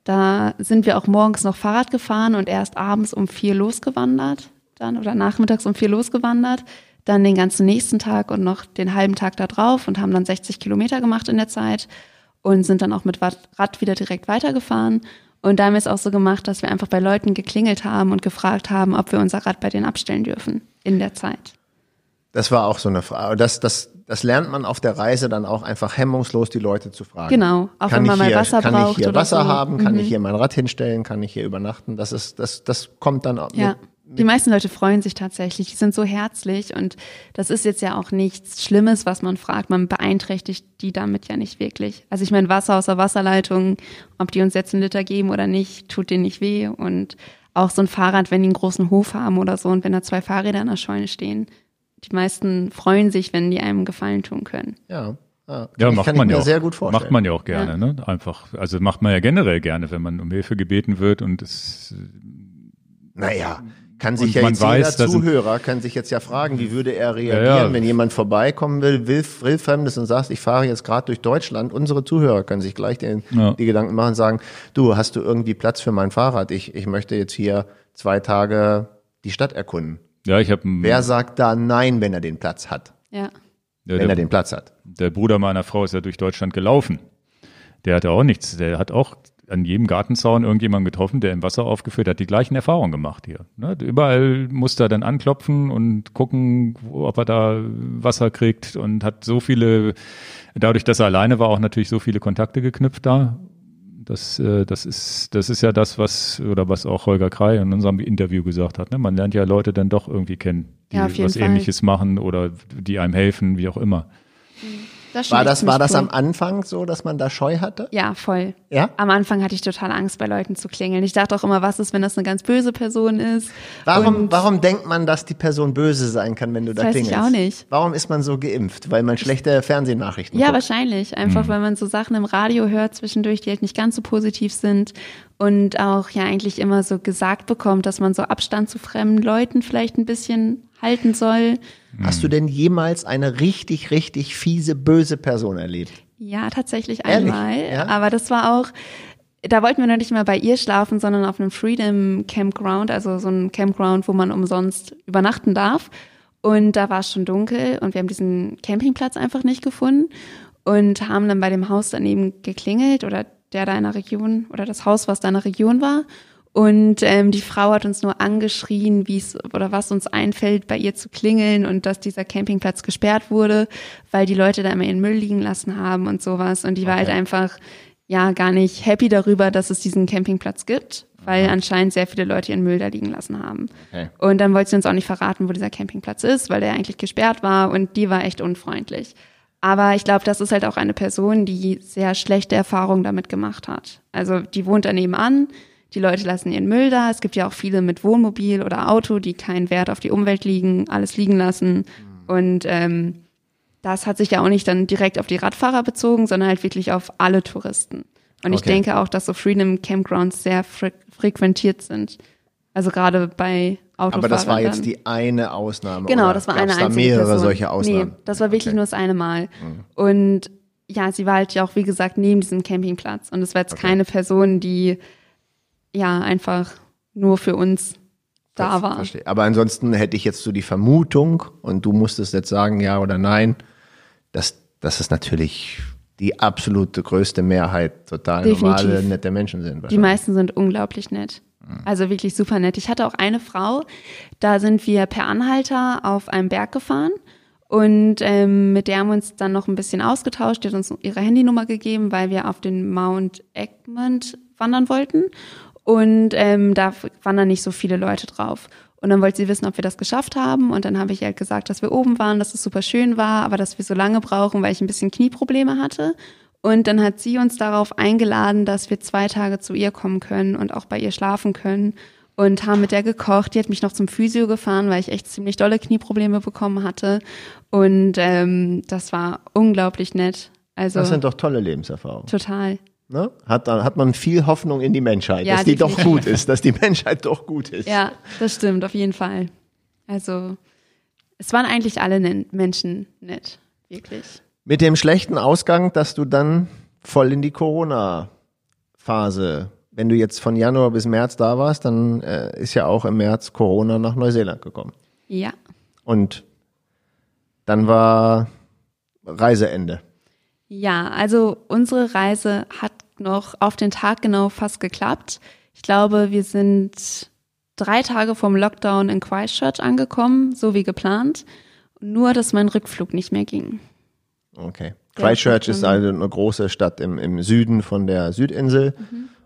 Da sind wir auch morgens noch Fahrrad gefahren und erst abends um vier losgewandert. Dann oder nachmittags um vier losgewandert. Dann den ganzen nächsten Tag und noch den halben Tag da drauf und haben dann 60 Kilometer gemacht in der Zeit und sind dann auch mit Rad wieder direkt weitergefahren. Und da haben wir es auch so gemacht, dass wir einfach bei Leuten geklingelt haben und gefragt haben, ob wir unser Rad bei denen abstellen dürfen in der Zeit.
Das war auch so eine Frage. Das, das, das lernt man auf der Reise dann auch einfach hemmungslos die Leute zu fragen.
Genau, auch
kann
wenn man mal
hier,
Wasser
kann
braucht
ich hier Wasser
so.
haben? Kann
Mhm.
ich hier mein Rad hinstellen? Kann ich hier übernachten? Das ist, das, das kommt dann auch
Ja.
mit,
Die meisten Leute freuen sich tatsächlich, die sind so herzlich und das ist jetzt ja auch nichts Schlimmes, was man fragt. Man beeinträchtigt die damit ja nicht wirklich. Also ich meine, Wasser aus der Wasserleitung, ob die uns jetzt einen Liter geben oder nicht, tut denen nicht weh. Und auch so ein Fahrrad, wenn die einen großen Hof haben oder so und wenn da zwei Fahrräder in der Scheune stehen, die meisten freuen sich, wenn die einem Gefallen tun können.
ja. Ja,
Ja, macht man
ich
ja
mir
auch.
sehr gut vorstellen.
Macht man ja auch gerne, ne? Einfach, also macht man ja generell gerne, wenn man um Hilfe gebeten wird und es
Naja, kann sich
Und
ja
man
jetzt
weiß,
jeder Zuhörer kann sich jetzt ja fragen, wie würde er reagieren,
Ja, ja.
wenn jemand vorbeikommen will, will, will Fremdes und sagt, ich fahre jetzt gerade durch Deutschland. Unsere Zuhörer können sich gleich den,
Ja.
die Gedanken machen und sagen, du, hast du irgendwie Platz für mein Fahrrad? Ich, ich möchte jetzt hier zwei Tage die Stadt erkunden.
ja, ich habe
Wer sagt da nein, wenn er den Platz hat?
Ja.
ja,
Wenn
der,
er den Platz hat.
der Bruder meiner Frau ist ja durch Deutschland gelaufen. Der hatte auch nichts. Der hat auch an jedem Gartenzaun irgendjemanden getroffen, der im Wasser aufgeführt hat, die gleichen Erfahrungen gemacht hier. Ne? Überall musste er dann anklopfen und gucken, ob er da Wasser kriegt und hat so viele, dadurch, dass er alleine war, auch natürlich so viele Kontakte geknüpft da. Das, äh, das ist, das ist ja das, was, oder was auch Holger Krei in unserem Interview gesagt hat. Ne? Man lernt ja Leute dann doch irgendwie kennen, die
Ja,
was
Fall.
ähnliches machen oder die einem helfen, wie auch immer.
Das
War das, war das
cool.
am Anfang so, dass man da Scheu hatte?
Ja, voll.
Ja?
Am Anfang hatte ich total Angst, bei Leuten zu klingeln. Ich dachte auch immer, was ist, wenn das eine ganz böse Person ist?
Warum,
Und
warum denkt man, dass die Person böse sein kann, wenn du da
Das weiß ich
klingelst?
auch nicht.
Warum ist man so geimpft? Weil man schlechte Fernsehnachrichten
Ja,
guckt.
wahrscheinlich. Einfach, weil man so Sachen im Radio hört zwischendurch, die halt nicht ganz so positiv sind. Und auch ja eigentlich immer so gesagt bekommt, dass man so Abstand zu fremden Leuten vielleicht ein bisschen halten soll.
Hast du denn jemals eine richtig, richtig fiese, böse Person erlebt?
Ja, tatsächlich
Ehrlich?
einmal.
Ja?
Aber das war auch, da wollten wir noch nicht mal bei ihr schlafen, sondern auf einem Freedom Campground, also so ein Campground, wo man umsonst übernachten darf. Und da war es schon dunkel und wir haben diesen Campingplatz einfach nicht gefunden und haben dann bei dem Haus daneben geklingelt oder der da in der Region oder das Haus, was da in der Region war. Und ähm, die Frau hat uns nur angeschrien, wie es oder was uns einfällt, bei ihr zu klingeln und dass dieser Campingplatz gesperrt wurde, weil die Leute da immer ihren Müll liegen lassen haben und sowas. Und die war halt einfach ja gar nicht happy darüber, dass es diesen Campingplatz gibt, weil anscheinend sehr viele Leute ihren Müll da liegen lassen haben.
Okay.
Und dann wollte sie uns auch nicht verraten, wo dieser Campingplatz ist, weil der eigentlich gesperrt war und die war echt unfreundlich. Aber ich glaube, das ist halt auch eine Person, die sehr schlechte Erfahrungen damit gemacht hat. Also die wohnt da nebenan, die Leute lassen ihren Müll da. Es gibt ja auch viele mit Wohnmobil oder Auto, die keinen Wert auf die Umwelt liegen, alles liegen lassen. Und ähm, das hat sich ja auch nicht dann direkt auf die Radfahrer bezogen, sondern halt wirklich auf alle Touristen. Und ich
Okay.
denke auch, dass so Freedom Campgrounds sehr fre frequentiert sind. Also gerade bei Autofahrern.
Aber das war jetzt die eine Ausnahme.
Genau,
oder
das war eine
da
einzige
mehrere
Person.
solche Ausnahmen.
Nee, das war wirklich
Okay.
nur das eine Mal. Und ja, sie war halt ja auch, wie gesagt, neben diesem Campingplatz. Und es war jetzt keine Person, die ja einfach nur für uns da war.
Verstehe. Aber ansonsten hätte ich jetzt so die Vermutung, und du musstest jetzt sagen, ja oder nein, dass das ist natürlich die absolute größte Mehrheit total
Definitiv.
normale, nette Menschen sind.
Die meisten sind unglaublich nett. Also wirklich super nett. Ich hatte auch eine Frau, da sind wir per Anhalter auf einem Berg gefahren und ähm, mit der haben wir uns dann noch ein bisschen ausgetauscht. Die hat uns ihre Handynummer gegeben, weil wir auf den Mount Egmont wandern wollten und ähm, da waren dann nicht so viele Leute drauf. Und dann wollte sie wissen, ob wir das geschafft haben. Und dann habe ich halt gesagt, dass wir oben waren, dass es super schön war, aber dass wir so lange brauchen, weil ich ein bisschen Knieprobleme hatte. Und dann hat sie uns darauf eingeladen, dass wir zwei Tage zu ihr kommen können und auch bei ihr schlafen können. Und haben mit der gekocht. Die hat mich noch zum Physio gefahren, weil ich echt ziemlich dolle Knieprobleme bekommen hatte. Und ähm, das war unglaublich nett. Also
Das sind doch tolle Lebenserfahrungen.
total.
Ne? Hat, hat man viel Hoffnung in die Menschheit,
Ja,
dass die doch gut ist, dass die Menschheit doch gut ist.
Ja, das stimmt, auf jeden Fall. Also, es waren eigentlich alle Menschen nett, wirklich.
Mit dem schlechten Ausgang, dass du dann voll in die Corona-Phase, wenn du jetzt von Januar bis März da warst, dann äh, ist ja auch im März Corona nach Neuseeland gekommen.
Ja,
Und dann war Reiseende.
ja, also unsere Reise hat noch auf den Tag genau fast geklappt. Ich glaube, wir sind drei Tage vom Lockdown in Christchurch angekommen, so wie geplant. Nur, dass mein Rückflug nicht mehr ging.
Okay. Christchurch ist also eine große Stadt im, im Süden von der Südinsel.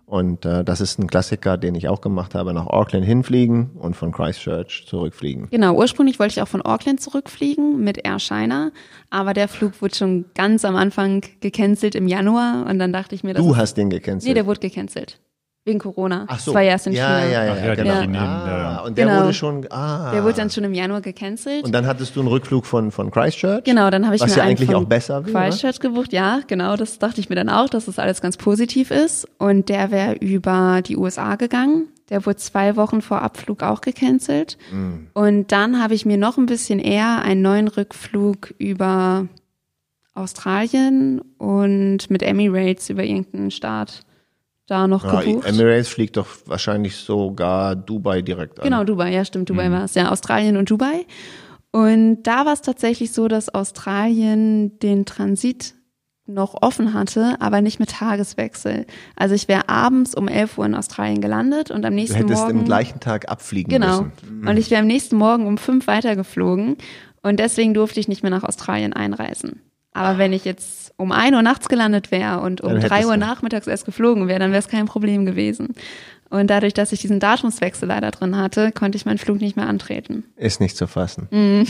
Und äh, das ist ein Klassiker, den ich auch gemacht habe, nach Auckland hinfliegen und von Christchurch zurückfliegen.
Genau, ursprünglich wollte ich auch von Auckland zurückfliegen mit Air China, aber der Flug wurde schon ganz am Anfang gecancelt im Januar und dann dachte ich mir, das
Du hast den gecancelt.
nee, der wurde gecancelt. Wegen Corona.
Ach so.
Das war ja erst in
ja,
China.
Ja, ja,
Ach ja,
genau. Ah,
ja.
Und der
Genau.
wurde schon, ah.
Der wurde dann schon im Januar gecancelt.
und dann hattest du einen Rückflug von, von Christchurch?
Genau, dann habe ich
Was
mir
ja
einen
eigentlich auch besser wäre.
Christchurch gebucht. Ja, genau, das dachte ich mir dann auch, dass das alles ganz positiv ist. Und der wäre über die USA gegangen. Der wurde zwei Wochen vor Abflug auch gecancelt.
Mm.
Und dann habe ich mir noch ein bisschen eher einen neuen Rückflug über Australien und mit Emirates über irgendeinen Staat da noch
Ja,
gebucht.
Emirates fliegt doch wahrscheinlich sogar Dubai direkt an.
Genau, Dubai, ja stimmt,
Mhm.
Dubai war es. Ja, Australien und Dubai. Und da war es tatsächlich so, dass Australien den Transit noch offen hatte, aber nicht mit Tageswechsel. Also ich wäre abends um 11 Uhr in Australien gelandet und am
Du
nächsten
hättest
Morgen...
im gleichen Tag abfliegen
Genau.
müssen.
Und ich wäre am nächsten Morgen um fünf weitergeflogen und deswegen durfte ich nicht mehr nach Australien einreisen. Aber wenn ich jetzt um ein Uhr nachts gelandet wäre und um drei Uhr nachmittags erst geflogen wäre, dann wäre es kein Problem gewesen. Und dadurch, dass ich diesen Datumswechsel leider drin hatte, konnte ich meinen Flug nicht mehr antreten.
Ist nicht zu fassen.
Mhm.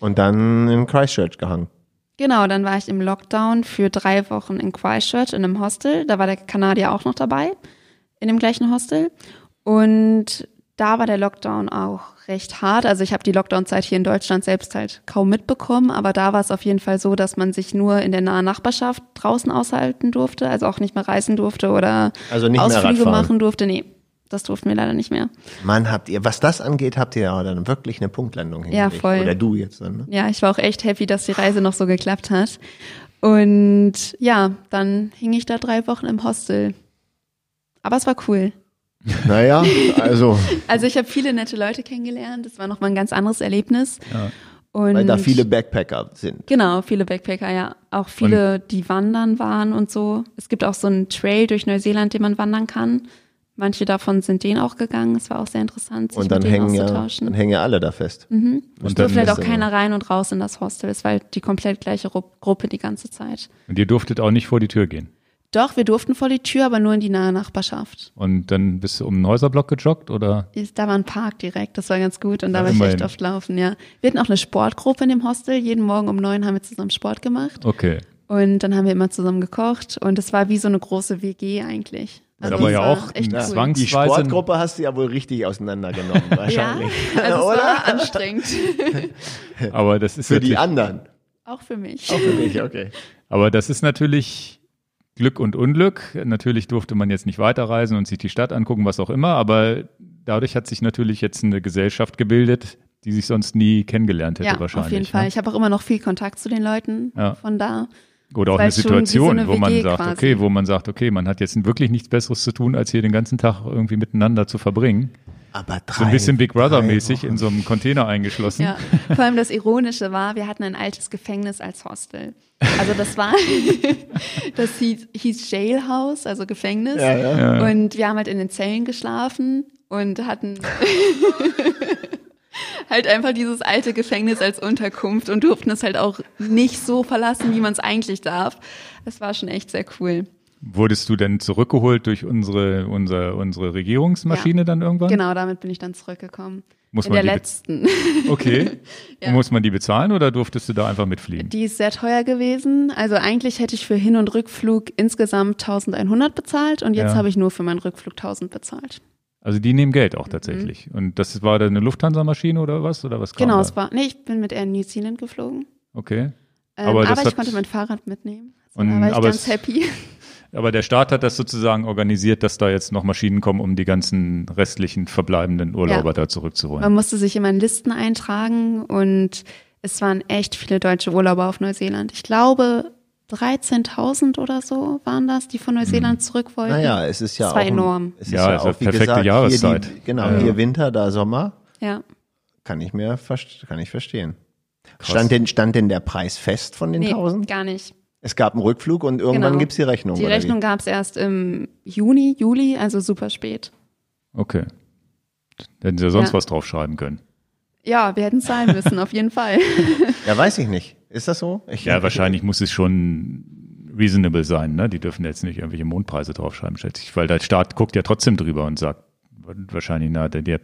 Und dann in Christchurch gehangen.
Genau, dann war ich im Lockdown für drei Wochen in Christchurch in einem Hostel. Da war der Kanadier auch noch dabei, in dem gleichen Hostel. Und da war der Lockdown auch recht hart. Also ich habe die Lockdown-Zeit hier in Deutschland selbst halt kaum mitbekommen, aber da war es auf jeden Fall so, dass man sich nur in der nahen Nachbarschaft draußen aushalten durfte, also auch nicht mehr reisen durfte oder
Also
Ausflüge machen durfte. Nee, das durften wir leider nicht mehr.
Mann, habt ihr, was das angeht, habt ihr ja dann wirklich eine Punktlandung hingelegt.
voll.
Oder du jetzt dann, ne?
Ja, ich war auch echt happy, dass die Reise noch so geklappt hat. Und ja, dann hing ich da drei Wochen im Hostel. Aber es war cool.
Naja, also,
Also ich habe viele nette Leute kennengelernt. Das war nochmal ein ganz anderes Erlebnis.
Ja.
Und
weil da viele Backpacker sind.
Genau, viele Backpacker, ja. Auch viele, die wandern waren und so. Es gibt auch so einen Trail durch Neuseeland, den man wandern kann. Manche davon sind den auch gegangen. Es war auch sehr interessant, sich
Und dann
mit denen
hängen ja,
auszutauschen.
dann hängen ja alle da fest.
Mhm. Es
Und
durfte halt auch keiner rein und raus in das Hostel. Es war halt die komplett gleiche Ru Gruppe die ganze Zeit.
Und ihr durftet auch nicht vor die Tür gehen.
Doch, wir durften vor die Tür, aber nur in die nahe Nachbarschaft.
Und dann bist du um den Häuserblock gejoggt oder?
Ist- Da war ein Park direkt, das war ganz gut und da
Ja,
war ich echt oft laufen, ja. Wir hatten auch eine Sportgruppe in dem Hostel. Jeden Morgen um neun haben wir zusammen Sport gemacht
Okay.
und dann haben wir immer zusammen gekocht und es war wie so eine große WG eigentlich. Also
aber ja auch
echt
ein
cool.
Die Sportgruppe hast du ja wohl richtig auseinandergenommen,
Ja,
wahrscheinlich.
also es
Oder?
war anstrengend.
Aber das ist
Für die anderen.
auch für mich.
Auch für dich, okay.
aber das ist natürlich Glück und Unglück. Natürlich durfte man jetzt nicht weiterreisen und sich die Stadt angucken, was auch immer, aber dadurch hat sich natürlich jetzt eine Gesellschaft gebildet, die sich sonst nie kennengelernt hätte
ja,
wahrscheinlich.
auf jeden Fall.
Ne?
Ich habe auch immer noch viel Kontakt zu den Leuten
Ja.
von da.
Oder auch eine
wie so
Situation,
eine
wo man sagt,
quasi.
okay, wo man sagt, okay, man hat jetzt wirklich nichts Besseres zu tun, als hier den ganzen Tag irgendwie miteinander zu verbringen.
Aber drei,
So ein bisschen Big Brother
drei
mäßig
Wochen.
in so einem Container eingeschlossen.
Ja, vor allem das Ironische war, wir hatten ein altes Gefängnis als Hostel. Also das war, das hieß, hieß Jailhouse, also Gefängnis.
Ja, ja.
Und wir haben halt in den Zellen geschlafen und hatten halt einfach dieses alte Gefängnis als Unterkunft und durften es halt auch nicht so verlassen, wie man es eigentlich darf. Das war schon echt sehr cool.
Wurdest du denn zurückgeholt durch unsere, unsere, unsere Regierungsmaschine
Ja.
dann irgendwann?
Genau, damit bin ich dann zurückgekommen.
Muss
in
man
der letzten.
Okay.
Ja.
Muss man die bezahlen oder durftest du da einfach mitfliegen?
Die ist sehr teuer gewesen. Also eigentlich hätte ich für Hin- und Rückflug insgesamt 1100 bezahlt und jetzt
Ja.
habe ich nur für meinen Rückflug 1000 bezahlt.
Also die nehmen Geld auch tatsächlich. Und das war dann eine Lufthansa-Maschine oder was? Oder was
Genau,
da?
es war, nee, ich bin mit Air New Zealand geflogen.
Okay.
Ähm,
Aber
aber ich konnte mein Fahrrad mitnehmen.
Und-
da war ich
aber
ganz happy.
Aber der Staat hat das sozusagen organisiert, dass da jetzt noch Maschinen kommen, um die ganzen restlichen verbleibenden Urlauber
Ja.
da zurückzuholen.
Man musste sich immer in Listen eintragen und es waren echt viele deutsche Urlauber auf Neuseeland. Ich glaube, 13.000 oder so waren das, die von Neuseeland zurück wollten.
Naja, es ist ja
Das war
auch ein-
enorm.
Es ist
Ja,
ja, auch, wie
perfekte
gesagt,
Jahreszeit.
Hier die, genau,
Ja,
hier Winter, da Sommer,
Ja.
kann ich mir kann ich verstehen. Stand denn, stand denn der Preis fest von den
Nee,
1000?
gar nicht.
Es gab einen Rückflug und irgendwann
Genau.
gibt's die Rechnung.
Die Rechnung gab es erst im Juni, Juli, also super spät.
Okay. Hätten sie ja sonst
Ja.
was draufschreiben können.
Ja, wir hätten zahlen müssen, auf jeden Fall.
Ja, weiß ich nicht. Ist das so? Ich,
Ja, wahrscheinlich muss es schon reasonable sein, ne? Die dürfen jetzt nicht irgendwelche Mondpreise draufschreiben, schätze ich, weil der Staat guckt ja trotzdem drüber und sagt wahrscheinlich, na, der, der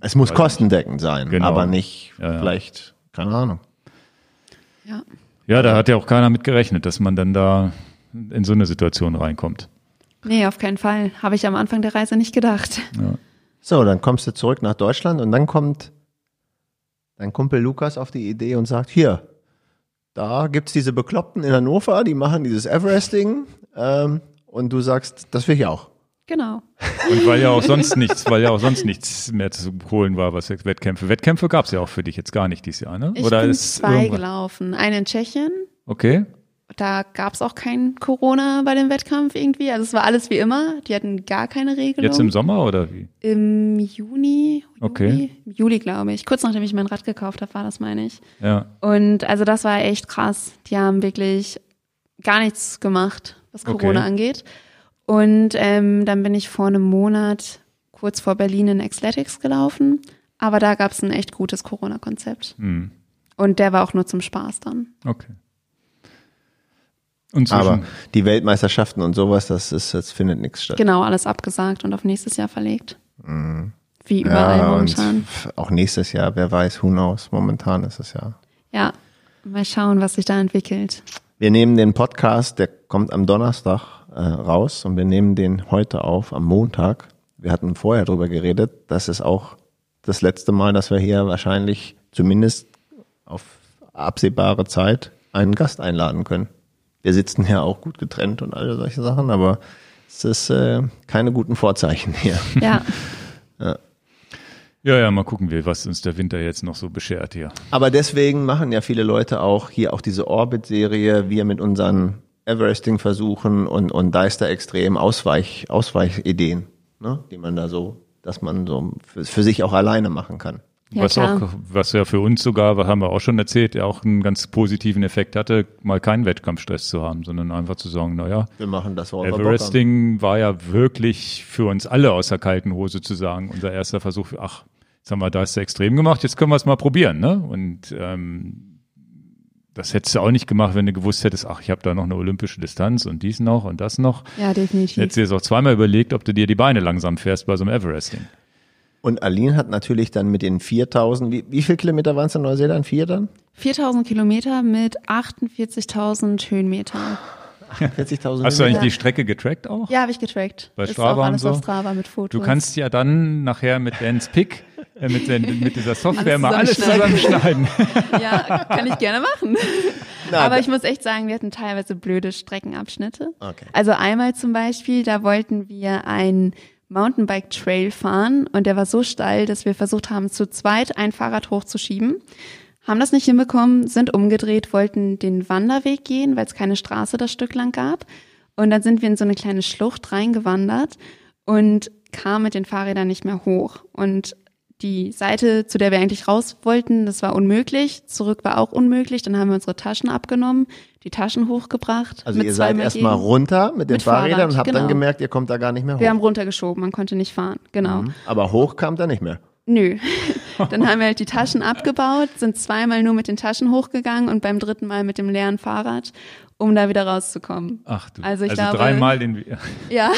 Es muss kostendeckend sein,
Genau.
aber nicht
Ja, ja.
vielleicht, keine Ahnung.
Ja.
Ja, da hat ja auch keiner mit gerechnet, dass man dann da in so eine Situation reinkommt.
Nee, auf keinen Fall. Habe ich am Anfang der Reise nicht gedacht.
So, dann kommst du zurück nach Deutschland und dann kommt dein Kumpel Lukas auf die Idee und sagt, hier, da gibt's diese Bekloppten in Hannover, die machen dieses Everesting ähm, und du sagst, das will ich auch.
Genau.
Und weil ja auch sonst nichts, weil ja auch sonst nichts mehr zu holen war, was jetzt Wettkämpfe. Wettkämpfe gab es ja auch für dich jetzt gar nicht dieses Jahr, ne?
Ich
Oder
bin
ist
zwei
irgendwas-
gelaufen. Eine in Tschechien.
Okay.
Da gab es auch kein Corona bei dem Wettkampf irgendwie. Also es war alles wie immer. Die hatten gar keine Regelung.
Jetzt im Sommer oder wie?
Im Juni. Juli,
Okay.
Im Juli, glaube ich. Kurz nachdem ich mein Rad gekauft habe, war das, meine ich.
Ja.
Und also das war echt krass. Die haben wirklich gar nichts gemacht, was
Okay.
Corona angeht. Und ähm, dann bin ich vor einem Monat kurz vor Berlin in Xletics gelaufen. Aber da gab es ein echt gutes Corona-Konzept.
Hm.
Und der war auch nur zum Spaß dann.
Okay.
Aber die Weltmeisterschaften und sowas, das ist, das findet nichts statt.
Genau, alles abgesagt und auf nächstes Jahr verlegt. Wie überall
Mhm. Ja,
momentan.
auch nächstes Jahr, wer weiß, who knows. Momentan ist es ja.
Ja, mal schauen, was sich da entwickelt.
Wir nehmen den Podcast, der kommt am Donnerstag äh, raus und wir nehmen den heute auf, am Montag. Wir hatten vorher drüber geredet, das ist auch das letzte Mal, dass wir hier wahrscheinlich zumindest auf absehbare Zeit einen Gast einladen können. Wir sitzen ja auch gut getrennt und all solche Sachen, aber es ist äh, keine guten Vorzeichen hier.
Ja,
ja, ja, mal gucken wir, was uns der Winter jetzt noch so beschert hier.
Aber deswegen machen ja viele Leute auch hier auch diese Orbit-Serie, wir mit unseren Everesting-Versuchen und, und Deister extrem Ausweich, Ausweichideen, ne? die man da so, dass man so für, für sich auch alleine machen kann.
Ja,
was
klar.
auch, was ja für uns sogar, was haben wir auch schon erzählt, ja auch einen ganz positiven Effekt hatte, mal keinen Wettkampfstress zu haben, sondern einfach zu sagen, naja,
Wir machen das, worauf.
Everesting war ja wirklich für uns alle aus der kalten Hose zu sagen, unser erster Versuch, ach, jetzt haben wir da extrem gemacht, jetzt können wir es mal probieren, ne? Und ähm, das hättest du auch nicht gemacht, wenn du gewusst hättest, ach, ich habe da noch eine olympische Distanz und dies noch und das noch.
ja, definitiv.
Hättest du jetzt auch zweimal überlegt, ob du dir die Beine langsam fährst bei so einem Everesting.
Und Aline hat natürlich dann mit den 4000, wie, wie viel Kilometer waren es in Neuseeland? Vier dann?
4000 Kilometer mit 48.000 Höhenmeter.
40.000
Hast du eigentlich die Strecke getrackt auch?
Ja, habe ich getrackt.
Bei
Ist
Strava
auch
und
alles
so?
auf Strava mit Fotos.
Du kannst ja dann nachher mit Dance Pick, mit, den, mit dieser Software
Alles
mal alles
zusammenschneiden. Ja, kann ich gerne machen.
Na,
Aber ich muss echt sagen, wir hatten teilweise blöde Streckenabschnitte.
Okay.
Also einmal zum Beispiel, da wollten wir ein Mountainbike Trail fahren und der war so steil, dass wir versucht haben, zu zweit ein Fahrrad hochzuschieben. Haben das nicht hinbekommen, sind umgedreht, wollten den Wanderweg gehen, weil es keine Straße das Stück lang gab. Und dann sind wir in so eine kleine Schlucht reingewandert und kamen mit den Fahrrädern nicht mehr hoch. Und die Seite, zu der wir eigentlich raus wollten, das war unmöglich. Zurück war auch unmöglich. Dann haben wir unsere Taschen abgenommen, die Taschen hochgebracht.
Also ihr seid erstmal runter mit den mit Fahrrädern Fahrrad, und habt genau. dann gemerkt, ihr kommt da gar nicht mehr hoch.
Wir haben runtergeschoben, man konnte nicht fahren, genau. Mhm.
Aber hoch kam da nicht mehr.
Nö. Dann haben wir halt die Taschen abgebaut, sind zweimal nur mit den Taschen hochgegangen und beim dritten Mal mit dem leeren Fahrrad um da wieder rauszukommen.
Ach du, also, ich also glaube, dreimal den.
Ja.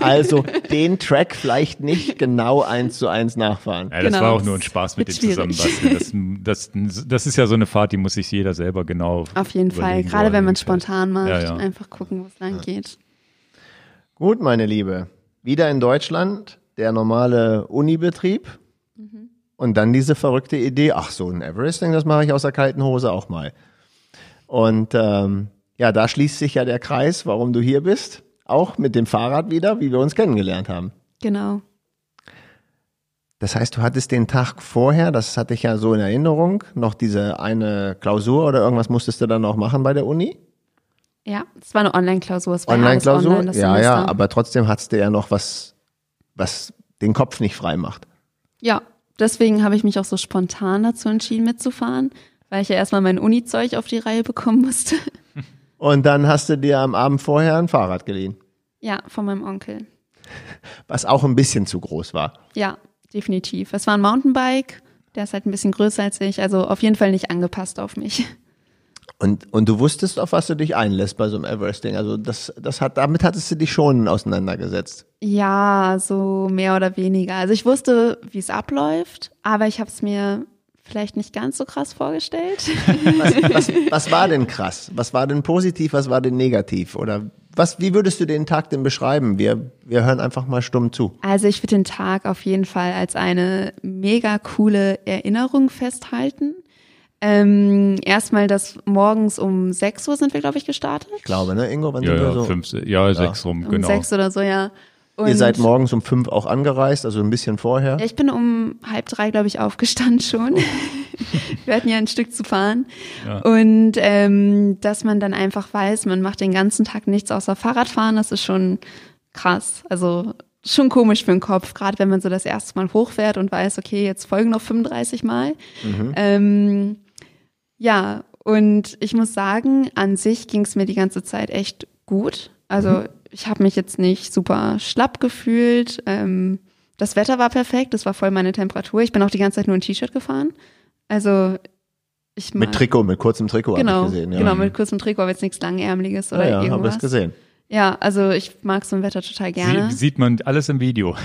Also den Track vielleicht nicht genau eins zu eins nachfahren.
Ja, das genau. war auch nur ein Spaß mit dem Zusammenbasteln. Das, das, das ist ja so eine Fahrt, die muss sich jeder selber genau.
Auf jeden Fall, gerade wenn man spontan macht, ja, ja. einfach gucken, wo es lang geht.
Gut, meine Liebe. Wieder in Deutschland, der normale Unibetrieb. Mhm. Und dann diese verrückte Idee, ach so, ein Everesting, das mache ich aus der kalten Hose auch mal. Und ähm, ja, da schließt sich ja der Kreis, warum du hier bist. Auch mit dem Fahrrad wieder, wie wir uns kennengelernt haben.
Genau.
Das heißt, du hattest den Tag vorher, das hatte ich ja so in Erinnerung, noch diese eine Klausur oder irgendwas musstest du dann noch machen bei der Uni?
Ja, es war eine Online-Klausur.
Online-Klausur? Online, ja, ja, aber trotzdem hattest du ja noch was, was den Kopf nicht frei macht.
Ja, deswegen habe ich mich auch so spontan dazu entschieden mitzufahren, weil ich ja erstmal mein Uni-Zeug auf die Reihe bekommen musste.
Und dann hast du dir am Abend vorher ein Fahrrad geliehen.
Ja, von meinem Onkel.
Was auch ein bisschen zu groß war.
Ja, definitiv. Es war ein Mountainbike, der ist halt ein bisschen größer als ich, also auf jeden Fall nicht angepasst auf mich.
Und, und du wusstest, auf was du dich einlässt bei so einem Everesting. Also das, das hat, damit hattest du dich schon auseinandergesetzt.
Ja, so mehr oder weniger. Also ich wusste, wie es abläuft, aber ich habe es mir vielleicht nicht ganz so krass vorgestellt.
Was, was, was, war denn krass? Was war denn positiv? Was war denn negativ? Oder was, wie würdest du den Tag denn beschreiben? Wir, wir hören einfach mal stumm zu.
Also ich würde den Tag auf jeden Fall als eine mega coole Erinnerung festhalten. Ähm, erstmal das morgens um 6 Uhr sind wir, glaube ich, gestartet.
Ich glaube, ne, Ingo?
Wann ja, sind wir ja, so? Fünf, ja, sechs rum, genau.
Um sechs oder so, ja.
Und Ihr seid morgens um fünf auch angereist, also ein bisschen vorher?
Ja, ich bin um halb drei, glaube ich, aufgestanden schon. Wir hatten ja ein Stück zu fahren. Ja. Und ähm, dass man dann einfach weiß, man macht den ganzen Tag nichts außer Fahrradfahren, das ist schon krass. Also schon komisch für den Kopf, gerade wenn man so das erste Mal hochfährt und weiß, okay, jetzt folgen noch 35 Mal. Mhm. Ähm, ja, und ich muss sagen, an sich ging es mir die ganze Zeit echt gut. Also mhm ich habe mich jetzt nicht super schlapp gefühlt. Ähm, das Wetter war perfekt, das war voll meine Temperatur. Ich bin auch die ganze Zeit nur ein T-Shirt gefahren. Also ich
mag, Mit Trikot, mit kurzem Trikot
genau,
habe ich gesehen.
Ja. Genau, mit kurzem Trikot, aber jetzt nichts langärmliches oder ja, ja, irgendwas.
habe ich gesehen.
Ja, also ich mag so ein Wetter total gerne.
Sie, sieht man alles im Video.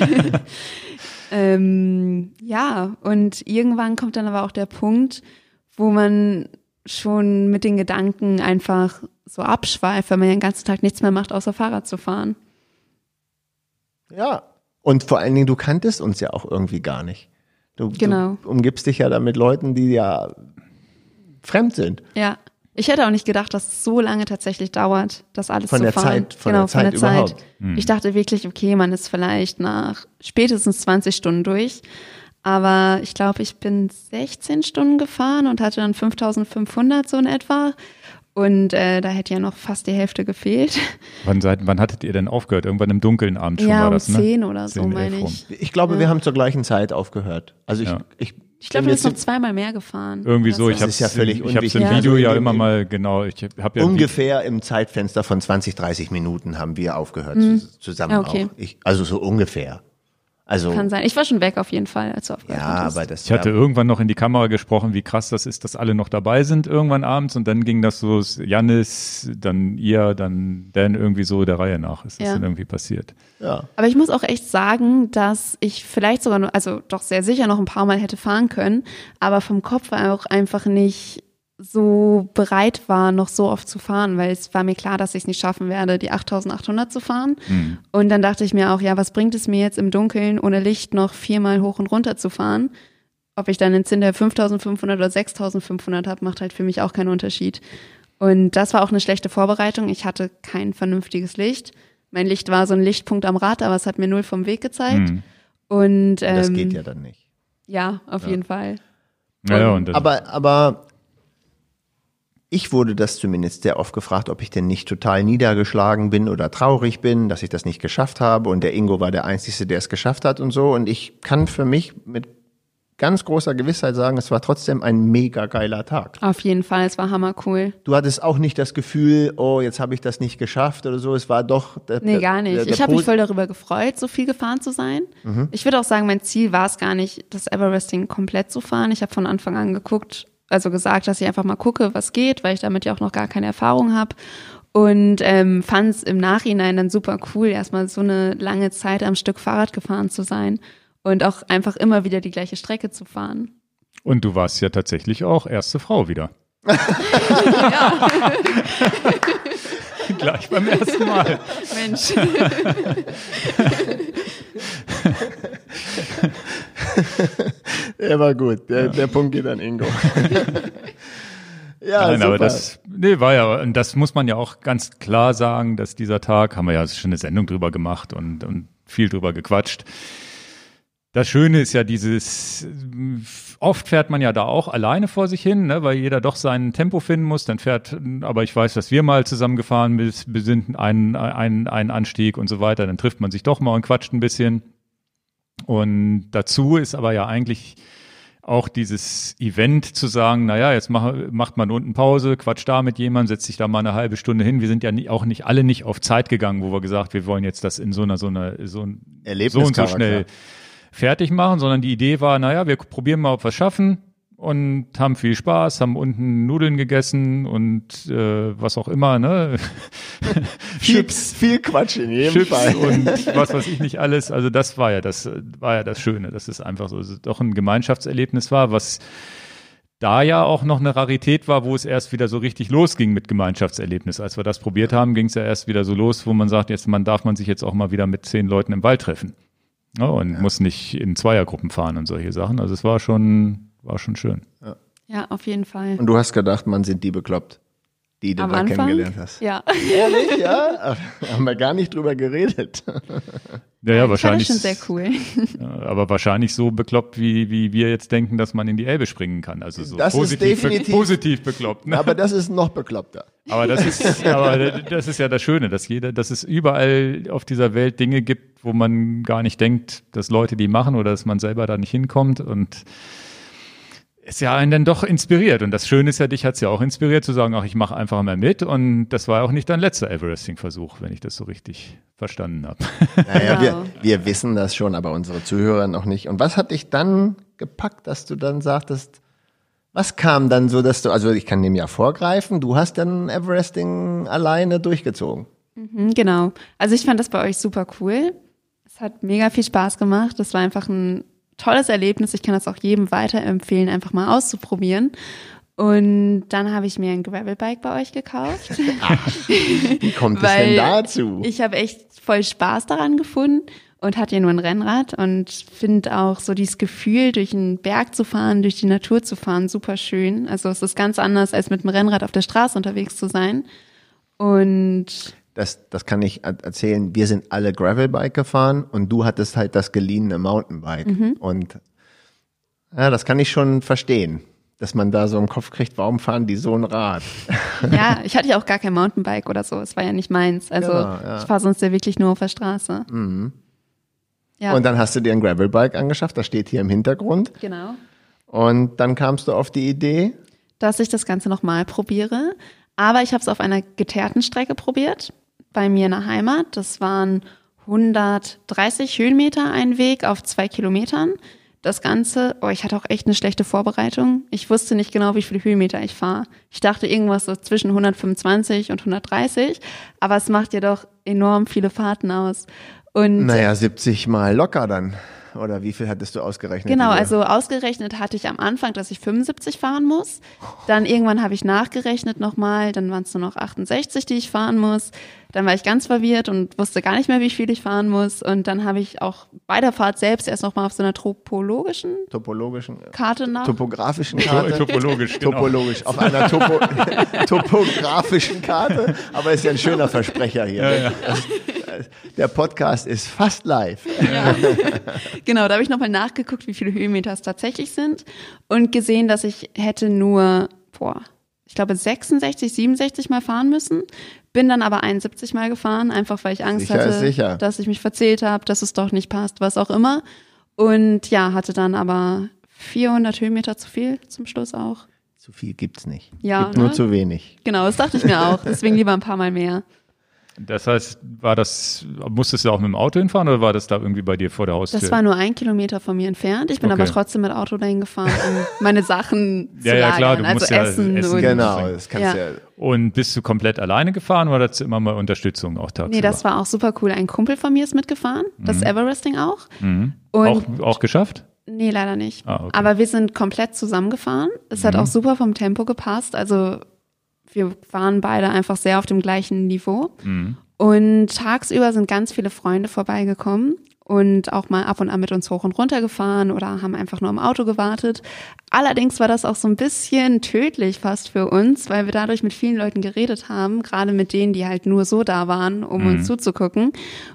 ähm, ja, und irgendwann kommt dann aber auch der Punkt, wo man schon mit den Gedanken einfach so abschweift, wenn man ja den ganzen Tag nichts mehr macht, außer Fahrrad zu fahren.
Ja, und vor allen Dingen, du kanntest uns ja auch irgendwie gar nicht. Du,
genau.
du umgibst dich ja da mit Leuten, die ja fremd sind.
Ja. Ich hätte auch nicht gedacht, dass es so lange tatsächlich dauert, das alles
von
zu
der
fahren.
Zeit, von genau, der Zeit von der Zeit.
Hm. Ich dachte wirklich, okay, man ist vielleicht nach spätestens 20 Stunden durch. Aber ich glaube, ich bin 16 Stunden gefahren und hatte dann 5500 so in etwa. Und äh, da hätte ja noch fast die Hälfte gefehlt.
Wann, seid, wann hattet ihr denn aufgehört? Irgendwann im dunklen Abend schon
ja,
war
um
das,
ne? zehn oder so, meine ich.
Ich glaube, ja. wir haben zur gleichen Zeit aufgehört. Also ich, ja. ich
ich glaube, du bist noch zweimal mehr gefahren.
Irgendwie so. Ich habe
ja völlig
ich habe im ja. Video ja immer mal genau. Ich hab ja
ungefähr im Zeitfenster von 20, 30 Minuten haben wir aufgehört mhm. zusammen okay. auch. Ich, also so ungefähr. Also,
Kann sein. Ich war schon weg auf jeden Fall, als du aufgehört
Ja, aber das
Ich hatte irgendwann noch in die Kamera gesprochen, wie krass das ist, dass alle noch dabei sind irgendwann abends und dann ging das so Jannis, dann ihr, dann Dan irgendwie so der Reihe nach. Ist das ja. dann irgendwie passiert.
Ja.
Aber ich muss auch echt sagen, dass ich vielleicht sogar noch, also doch sehr sicher noch ein paar Mal hätte fahren können, aber vom Kopf auch einfach nicht so bereit war, noch so oft zu fahren, weil es war mir klar, dass ich es nicht schaffen werde, die 8800 zu fahren. Mhm. Und dann dachte ich mir auch, ja, was bringt es mir jetzt im Dunkeln ohne Licht noch viermal hoch und runter zu fahren? Ob ich dann einen Zinn der 5500 oder 6500 habe, macht halt für mich auch keinen Unterschied. Und das war auch eine schlechte Vorbereitung. Ich hatte kein vernünftiges Licht. Mein Licht war so ein Lichtpunkt am Rad, aber es hat mir null vom Weg gezeigt. Mhm. Und ähm,
das geht ja dann nicht.
Ja, auf ja. jeden Fall.
Ja, ja, und
aber, aber ich wurde das zumindest sehr oft gefragt, ob ich denn nicht total niedergeschlagen bin oder traurig bin, dass ich das nicht geschafft habe. Und der Ingo war der Einzige, der es geschafft hat und so. Und ich kann für mich mit ganz großer Gewissheit sagen, es war trotzdem ein mega geiler Tag.
Auf jeden Fall, es war hammer cool.
Du hattest auch nicht das Gefühl, oh, jetzt habe ich das nicht geschafft oder so. Es war doch.
Der, nee, gar nicht. Der, der ich habe mich voll darüber gefreut, so viel gefahren zu sein. Mhm. Ich würde auch sagen, mein Ziel war es gar nicht, das Everesting komplett zu fahren. Ich habe von Anfang an geguckt, also gesagt, dass ich einfach mal gucke, was geht, weil ich damit ja auch noch gar keine Erfahrung habe. Und ähm, fand es im Nachhinein dann super cool, erstmal so eine lange Zeit am Stück Fahrrad gefahren zu sein und auch einfach immer wieder die gleiche Strecke zu fahren.
Und du warst ja tatsächlich auch erste Frau wieder. ja. Gleich beim ersten Mal. Mensch.
der war gut. Der, ja. der Punkt geht an Ingo.
ja, Nein, super. aber das, nee, war ja, und das muss man ja auch ganz klar sagen, dass dieser Tag, haben wir ja schon eine Sendung drüber gemacht und, und viel drüber gequatscht. Das Schöne ist ja dieses, oft fährt man ja da auch alleine vor sich hin, ne, weil jeder doch sein Tempo finden muss. Dann fährt, aber ich weiß, dass wir mal zusammengefahren sind, einen, einen, einen Anstieg und so weiter. Dann trifft man sich doch mal und quatscht ein bisschen. Und dazu ist aber ja eigentlich auch dieses Event zu sagen, naja, jetzt mach, macht man unten Pause, quatscht da mit jemandem, setzt sich da mal eine halbe Stunde hin. Wir sind ja nie, auch nicht alle nicht auf Zeit gegangen, wo wir gesagt, wir wollen jetzt das in so einer, so einer, so, ein, so und so schnell fertig machen, sondern die Idee war, naja, wir probieren mal, ob wir es schaffen und haben viel Spaß, haben unten Nudeln gegessen und äh, was auch immer, ne?
Chips, viel Quatsch in jedem
Chips
Fall.
und was weiß ich nicht alles. Also das war ja das war ja das Schöne, dass es einfach so doch ein Gemeinschaftserlebnis war, was da ja auch noch eine Rarität war, wo es erst wieder so richtig losging mit Gemeinschaftserlebnis. Als wir das probiert haben, ging es ja erst wieder so los, wo man sagt, jetzt man darf man sich jetzt auch mal wieder mit zehn Leuten im Wald treffen. Ja, und ja. muss nicht in Zweiergruppen fahren und solche Sachen. Also es war schon war schon schön.
Ja. ja, auf jeden Fall.
Und du hast gedacht, man sind die bekloppt, die du Am da Anfang? kennengelernt hast.
Ja.
Ehrlich, ja? Haben wir gar nicht drüber geredet.
Ja, ja, wahrscheinlich.
Das schon sehr cool.
aber wahrscheinlich so bekloppt, wie, wie wir jetzt denken, dass man in die Elbe springen kann. Also so
das positiv, ist definitiv,
positiv bekloppt.
Ne? Aber das ist noch bekloppter.
Aber das ist, aber das ist ja das Schöne, dass jeder, dass es überall auf dieser Welt Dinge gibt, wo man gar nicht denkt, dass Leute die machen oder dass man selber da nicht hinkommt und ist ja einen dann doch inspiriert. Und das Schöne ist ja, dich hat es ja auch inspiriert zu sagen, ach, ich mache einfach mal mit. Und das war auch nicht dein letzter Everesting-Versuch, wenn ich das so richtig verstanden habe.
Naja, wir, wir wissen das schon, aber unsere Zuhörer noch nicht. Und was hat dich dann gepackt, dass du dann sagtest, was kam dann so, dass du, also ich kann dem ja vorgreifen, du hast dann Everesting alleine durchgezogen.
Mhm, genau. Also ich fand das bei euch super cool. Es hat mega viel Spaß gemacht. Das war einfach ein tolles Erlebnis. Ich kann das auch jedem weiterempfehlen, einfach mal auszuprobieren. Und dann habe ich mir ein Gravelbike bei euch gekauft.
Ach, wie kommt es denn dazu?
Ich habe echt voll Spaß daran gefunden und hatte ja nur ein Rennrad und finde auch so dieses Gefühl, durch einen Berg zu fahren, durch die Natur zu fahren, super schön. Also es ist ganz anders, als mit dem Rennrad auf der Straße unterwegs zu sein. Und
das, das kann ich erzählen, wir sind alle Gravelbike gefahren und du hattest halt das geliehene Mountainbike. Mhm. Und ja, das kann ich schon verstehen, dass man da so im Kopf kriegt, warum fahren die so ein Rad?
Ja, ich hatte ja auch gar kein Mountainbike oder so, es war ja nicht meins. Also genau, ja. ich fahre sonst ja wirklich nur auf der Straße. Mhm.
Ja. Und dann hast du dir ein Gravelbike angeschafft, das steht hier im Hintergrund.
Genau.
Und dann kamst du auf die Idee,
dass ich das Ganze nochmal probiere. Aber ich habe es auf einer geteerten Strecke probiert bei mir in der Heimat. Das waren 130 Höhenmeter ein Weg auf zwei Kilometern. Das Ganze, oh, ich hatte auch echt eine schlechte Vorbereitung. Ich wusste nicht genau, wie viele Höhenmeter ich fahre. Ich dachte irgendwas so zwischen 125 und 130, aber es macht ja doch enorm viele Fahrten aus. Und
naja, 70 mal locker dann. Oder wie viel hattest du ausgerechnet?
Genau, also ausgerechnet hatte ich am Anfang, dass ich 75 fahren muss. Dann irgendwann habe ich nachgerechnet nochmal, dann waren es nur noch 68, die ich fahren muss. Dann war ich ganz verwirrt und wusste gar nicht mehr, wie viel ich fahren muss. Und dann habe ich auch bei der Fahrt selbst erst nochmal auf so einer topologischen
topologischen
Karte nach.
Topografischen Karte.
Topologisch, genau.
Topologisch. Auf einer Topo topografischen Karte. Aber ist ja ein schöner Versprecher hier. Ja, ja. Das, Der Podcast ist fast live.
Ja. genau, da habe ich nochmal nachgeguckt, wie viele Höhenmeter es tatsächlich sind und gesehen, dass ich hätte nur, boah, ich glaube 66, 67 Mal fahren müssen. Bin dann aber 71 Mal gefahren, einfach weil ich Angst
Sicher
hatte, dass ich mich verzählt habe, dass es doch nicht passt, was auch immer. Und ja, hatte dann aber 400 Höhenmeter zu viel zum Schluss auch.
Zu viel gibt's nicht.
Ja,
Gibt nur
ne?
zu wenig.
Genau, das dachte ich mir auch. Deswegen lieber ein paar Mal mehr.
Das heißt, war das, musstest du auch mit dem Auto hinfahren oder war das da irgendwie bei dir vor der Haustür?
Das war nur ein Kilometer von mir entfernt. Ich bin
Okay.
aber trotzdem mit Auto dahin gefahren, um meine Sachen zu
Ja, ja,
lagern.
klar, du
also
musst ja
Essen,
Essen-
und
Genau, das kannst du
Ja.
ja.
Und bist du komplett alleine gefahren oder hattest du immer mal Unterstützung auch tagsüber?
Nee, das war auch super cool. Ein Kumpel von mir ist mitgefahren, das Everesting auch.
mhm.
Und
auch, auch geschafft?
nee, leider nicht.
Ah, okay. Mhm.
Aber wir sind komplett zusammengefahren. Es hat auch super vom Tempo gepasst. Also wir waren beide einfach sehr auf dem gleichen Niveau.
Mhm.
Und tagsüber sind ganz viele Freunde vorbeigekommen und auch mal ab und an mit uns hoch und runter gefahren oder haben einfach nur im Auto gewartet. Allerdings war das auch so ein bisschen tödlich fast für uns, weil wir dadurch mit vielen Leuten geredet haben, gerade mit denen, die halt nur so da waren, um
Mhm.
uns zuzugucken.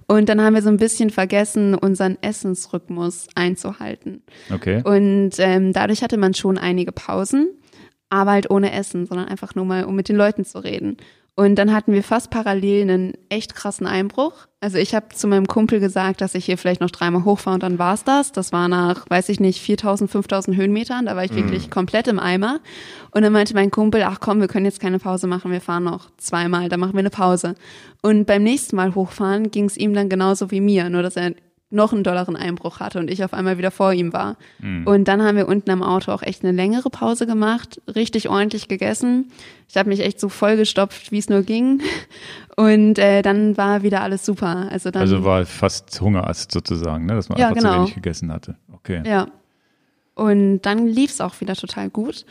Und dann haben wir so ein bisschen vergessen, unseren Essensrhythmus einzuhalten.
Okay.
Und ähm, dadurch hatte man schon einige Pausen, halt ohne Essen, sondern einfach nur mal, um mit den Leuten zu reden. Und dann hatten wir fast parallel einen echt krassen Einbruch. Also ich habe zu meinem Kumpel gesagt, dass ich hier vielleicht noch dreimal hochfahre und dann war's das. Das war nach, weiß ich nicht, 4000, 5000 Höhenmetern. Da war ich wirklich komplett im Eimer. Und dann meinte mein Kumpel, ach komm, wir können jetzt keine Pause machen, wir fahren noch zweimal, dann machen wir eine Pause. Und beim nächsten Mal hochfahren ging es ihm dann genauso wie mir, nur dass er noch einen dollaren Einbruch hatte und ich auf einmal wieder vor ihm war. Und dann haben wir unten am Auto auch echt eine längere Pause gemacht, richtig ordentlich gegessen. Ich habe mich echt so vollgestopft, wie es nur ging. Und äh, dann war wieder alles super. Also dann
Also war fast Hungerast sozusagen, ne? dass man
Ja,
einfach zu
genau.
wenig gegessen hatte. Okay.
Ja. Und dann lief es auch wieder total gut.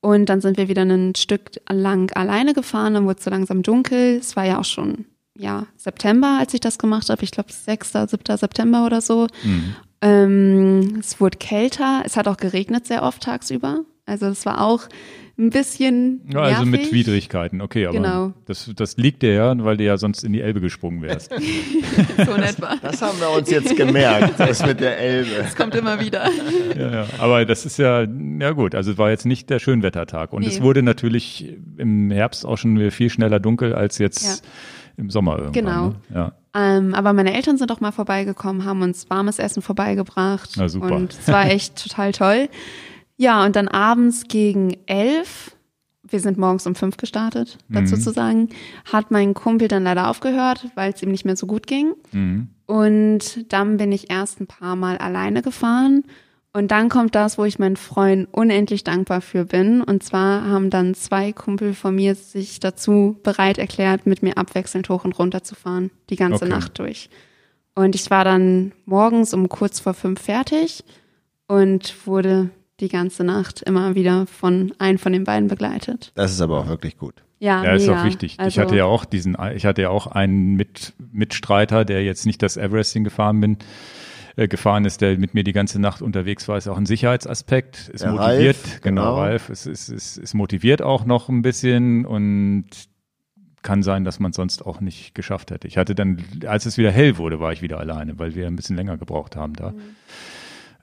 Und dann sind wir wieder ein Stück lang alleine gefahren, dann wurde es so langsam dunkel. Es war ja auch schon, ja, September, als ich das gemacht habe. Ich glaube, 6., 7. September oder so.
Mhm.
Ähm, es wurde kälter. Es hat auch geregnet sehr oft tagsüber. Also es war auch ein bisschen
Ja, also mit
nervig.
Widrigkeiten, okay, aber
Genau.
das, das liegt dir ja, weil du ja sonst in die Elbe gesprungen wärst.
So in etwa.
Das haben wir uns jetzt gemerkt, das mit der Elbe.
Das kommt immer wieder.
ja, ja. Aber das ist ja, ja gut, also es war jetzt nicht der Schönwettertag. Und
Nee.
es wurde natürlich im Herbst auch schon wieder viel schneller dunkel als jetzt
Ja.
Im Sommer irgendwann.
Genau.
Ne? Ja.
Ähm, aber meine Eltern sind auch mal vorbeigekommen, haben uns warmes Essen vorbeigebracht.
Na, super.
Und es war echt total toll. Ja, und dann abends gegen elf, wir sind morgens um fünf gestartet, dazu zu sagen, hat mein Kumpel dann leider aufgehört, weil es ihm nicht mehr so gut ging.
Mhm.
Und dann bin ich erst ein paar Mal alleine gefahren. Und dann kommt das, wo ich meinen Freunden unendlich dankbar für bin. Und zwar haben dann zwei Kumpel von mir sich dazu bereit erklärt, mit mir abwechselnd hoch und runter zu fahren, die ganze
Okay.
Nacht durch. Und ich war dann morgens um kurz vor fünf fertig und wurde die ganze Nacht immer wieder von einem von den beiden begleitet.
Das ist aber auch wirklich gut.
Ja,
Ja, ist
mega.
auch wichtig. ich
Also,
hatte ja auch diesen, ich hatte ja auch einen Mit, Mitstreiter, der jetzt nicht das Everesting gefahren bin, äh, gefahren ist, der mit mir die ganze Nacht unterwegs war, ist auch ein Sicherheitsaspekt, ist
Der
motiviert,
Ralf,
genau,
genau.
Ralf, ist, ist, ist, ist motiviert auch noch ein bisschen und kann sein, dass man es sonst auch nicht geschafft hätte. Ich hatte dann, als es wieder hell wurde, war ich wieder alleine, weil wir ein bisschen länger gebraucht haben da.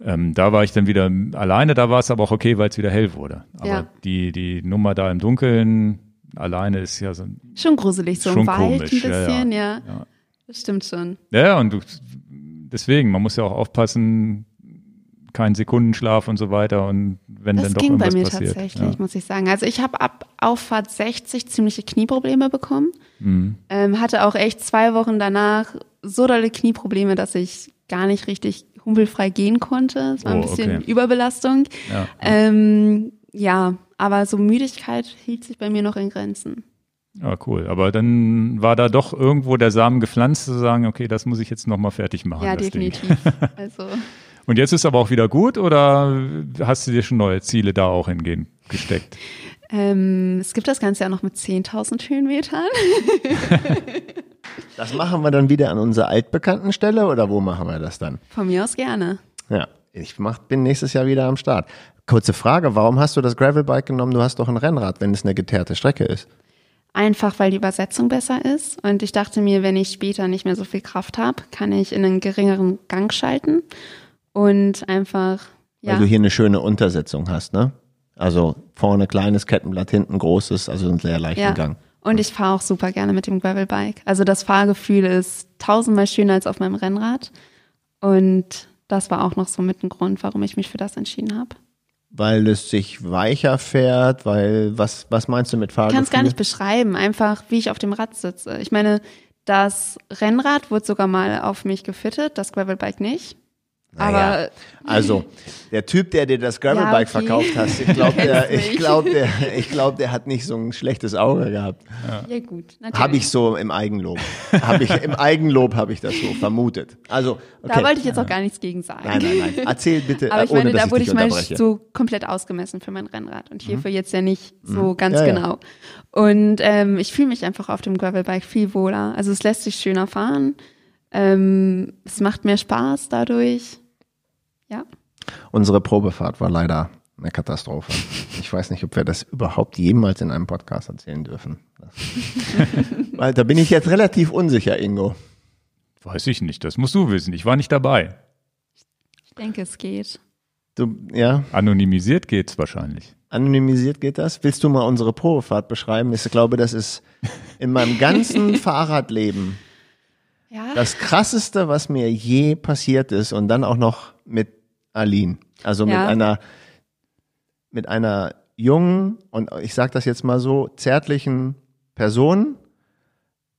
Ähm, da war ich dann wieder alleine, da war es aber auch okay, weil es wieder hell wurde. Aber
Ja.
die, die Nummer da im Dunkeln alleine ist ja so ein
Schon gruselig, so
Schon
im Wald
komisch,
ein
ja, ja.
bisschen, ja,
Ja.
Das stimmt schon.
Ja, und du, deswegen, man muss ja auch aufpassen, kein Sekundenschlaf und so weiter und wenn
Das
dann doch
ging bei
irgendwas
mir
passiert.
tatsächlich,
Ja.
muss ich sagen. Also ich habe ab Auffahrt 60 ziemliche Knieprobleme bekommen.
Mhm.
Ähm, hatte auch echt zwei Wochen danach so dolle Knieprobleme, dass ich gar nicht richtig humpelfrei gehen konnte. Es war ein
Oh,
bisschen
okay.
Überbelastung.
Ja.
Ähm, ja, aber so Müdigkeit hielt sich bei mir noch in Grenzen.
Ja, cool. Aber dann war da doch irgendwo der Samen gepflanzt, zu sagen, okay, das muss ich jetzt nochmal fertig machen.
ja,
das Ding.
definitiv. Also
Und jetzt ist aber auch wieder gut oder hast du dir schon neue Ziele da auch hingehen gesteckt?
ähm, es gibt das Ganze ja noch mit 10.000 Höhenmetern.
Das machen wir dann wieder an unserer altbekannten Stelle oder wo machen wir das dann?
Von mir aus gerne.
Ja, ich mach, bin nächstes Jahr wieder am Start. Kurze Frage, warum hast du das Gravelbike genommen? Du hast doch ein Rennrad, wenn es eine geteerte Strecke ist.
Einfach weil die Übersetzung besser ist. Und ich dachte mir, wenn ich später nicht mehr so viel Kraft habe, kann ich in einen geringeren Gang schalten und einfach.
Ja. Weil du hier eine schöne Untersetzung hast, ne? Also vorne kleines Kettenblatt, hinten großes, also einen sehr leichten ja. Gang.
Und ich fahre auch super gerne mit dem Gravelbike. Also das Fahrgefühl ist tausendmal schöner als auf meinem Rennrad. Und das war auch noch so mit ein Grund, warum ich mich für das entschieden habe.
Weil es sich weicher fährt, weil was, was meinst du mit Fahrgefühl?
Ich kann es gar nicht beschreiben, einfach wie ich auf dem Rad sitze. Ich meine, das Rennrad wurde sogar mal auf mich gefittet, das Gravelbike nicht. Naja, aber
also der Typ, der dir das Gravelbike ja, okay. verkauft hat, ich glaube, der, ich glaube, der, ich glaube, der hat nicht so ein schlechtes Auge gehabt.
Ja, ja gut.
Habe ich so im Eigenlob. Habe ich im Eigenlob habe ich das so vermutet. Also
okay. da wollte ich jetzt auch gar nichts gegen sagen.
Nein, nein, nein. Erzähl bitte.
Aber ich
ohne,
meine, da wurde ich mal so komplett ausgemessen für mein Rennrad und hierfür mhm. jetzt ja nicht so mhm. ganz ja, genau. Und ähm, ich fühle mich einfach auf dem Gravelbike viel wohler. Also es lässt sich schöner fahren. Ähm, es macht mehr Spaß dadurch. Ja.
Unsere Probefahrt war leider eine Katastrophe. Ich weiß nicht, ob wir das überhaupt jemals in einem Podcast erzählen dürfen. Weil da bin ich jetzt relativ unsicher, Ingo.
Weiß ich nicht, das musst du wissen. Ich war nicht dabei.
Ich denke, es geht.
Du, ja.
Anonymisiert geht's wahrscheinlich.
Anonymisiert geht das? Willst du mal unsere Probefahrt beschreiben? Ich glaube, das ist in meinem ganzen Fahrradleben ja. das krasseste, was mir je passiert ist und dann auch noch mit Aline. Also ja. mit einer, mit einer jungen und ich sage das jetzt mal so, zärtlichen Person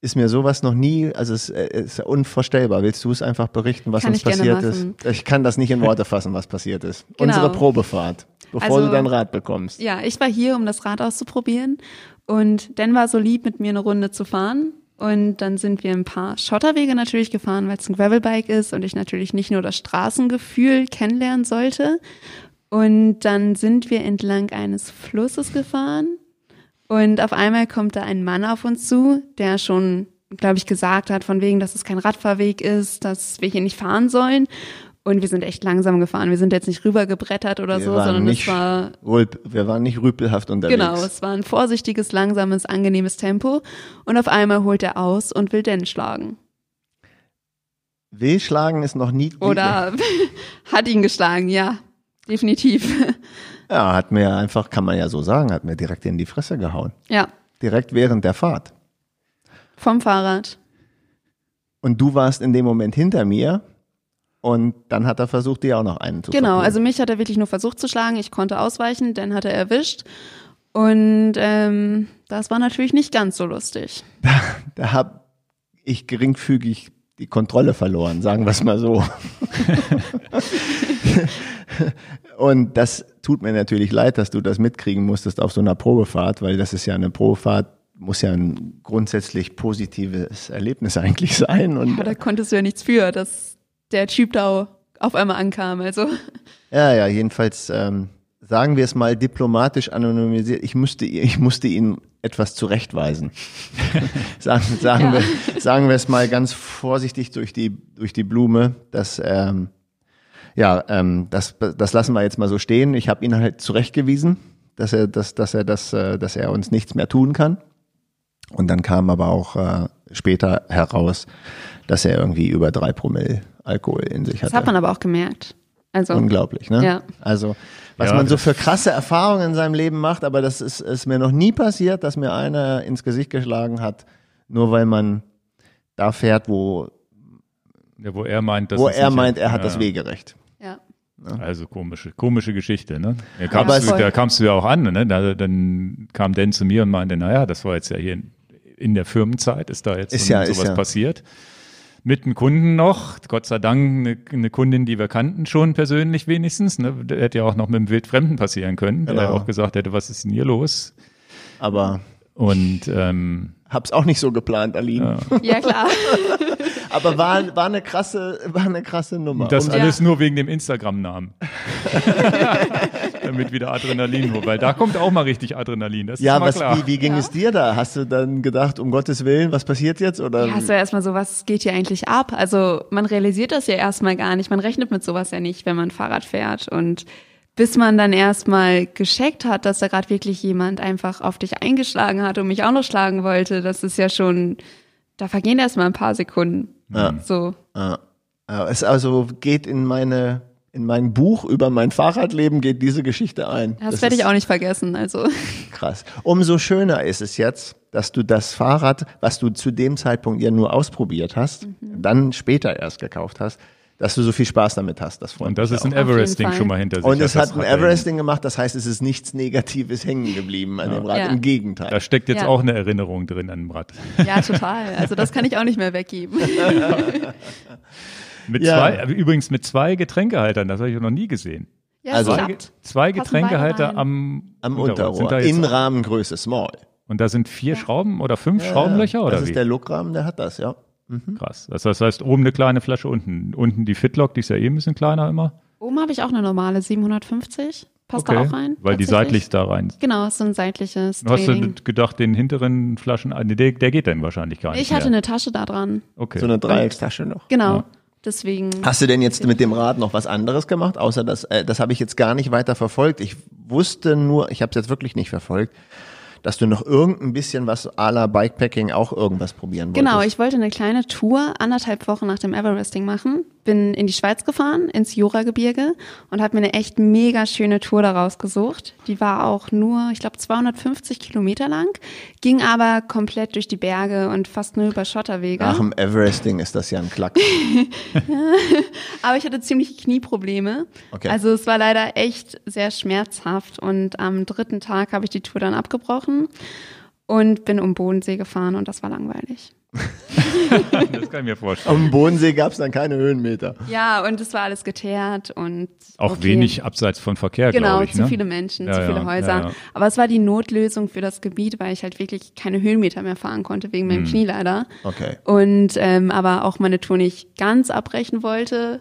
ist mir sowas noch nie, also es ist unvorstellbar. Willst du es einfach berichten, was kann uns passiert ist? Ich kann das nicht in Worte fassen, was passiert ist. Genau. Unsere Probefahrt, bevor also, du dein Rad bekommst.
Ja, ich war hier, um das Rad auszuprobieren und Dan war so lieb, mit mir eine Runde zu fahren und dann sind wir ein paar Schotterwege natürlich gefahren, weil es ein Gravelbike ist und ich natürlich nicht nur das Straßengefühl kennenlernen sollte. Und dann sind wir entlang eines Flusses gefahren und auf einmal kommt da ein Mann auf uns zu, der schon, glaube ich, gesagt hat, von wegen, dass es kein Radfahrweg ist, dass wir hier nicht fahren sollen. Und wir sind echt langsam gefahren. Wir sind jetzt nicht rübergebrettert oder wir so, sondern es war.
Wir waren nicht rüpelhaft unterwegs.
Genau, es war ein vorsichtiges, langsames, angenehmes Tempo. Und auf einmal holt er aus und will den schlagen.
Will schlagen ist noch nie.
Oder hat ihn geschlagen, ja. Definitiv.
Ja, hat mir einfach, kann man ja so sagen, hat mir direkt in die Fresse gehauen.
Ja.
Direkt während der Fahrt.
Vom Fahrrad.
Und du warst in dem Moment hinter mir und dann hat er versucht, dir auch noch einen zu
Genau, verlieren. also mich hat er wirklich nur versucht zu schlagen. Ich konnte ausweichen, dann hat er erwischt. Und ähm, das war natürlich nicht ganz so lustig.
Da, da habe ich geringfügig die Kontrolle verloren, sagen wir es mal so. und das tut mir natürlich leid, dass du das mitkriegen musstest auf so einer Probefahrt, weil das ist ja eine Probefahrt, muss ja ein grundsätzlich positives Erlebnis eigentlich sein. Und
ja, da konntest du ja nichts für. Das der Typ da auf einmal ankam. Also.
Ja, ja, jedenfalls ähm, sagen wir es mal diplomatisch anonymisiert. Ich musste, ich musste ihn etwas zurechtweisen. sagen, sagen, ja. wir, sagen wir es mal ganz vorsichtig durch die, durch die Blume, dass ähm, ja, ähm, das, das lassen wir jetzt mal so stehen. Ich habe ihn halt zurechtgewiesen, dass er, dass, dass er das, äh, dass er uns nichts mehr tun kann. Und dann kam aber auch äh, später heraus, dass er irgendwie über drei Promille Alkohol in sich hat.
Das hat man aber auch gemerkt. Also,
Unglaublich, ne?
Ja.
Also, was ja, man so für krasse Erfahrungen in seinem Leben macht, aber das ist, ist mir noch nie passiert, dass mir einer ins Gesicht geschlagen hat, nur weil man da fährt, wo,
ja, wo er meint,
dass wo er meint, er hat ja. das Wegerecht.
Ja.
Also komische, komische Geschichte, ne? Da kamst, ja, du, da kamst du ja auch an, ne? Da, dann kam Dan zu mir und meinte, naja, das war jetzt ja hier in, in der Firmenzeit, ist da jetzt ist so, ja, sowas ja. passiert mit einem Kunden noch, Gott sei Dank eine, eine, Kundin, die wir kannten schon persönlich wenigstens, ne? der hätte ja auch noch mit einem Wildfremden passieren können, genau. der auch gesagt hätte, was ist denn hier los?
Aber
und ähm,
hab's auch nicht so geplant, Aline.
Ja, ja klar.
Aber war, war, eine krasse, war eine krasse Nummer.
Das um, alles ja. nur wegen dem Instagram-Namen. Damit wieder Adrenalin hoch, weil da kommt auch mal richtig Adrenalin. Das
ja,
ist
was,
klar.
Wie, wie ging
ja.
es dir da? Hast du dann gedacht, um Gottes Willen, was passiert jetzt? Oder?
Ja, hast du erstmal so, was geht hier eigentlich ab? Also man realisiert das ja erstmal gar nicht. Man rechnet mit sowas ja nicht, wenn man Fahrrad fährt. Und bis man dann erstmal gescheckt hat, dass da gerade wirklich jemand einfach auf dich eingeschlagen hat und mich auch noch schlagen wollte, das ist ja schon, da vergehen erstmal ein paar Sekunden. Ja. So.
Ja. Es also geht in meine in mein Buch über mein Fahrradleben geht diese Geschichte ein.
Das, das werde ich auch nicht vergessen, also.
Krass. Umso schöner ist es jetzt, dass du das Fahrrad, was du zu dem Zeitpunkt ja nur ausprobiert hast, mhm. dann später erst gekauft hast, dass du so viel Spaß damit hast. Das
und das ist ein Everesting schon mal hinter sich.
Und es hat ein Everesting gemacht, das heißt, es ist nichts Negatives hängen geblieben an ja. dem Rad. Ja. Im Gegenteil.
Da steckt jetzt ja. auch eine Erinnerung drin an dem Rad.
Ja, total. Also das kann ich auch nicht mehr weggeben.
mit zwei, übrigens mit zwei Getränkehaltern, das habe ich noch nie gesehen.
Ja, also zwei,
zwei Getränkehalter am,
am Unterrohr. Unterrohr. In Rahmengröße Small.
Und da sind vier Schrauben oder fünf Schraubenlöcher oder
Das ist
wie?
der Lookrahmen, der hat das, ja.
Mhm. Krass. Das heißt, oben eine kleine Flasche, unten, unten die Fitlock, die ist ja eh ein bisschen kleiner immer.
Oben habe ich auch eine normale 750. Passt okay, da auch rein?
Weil die seitlich da rein.
Genau, so ein seitliches.
Du hast du gedacht, den hinteren Flaschen, ah, der, der geht dann wahrscheinlich gar nicht.
Ich hatte mehr. eine Tasche da dran.
Okay. So eine Dreieckstasche noch.
Genau. Ja. Deswegen.
Hast du denn jetzt mit dem Rad noch was anderes gemacht, außer das? Äh, das habe ich jetzt gar nicht weiter verfolgt. Ich wusste nur, ich habe es jetzt wirklich nicht verfolgt dass du noch irgendein bisschen was à la Bikepacking auch irgendwas probieren wolltest.
Genau, ich wollte eine kleine Tour anderthalb Wochen nach dem Everesting machen. Bin in die Schweiz gefahren, ins Juragebirge und habe mir eine echt mega schöne Tour daraus gesucht. Die war auch nur, ich glaube, 250 Kilometer lang, ging aber komplett durch die Berge und fast nur über Schotterwege.
Nach dem Everesting ist das ja ein Klack.
aber ich hatte ziemliche Knieprobleme. Okay. Also es war leider echt sehr schmerzhaft und am dritten Tag habe ich die Tour dann abgebrochen und bin um Bodensee gefahren und das war langweilig.
das kann ich mir vorstellen.
Am Bodensee gab es dann keine Höhenmeter.
Ja, und es war alles geteert und.
Auch okay. wenig abseits von Verkehr,
genau,
glaube ich.
Genau,
zu
ne? viele Menschen, ja, zu viele ja, Häuser. Ja, Aber es war die Notlösung für das Gebiet, weil ich halt wirklich keine Höhenmeter mehr fahren konnte, wegen meinem hm. Knie leider.
Okay.
Und ähm, aber auch meine Tour nicht ganz abbrechen wollte.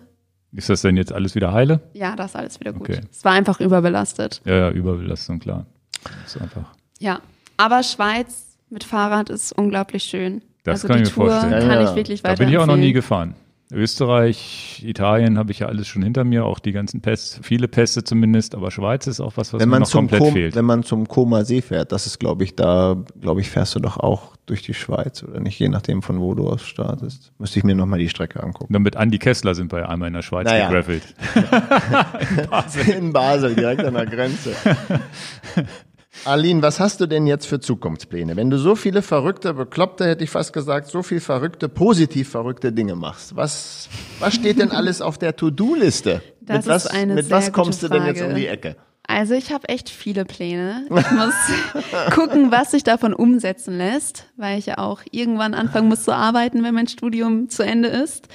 Ist das denn jetzt alles wieder heile?
Ja, das ist alles wieder gut. Okay. Es war einfach überbelastet.
Ja, ja, Überbelastung, klar. Das ist einfach.
Ja, aber Schweiz mit Fahrrad ist unglaublich schön.
Das also kann ich mir Tour vorstellen.
Kann ich wirklich
Da bin ich auch noch nie gefahren. Österreich, Italien habe ich ja alles schon hinter mir, auch die ganzen Pässe, viele Pässe zumindest, aber Schweiz ist auch was, was
wenn man
mir noch komplett
Kom
fehlt.
Wenn man zum Koma See fährt, das ist, glaube ich, da, glaube ich, fährst du doch auch durch die Schweiz oder nicht, je nachdem von wo du aus startest. Müsste ich mir nochmal die Strecke angucken.
Dann mit Andi Kessler sind wir einmal in der Schweiz naja. gegravelt.
in, Basel. in Basel, direkt an der Grenze. Aline, was hast du denn jetzt für Zukunftspläne? Wenn du so viele verrückte, bekloppte, hätte ich fast gesagt, so viel verrückte, positiv verrückte Dinge machst, was, was steht denn alles auf der To-Do-Liste?
Das
mit was,
ist eine
mit
sehr
was kommst
gute
du denn jetzt um die Ecke?
Also ich habe echt viele Pläne. Ich muss gucken, was sich davon umsetzen lässt, weil ich ja auch irgendwann anfangen muss zu arbeiten, wenn mein Studium zu Ende ist.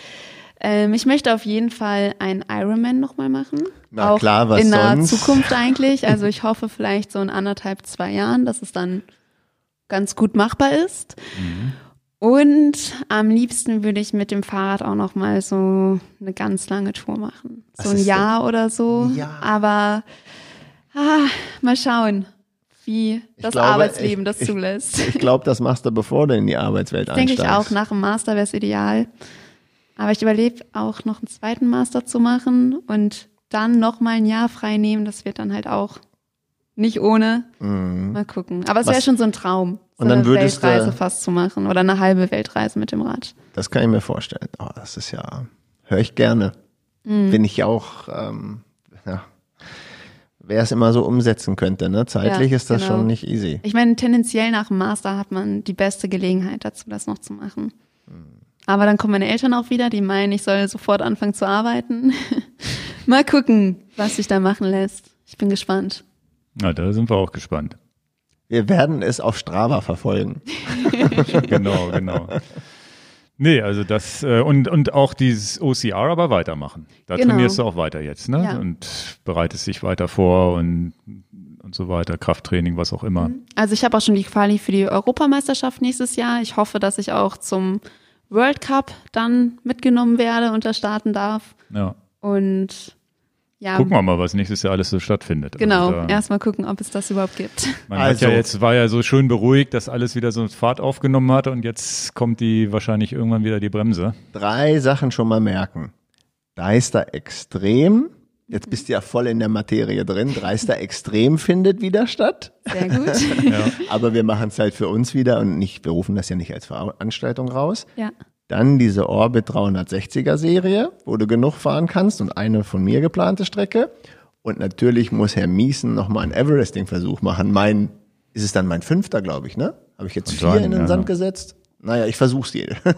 Ähm, ich möchte auf jeden Fall einen Ironman nochmal machen.
Na auch klar, was
in
naher
Zukunft eigentlich. Also ich hoffe vielleicht so in anderthalb, zwei Jahren, dass es dann ganz gut machbar ist. Mhm. Und am liebsten würde ich mit dem Fahrrad auch noch mal so eine ganz lange Tour machen. So ein Jahr so? oder so. Ja. Aber ah, mal schauen, wie das glaube, Arbeitsleben das
ich,
zulässt.
Ich, ich glaube, das machst du, bevor du in die Arbeitswelt einsteigst.
Denke ich auch. Nach dem Master wäre es ideal. Aber ich überlebe auch noch einen zweiten Master zu machen und dann noch mal ein Jahr frei nehmen. Das wird dann halt auch nicht ohne. Mhm. Mal gucken. Aber es wäre schon so ein Traum, so
und dann
eine
würdest
Weltreise fast zu machen oder eine halbe Weltreise mit dem Rad.
Das kann ich mir vorstellen. Oh, das ist ja, höre ich gerne. Mhm. Bin ich auch, ähm, ja, wer es immer so umsetzen könnte. Ne? Zeitlich ja, ist das genau. schon nicht easy.
Ich meine, tendenziell nach dem Master hat man die beste Gelegenheit dazu, das noch zu machen. Aber dann kommen meine Eltern auch wieder, die meinen, ich soll sofort anfangen zu arbeiten. Mal gucken, was sich da machen lässt. Ich bin gespannt.
Na, da sind wir auch gespannt.
Wir werden es auf Strava verfolgen.
genau, genau. Nee, also das äh, und und auch dieses OCR aber weitermachen. Da genau. trainierst du auch weiter jetzt, ne? Ja. Und bereitest dich weiter vor und und so weiter, Krafttraining, was auch immer. Mhm.
Also ich habe auch schon die Quali für die Europameisterschaft nächstes Jahr. Ich hoffe, dass ich auch zum World Cup dann mitgenommen werde und da starten darf.
Ja.
Und ja.
Gucken wir mal, was nächstes Jahr alles so stattfindet.
Genau, also erstmal gucken, ob es das überhaupt gibt.
Man also. hat ja jetzt, war ja so schön beruhigt, dass alles wieder so Fahrt aufgenommen hat und jetzt kommt die wahrscheinlich irgendwann wieder die Bremse.
Drei Sachen schon mal merken. Da ist da extrem Jetzt bist du ja voll in der Materie drin. Dreister Extrem findet wieder statt.
Sehr gut.
ja. Aber wir machen es halt für uns wieder und nicht, wir rufen das ja nicht als Veranstaltung raus.
Ja.
Dann diese Orbit 360er Serie, wo du genug fahren kannst und eine von mir geplante Strecke. Und natürlich muss Herr Miesen nochmal einen Everesting-Versuch machen. Mein, ist es dann mein fünfter, glaube ich, ne? Habe ich jetzt vier sein, in den ja. Sand gesetzt? Naja, ich versuch's je. ja.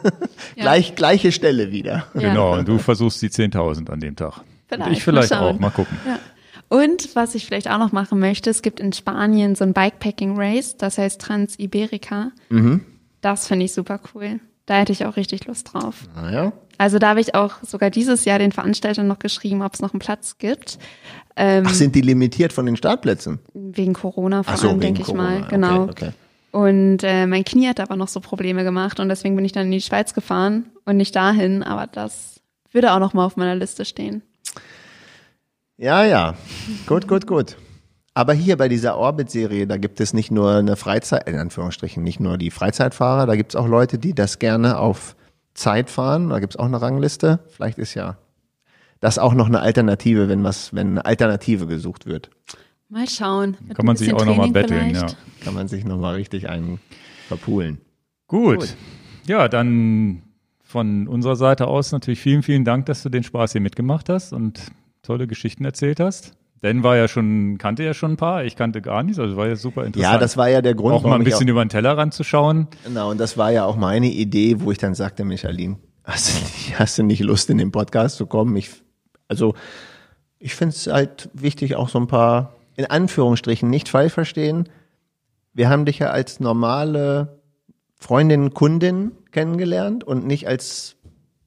Gleich, gleiche Stelle wieder.
Ja. Genau, und du versuchst die 10.000 an dem Tag. Vielleicht, ich vielleicht mal auch, mal gucken. Ja.
Und was ich vielleicht auch noch machen möchte, es gibt in Spanien so ein Bikepacking Race, das heißt Trans-Iberica. Mhm. Das finde ich super cool. Da hätte ich auch richtig Lust drauf.
Naja.
Also da habe ich auch sogar dieses Jahr den Veranstaltern noch geschrieben, ob es noch einen Platz gibt.
Ähm, Ach, sind die limitiert von den Startplätzen?
Wegen Corona vor allem, denke ich mal. Genau. Okay, okay. Und äh, mein Knie hat aber noch so Probleme gemacht und deswegen bin ich dann in die Schweiz gefahren und nicht dahin. Aber das würde auch noch mal auf meiner Liste stehen.
Ja, ja. Gut, gut, gut. Aber hier bei dieser Orbit-Serie, da gibt es nicht nur eine Freizeit, in Anführungsstrichen, nicht nur die Freizeitfahrer, da gibt es auch Leute, die das gerne auf Zeit fahren. Da gibt es auch eine Rangliste. Vielleicht ist ja das auch noch eine Alternative, wenn was, wenn eine Alternative gesucht wird.
Mal schauen.
Kann man sich auch nochmal betteln, ja.
Kann man sich nochmal richtig einen verpulen.
Gut. Gut. Ja, dann von unserer Seite aus natürlich vielen, vielen Dank, dass du den Spaß hier mitgemacht hast und tolle Geschichten erzählt hast. Dan war ja schon, kannte ja schon ein paar, ich kannte gar nichts, also war ja super interessant.
Ja, das war ja der Grund,
auch mal ein bisschen auch, über den Tellerrand zu schauen.
Genau, und das war ja auch meine Idee, wo ich dann sagte, Michalin, hast du nicht, hast du nicht Lust, in den Podcast zu kommen? Ich, also, ich finde es halt wichtig, auch so ein paar, in Anführungsstrichen, nicht falsch verstehen. Wir haben dich ja als normale Freundin, Kundin kennengelernt und nicht als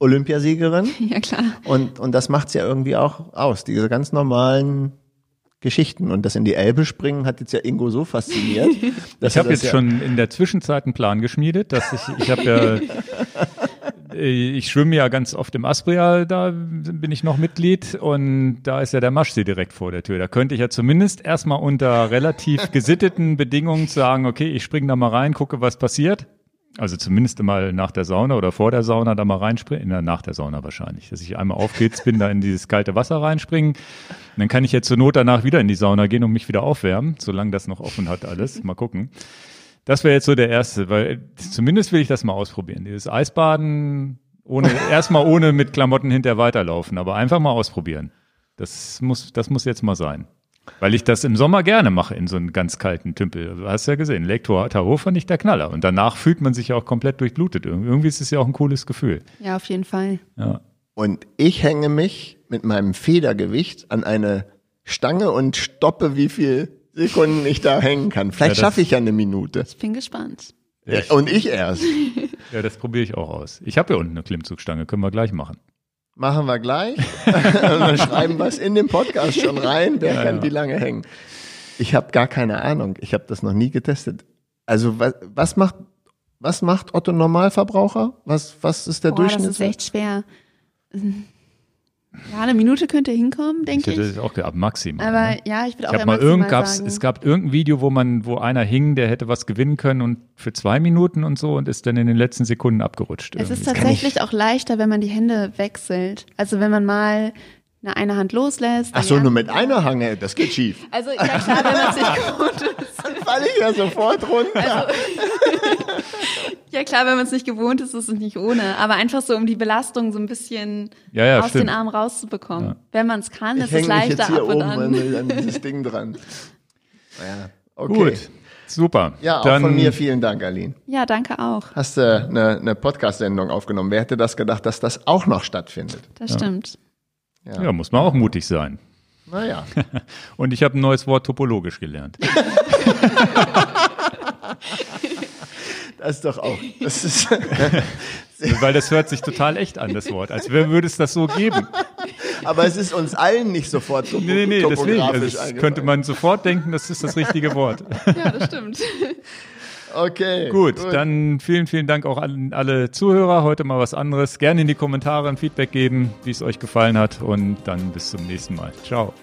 Olympiasiegerin.
Ja, klar.
Und, und das macht's ja irgendwie auch aus, diese ganz normalen Geschichten. Und das in die Elbe springen hat jetzt ja Ingo so fasziniert.
ich habe jetzt ja schon in der Zwischenzeit einen Plan geschmiedet, dass ich, ich habe ja, äh, ich schwimme ja ganz oft im Aspria, da bin ich noch Mitglied und da ist ja der Maschsee direkt vor der Tür. Da könnte ich ja zumindest erstmal unter relativ gesitteten Bedingungen sagen, okay, ich springe da mal rein, gucke, was passiert. Also zumindest mal nach der Sauna oder vor der Sauna da mal reinspringen. Na, nach der Sauna wahrscheinlich. Dass ich einmal aufgeht's bin, da in dieses kalte Wasser reinspringen. Und dann kann ich jetzt zur Not danach wieder in die Sauna gehen und mich wieder aufwärmen, solange das noch offen hat alles. Mal gucken. Das wäre jetzt so der erste, weil zumindest will ich das mal ausprobieren. Dieses Eisbaden ohne, erstmal ohne mit Klamotten hinterher weiterlaufen, aber einfach mal ausprobieren. Das muss, das muss jetzt mal sein. Weil ich das im Sommer gerne mache in so einem ganz kalten Tümpel. Du hast ja gesehen, Lake Tahoe fand ich der Knaller. Und danach fühlt man sich ja auch komplett durchblutet. Irgendwie ist es ja auch ein cooles Gefühl.
Ja, auf jeden Fall.
Ja.
Und ich hänge mich mit meinem Federgewicht an eine Stange und stoppe, wie viel Sekunden ich da hängen kann. Vielleicht ja, schaffe ich ja eine Minute.
Ich bin gespannt.
Ja, und ich erst.
Ja, das probiere ich auch aus. Ich habe ja unten eine Klimmzugstange, können wir gleich machen.
Machen wir gleich. und dann schreiben wir es in den Podcast schon rein, wer ja, kann ja. wie lange hängen. Ich habe gar keine Ahnung. Ich habe das noch nie getestet. Also was, was macht was macht Otto Normalverbraucher? Was was ist der Boah, Durchschnitt? Das
ist echt schwer. Ja, eine Minute könnte hinkommen, denke ich.
Ich hätte auch ab maximal.
Aber ne? ja, ich würde auch
ich mal irgend gab's. Es gab irgendein Video, wo man, wo einer hing, der hätte was gewinnen können und für zwei Minuten und so und ist dann in den letzten Sekunden abgerutscht.
Es irgendwie. ist tatsächlich auch leichter, wenn man die Hände wechselt. Also wenn man mal eine, eine Hand loslässt.
Ach so, nur mit einer Hange, das geht schief.
Also ja klar, wenn man es nicht gewohnt ist.
Dann falle ich ja sofort runter. Also,
ja klar, wenn man es nicht gewohnt ist, ist es nicht ohne. Aber einfach so, um die Belastung so ein bisschen
ja, ja,
aus
stimmt.
den Armen rauszubekommen. Ja. Wenn man es kann, ich ist es leichter jetzt hier ab und
oben an. an dieses Ding dran.
Ja, okay. Gut. Super.
Ja, auch Dann, von mir vielen Dank, Aline.
Ja, danke auch.
Hast du äh, eine, eine Podcast-Sendung aufgenommen? Wer hätte das gedacht, dass das auch noch stattfindet?
Das ja. stimmt.
Ja. ja, muss man auch mutig sein.
Naja.
Und ich habe ein neues Wort topologisch gelernt.
das ist doch auch. Das ist
Weil das hört sich total echt an, das Wort. Als würde es das so geben.
Aber es ist uns allen nicht sofort
topo Nee, nee, nee, deswegen. Also könnte man sofort denken, das ist das richtige Wort.
Ja, das stimmt.
Okay.
Gut, gut, dann vielen, vielen Dank auch an alle Zuhörer. Heute mal was anderes. Gerne in die Kommentare ein Feedback geben, wie es euch gefallen hat. Und dann bis zum nächsten Mal. Ciao.